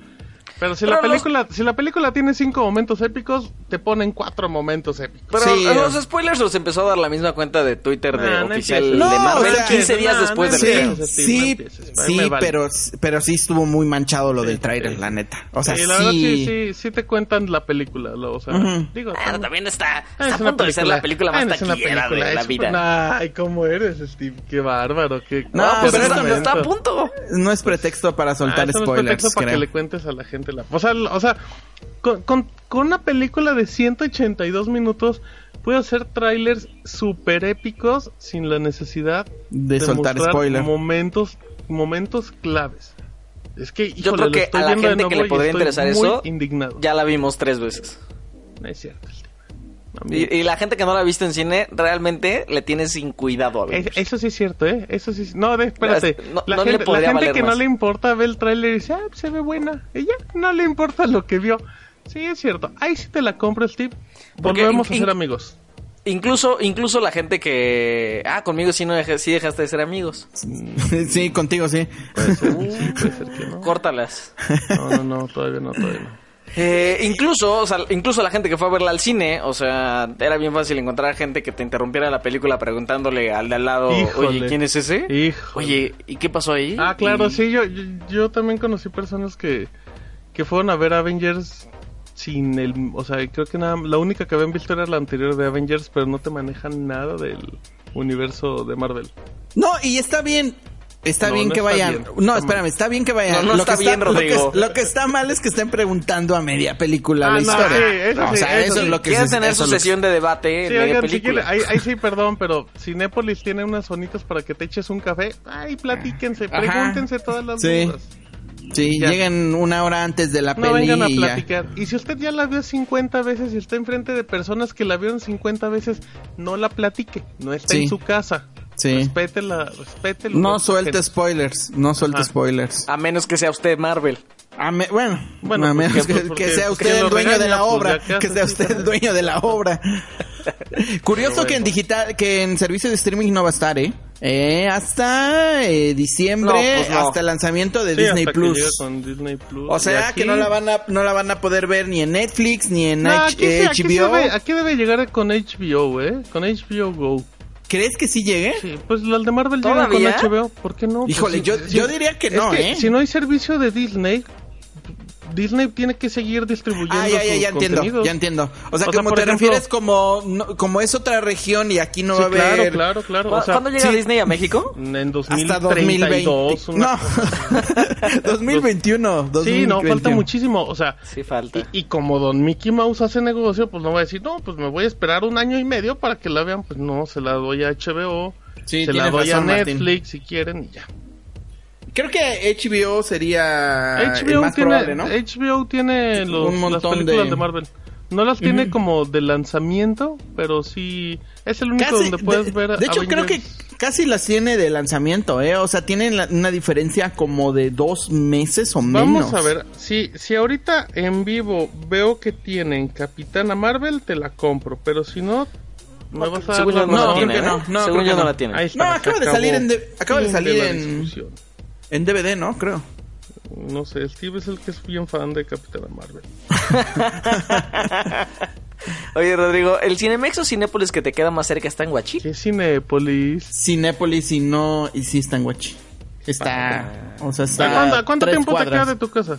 D: pero si
B: Pero
D: la
B: los-
D: película si la película tiene cinco momentos épicos, te ponen cuatro momentos épicos.
B: Pero
C: Sí,
B: los
C: eh.
B: spoilers los empezó a dar la misma cuenta de Twitter de
D: Nah, no
B: oficial
D: empieces.
B: de
C: No,
B: Marvel
C: o sea,
B: 15 días
D: no,
B: después
D: no
B: del
C: Sí.
D: Steve,
C: sí,
D: no
C: sí,
D: me vale.
C: pero, pero sí estuvo muy manchado lo del
D: Sí,
C: trailer,
D: sí.
C: la neta. O sea,
D: Sí,
C: sí.
D: la verdad sí, sí, sí te cuentan la película, lo- o sea,
C: Ujú.
D: digo,
B: Bueno, también está, está
D: es
B: a punto de ser la película más
D: Bueno, es una
B: taquillera de
D: película,
B: la
D: es-
B: vida.
D: Ay, cómo eres, Steve, qué bárbaro, qué
B: No,
C: No,
B: pues
C: pero
B: esto no
C: no
B: está a punto.
C: No es pretexto para
D: Ah,
C: soltar
D: no
C: spoilers,
D: pretexto para que
C: creo.
D: le cuentes a la gente la... O sea, o sea con, con, con una película de 182 minutos puedo hacer trailers súper épicos sin la necesidad
C: De soltar spoiler.
D: momentos, momentos claves. Es que,
B: Yo
D: híjole,
B: creo
D: lo
B: que
D: estoy
B: a la gente que le podría interesar eso,
D: indignado.
B: Ya la vimos tres veces.
D: No es cierto.
B: Y, y la gente que no la ha visto en cine realmente le tiene sin cuidado a
D: Es-
B: ver.
D: eso sí es cierto, ¿eh? Eso sí. No, de- espérate.
B: No-
D: la
B: no le
D: gente, la gente que
B: más.
D: no le importa ve el tráiler y dice, ah, se ve buena. Y ya, no le importa lo que vio. Sí, es cierto. Ahí sí te la compro, Steve.
B: Porque
D: Volvemos a
B: in-
D: ser
B: in-
D: amigos.
B: Incluso, incluso la gente que... Ah, conmigo sí, no deja- sí dejaste de ser amigos.
C: sí, contigo sí.
D: Puede ser, puede ser que no.
B: Córtalas.
D: No, no, no, todavía no, todavía no.
B: Eh, incluso, o sea, incluso la gente que fue a verla al cine, o sea, era bien fácil encontrar gente que te interrumpiera la película preguntándole al de al lado,
D: Híjole.
B: oye, ¿quién es ese?
D: Híjole.
B: Oye, ¿y qué pasó ahí?
D: Ah, claro,
B: Y-
D: sí, yo, yo, yo también conocí personas que, que fueron a ver Avengers sin el... O sea, creo que nada, la única que habían visto era la anterior de Avengers, pero no te manejan nada del universo de Marvel.
C: No, y está bien. Está
D: No,
C: bien
D: no
C: que
D: está
C: vayan.
D: bien,
C: no,
D: está
C: espérame, está bien que vayan.
B: No, no está
C: que
B: bien,
C: lo que-
B: Rodrigo.
C: Lo que, está mal es que estén preguntando a media película
D: Ah,
C: la
D: no,
C: historia.
D: sí, eso
C: o
D: sí,
C: sea,
D: eso sí.
C: es lo que
B: Quieren tener su
C: lo
B: sesión de debate
D: Sí,
B: en media
D: oigan, si
B: película.
D: quieren, ahí, ahí sí, perdón, pero Cinépolis tiene unas zonitas para que te eches un café. Ay, platíquense,
C: Ajá.
D: pregúntense todas las
C: Sí.
D: dudas.
C: Sí,
D: Ya.
C: lleguen una hora antes de la
D: No
C: peli
D: vengan a
C: y ya.
D: platicar. Y si usted ya la vio 50 veces y está enfrente de personas que la vieron 50 veces, no la platique. No está
C: Sí.
D: en su casa.
C: Sí.
D: Respétela, respétela.
C: No suelte spoilers, no suelte
D: Ajá.
C: spoilers.
B: A menos que sea usted Marvel.
C: A me- bueno,
D: Bueno,
C: a
D: pues,
C: menos
D: que-
C: que,
D: porque-
C: que sea
D: porque
C: usted el dueño de la
D: pues,
C: obra,
D: que
C: que sea usted el dueño de la obra. Curioso que en digital, que en servicio de streaming no va a estar, ¿eh? Eh, hasta eh, diciembre,
B: No, pues no.
C: hasta el lanzamiento de
D: Sí,
C: Disney
D: hasta que llega
C: Plus.
D: con Disney Plus.
C: O sea
D: aquí-
C: que no la van a no la van a poder ver ni en Netflix ni en
D: No,
C: H-
D: aquí,
C: HBO.
D: debe, aquí debe llegar con HBO, ¿eh? Con HBO Go.
C: ¿Crees que sí llegue?
D: Sí, pues las de Marvel llegan con
B: ¿Todavía?
D: HBO. ¿Por qué no? Pues,
C: Híjole,
D: sí,
C: yo,
D: sí.
C: yo diría que
D: Es
C: no,
D: que
C: ¿eh?
D: Si no hay servicio de Disney, Disney tiene que seguir distribuyendo
C: Ah, ya, ya, ya entiendo,
D: contenidos.
C: ya entiendo. O sea,
D: O sea,
C: como
D: por
C: te
D: ejemplo-
C: refieres como no- como es otra región y aquí no
D: Sí,
C: va a
D: claro,
C: haber
D: claro, claro.
B: ¿Cu-
D: O sea,
B: ¿Cuándo llega
C: sí.
B: Disney a México?
D: en 2032,
C: hasta 2020.
D: una-
C: No. 2021,
D: Sí, no, falta
C: 2021.
D: muchísimo. O sea,
B: Sí, falta.
D: y, y como Don Mickey Mouse hace negocio, pues no va a decir, no, pues me voy a esperar un año y medio para que la vean. Pues no, se la doy a HBO.
C: Sí,
D: Se la doy
C: razón,
D: a
C: Martín.
D: Netflix si quieren y ya.
C: Creo que HBO sería el
D: HBO,
C: más
D: tiene,
C: probable, ¿no?
D: HBO tiene los,
C: Un montón
D: las películas
C: de-
D: de... Marvel. No las tiene como de lanzamiento, pero sí es el único
C: Casi-
D: donde puedes
C: de,
D: ver.
C: de hecho, creo que casi las tiene de lanzamiento, ¿eh? O sea, tienen la- una diferencia como de dos meses o menos.
D: Vamos a ver, si, si ahorita en vivo veo que tienen Capitana Marvel, te la compro, pero si no, me vas a dar
B: Según
D: la
B: yo no,
C: No,
B: la tiene, ¿eh?
C: no, no,
B: Según yo no
C: no.
B: la tiene.
C: No, acaba de salir en de- acaba de salir en-
D: discusión.
C: En DVD, ¿no? Creo.
D: No sé, Steve es el que es bien fan de Capitana Marvel.
B: Oye, Rodrigo, ¿el Cinemex o Cinépolis que te queda más cerca está en Guachi?
D: ¿Qué Cinepolis?
C: Cinépolis y no, y sí está en Guachi. Está, o sea, está.
D: ¿A cuánto, a cuánto
C: tres
D: tiempo te queda de tu casa?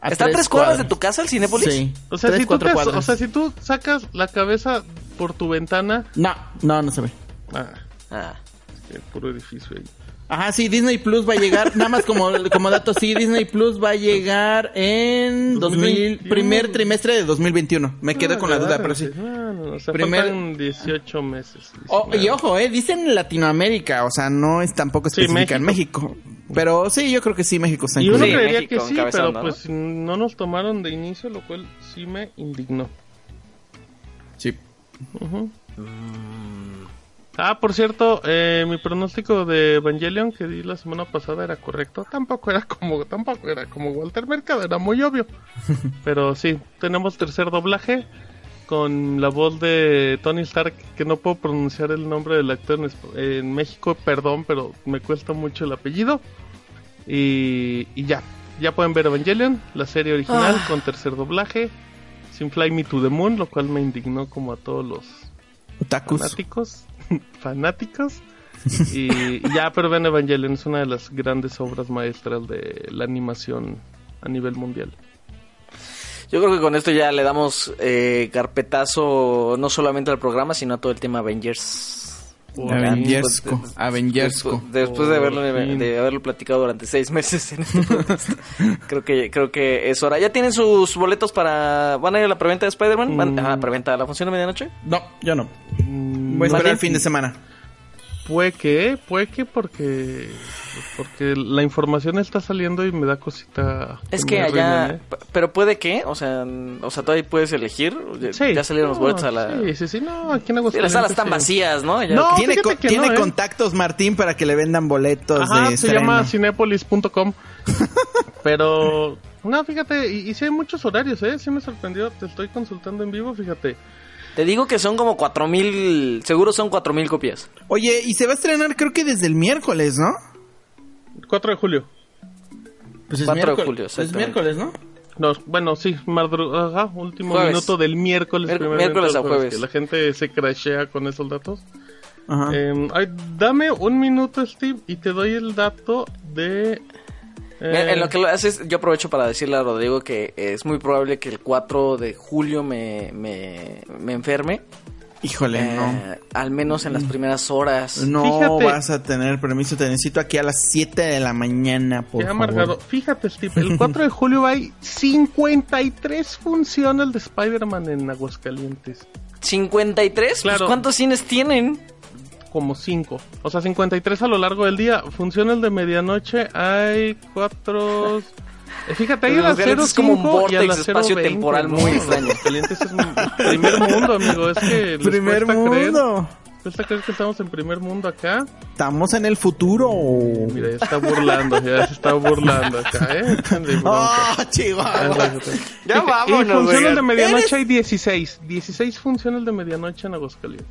C: A
B: ¿Está a tres cuadras de tu casa el Cinépolis?
C: Sí.
D: O sea,
C: tres,
D: si tú
C: cuatro
D: te-
C: cuadras.
D: o sea, si tú sacas la cabeza por tu ventana,
C: No, no, no se ve.
D: ah,
B: Ah.
D: qué puro edificio ahí.
C: Ajá, sí, Disney Plus va a llegar, nada más como, como dato, sí, Disney Plus va a llegar en 2000,
D: 2021.
C: primer trimestre de 2021. Me quedé
D: Ah,
C: con la duda, pero sí.
D: No, no, no, o sea,
C: Primer-
D: faltan 18 meses.
C: Oh, y
D: 19.
C: ojo, eh, dicen Latinoamérica, o sea, no es tampoco
D: Sí,
C: específica en México. Pero sí, yo creo que sí, México está
D: Y uno
B: Sí,
C: incluido.
D: creería
B: México
D: que sí, pero pues no nos tomaron de inicio, lo cual sí me indignó.
C: Sí.
D: Ujú. Ah, por cierto, eh, mi pronóstico de Evangelion que di la semana pasada era correcto. Tampoco era como, tampoco era como Walter Mercado, era muy obvio. Pero sí, tenemos tercer doblaje con la voz de Tony Stark, que no puedo pronunciar el nombre del actor en, México, perdón, pero me cuesta mucho el apellido. Y, y ya, ya pueden ver Evangelion, la serie original
B: Ah.
D: con tercer doblaje, sin Fly Me to the Moon, lo cual me indignó como a todos los
C: Otakus.
D: fanáticos. fanáticos. Y, ya, pero ven Evangelion, es una de las grandes obras maestras de la animación a nivel mundial.
B: Yo creo que con esto ya le damos eh, carpetazo no solamente al programa, sino a todo el tema Avengers.
C: Avengersco,
B: Después-
C: Avengersco.
B: Después, de, haberlo, de haberlo platicado durante seis meses en este podcast, creo que creo que es hora. ¿Ya tienen sus boletos para... ¿Van a ir a la preventa de Spider-Man? ¿Van
D: Mm.
B: a la preventa a la función de medianoche?
C: No, yo no. Voy a esperar el fin de semana.
D: Puede que, puede que porque porque la información está saliendo y me da cosita.
B: Es que allá...
D: arruinen, ¿eh?
B: Pero puede que, o sea, o sea, todavía puedes elegir. Ya-
D: Sí.
B: Ya salieron los boletos a la...
D: Sí, sí, sí, no, aquí en Aguascalientes.
B: las salas están vacías, ¿no? Ya-
D: No,
C: tiene co- tiene
D: no, ¿eh?
C: contactos, Martín, para que le vendan boletos
D: Ajá,
C: de
D: se
C: estreno.
D: llama cinepolis.com. Pero, no, fíjate, y, y sí hay muchos horarios, ¿eh? Sí me sorprendió, te estoy consultando en vivo, fíjate.
B: Te digo que son como cuatro mil... Seguro son cuatro mil copias.
C: Oye, y se va a estrenar creo que desde el miércoles, ¿no?
D: 4 de julio.
C: Pues es
B: 4 de
C: miércoles.
B: julio,
C: Es miércoles, ¿no?
D: No, bueno, sí, madru- ajá, último
B: Jueves.
D: minuto del miércoles.
B: Mier- miércoles a
D: jueves,
B: jueves.
D: que la gente se crashea con esos datos.
C: Ajá.
D: Eh, ay, dame un minuto, Steve, y te doy el dato de... Eh,
B: En lo que lo haces, yo aprovecho para decirle a Rodrigo que es muy probable que el 4 de julio me, me, me enferme.
C: Híjole,
B: Eh, Al menos en las primeras horas.
C: no. No
D: Fíjate.
C: vas a tener permiso, te necesito aquí a las 7 de la mañana, por
D: Qué
C: favor.
D: Fíjate, Steve, el 4 de julio hay 53 funciones de Spider-Man en Aguascalientes.
B: 53,
D: Claro.
B: pues ¿cuántos cines tienen?
D: Como 5. O sea, 53 a lo largo del día. Funciones de medianoche hay 4... Fíjate, hay a las
B: Aguascalientes
D: 05
B: es como un
D: y a
B: vórtex
D: las
B: espacio-temporal
D: 020,
B: muy
D: ¿no?
B: extraño.
D: Aguascalientes es un primer mundo, amigo. Es que
C: Primer mundo.
D: cuesta creer que estamos en primer mundo acá.
C: Estamos en el futuro.
D: Mira, ya está burlando, ya se está burlando acá, ¿eh? Bronca.
C: ¡Oh, Chihuahua!
B: Ya vámonos,
D: Y funciones de medianoche
C: Eres-
D: hay 16. 16 funciones de medianoche en Aguascalientes.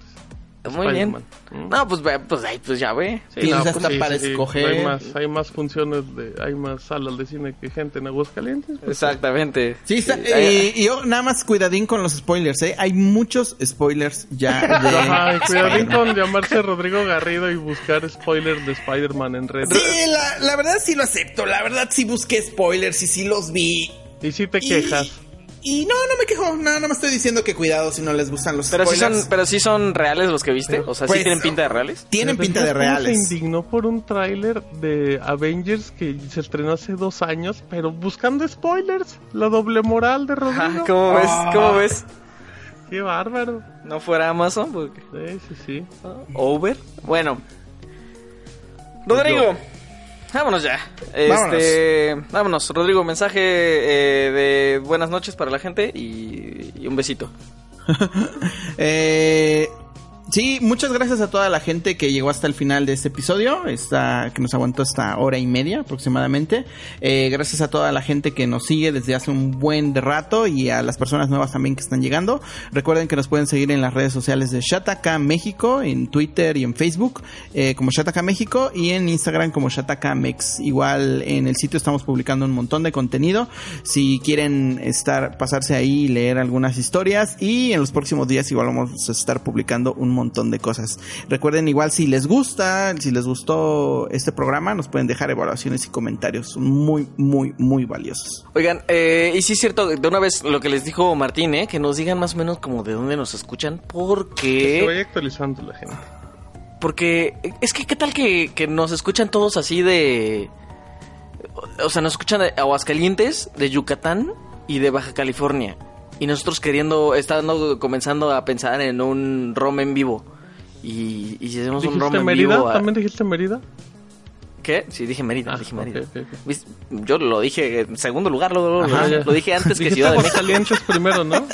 B: Muy bien.
D: Mm.
B: No, pues, pues, ahí, pues ya ve.
D: Sí,
C: Tienes
D: pues
C: para escoger.
D: Hay más, hay más funciones, de, hay más salas de cine que gente en Aguascalientes. pues,
B: Exactamente.
C: Sí, está-
B: Sí,
C: y, y yo nada más cuidadín con los spoilers, ¿eh? Hay muchos spoilers ya de...
D: Ajá, cuidadín con llamarse Rodrigo Garrido y buscar spoilers de Spider-Man en red.
C: Sí, la, la verdad sí lo acepto. La verdad sí busqué spoilers y sí los vi.
D: Y si te quejas.
C: Y, no, no me quejo. No, no me estoy diciendo que cuidado si no les gustan los
B: Pero sí,
C: spoilers.
B: son, pero sí son reales los que viste. O sea,
C: Pues,
B: sí tienen pinta de reales.
C: Tienen
D: Pero
C: pinta de
D: ¿cómo
C: reales.
D: Se indignó por un tráiler de Avengers que se estrenó hace dos años, pero buscando spoilers. La doble moral de Rodrigo.
B: Ah, ¿Cómo ves? ¿Cómo ves?
D: Qué bárbaro.
B: No fuera Amazon, porque...
D: Sí, sí, sí.
B: Over. Bueno, Rodrigo, vámonos ya. Este, vámonos. Rodrigo, mensaje eh, de buenas noches para la gente y, y un besito.
C: eh, Sí, muchas gracias a toda la gente que llegó hasta el final de este episodio, esta, que nos aguantó hasta hora y media aproximadamente. Eh, gracias a toda la gente que nos sigue desde hace un buen rato y a las personas nuevas también que están llegando. Recuerden que nos pueden seguir en las redes sociales de Shataka México, en Twitter y en Facebook eh, como Shataka México y en Instagram como Shataka Mex. Igual en el sitio estamos publicando un montón de contenido. Si quieren estar, pasarse ahí y leer algunas historias y en los próximos días igual vamos a estar publicando un montón de cosas. Recuerden igual si les gusta, si les gustó este programa, nos pueden dejar evaluaciones y comentarios muy, muy, muy valiosos.
B: Oigan, eh, y sí es cierto, de una vez lo que les dijo Martín, ¿eh? que nos digan más o menos como de dónde nos escuchan, porque...
D: Que se vaya actualizando la gente.
B: Porque es que qué tal que, que nos escuchan todos así de... O sea, nos escuchan de Aguascalientes, de Yucatán y de Baja California. Y nosotros queriendo, estando comenzando a pensar en un ROM en vivo. Y, y si hacemos un ROM en
D: Mérida?
B: vivo. a-
D: ¿También dijiste Mérida?
B: ¿Qué? Sí, dije Mérida,
D: Ah,
B: dije Mérida.
D: ok, ok, ok.
B: ¿Viste? Yo lo dije en segundo lugar, lo, lo-
D: Ajá,
B: lo- lo dije antes que
D: Dijiste
B: Ciudad de México.
D: Primero, ¿no?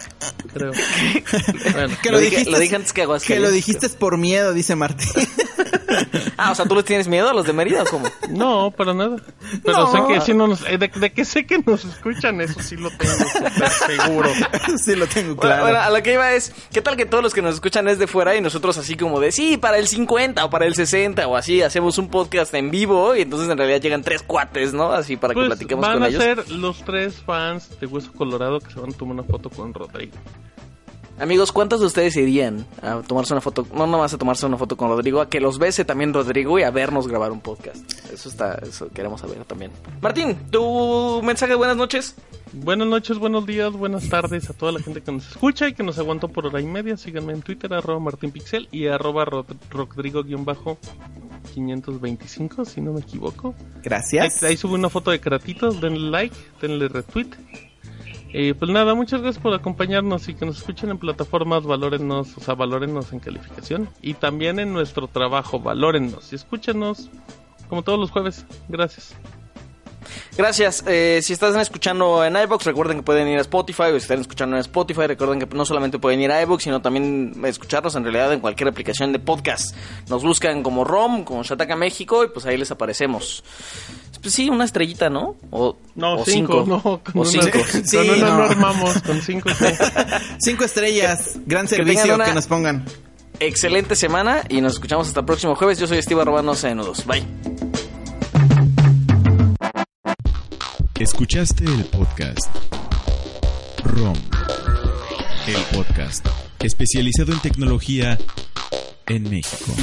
D: Creo. Bueno.
C: Que
B: Lo dije- lo dije antes que
C: Que
B: Aguascalientes.
C: lo dijiste por miedo, dice Martín.
B: Ah, o sea, ¿tú les tienes miedo a los de Mérida o cómo?
D: No, para nada. Pero
C: No.
D: sé que sí no nos, eh, de, de que sé que nos escuchan, eso sí lo tengo súper seguro.
C: sí, lo tengo
B: Bueno,
C: claro.
B: bueno, a lo que iba es, ¿qué tal que todos los que nos escuchan es de fuera y nosotros así como de, sí, para el 50 o para el 60 o así, hacemos un podcast en vivo y entonces en realidad llegan tres cuates, ¿no? Así para que
D: Pues
B: platiquemos
D: van
B: con
D: a
B: ellos.
D: ser los tres fans de Hueso Colorado que se van a tomar una foto con Rodrigo.
B: Amigos, ¿cuántos de ustedes irían a tomarse una foto? No nomás a tomarse una foto con Rodrigo, a que los bese también Rodrigo y a vernos grabar un podcast. Eso está, eso queremos saber también. Martín, tu mensaje de buenas noches.
D: Buenas noches, buenos días, buenas tardes a toda la gente que nos escucha y que nos aguantó por hora y media. Síganme en Twitter, arroba martinpixel y arroba rod- rodrigo-525, si no me equivoco. Ahí,
C: Gracias.
D: ahí sube una foto de Kratitos, denle like, denle retweet. Eh, pues nada, muchas gracias por acompañarnos y que nos escuchen en plataformas, valórennos, o sea, valórennos en calificación y también en nuestro trabajo, valórennos y escúchenos como todos los jueves. Gracias.
B: Gracias. Eh, si están escuchando en iBox, recuerden que pueden ir a Spotify. O si están escuchando en Spotify, recuerden que no solamente pueden ir a iBox, sino también escucharnos en realidad en cualquier aplicación de podcast. Nos buscan como ROM, como Shataka México, y pues ahí les aparecemos. Pues sí, una estrellita, ¿no? O,
D: No,
B: o
D: cinco, no,
B: O
D: con una,
B: cinco.
C: Sí,
D: con una
C: no.
D: no armamos, con cinco estrellas.
C: Cinco estrellas. Gran servicio
B: una-
C: que nos pongan.
B: Excelente semana y nos escuchamos hasta el próximo jueves. Yo soy Steve Arrobanos en Nudos. Bye.
A: Escuchaste el podcast ROM, el podcast especializado en tecnología en México.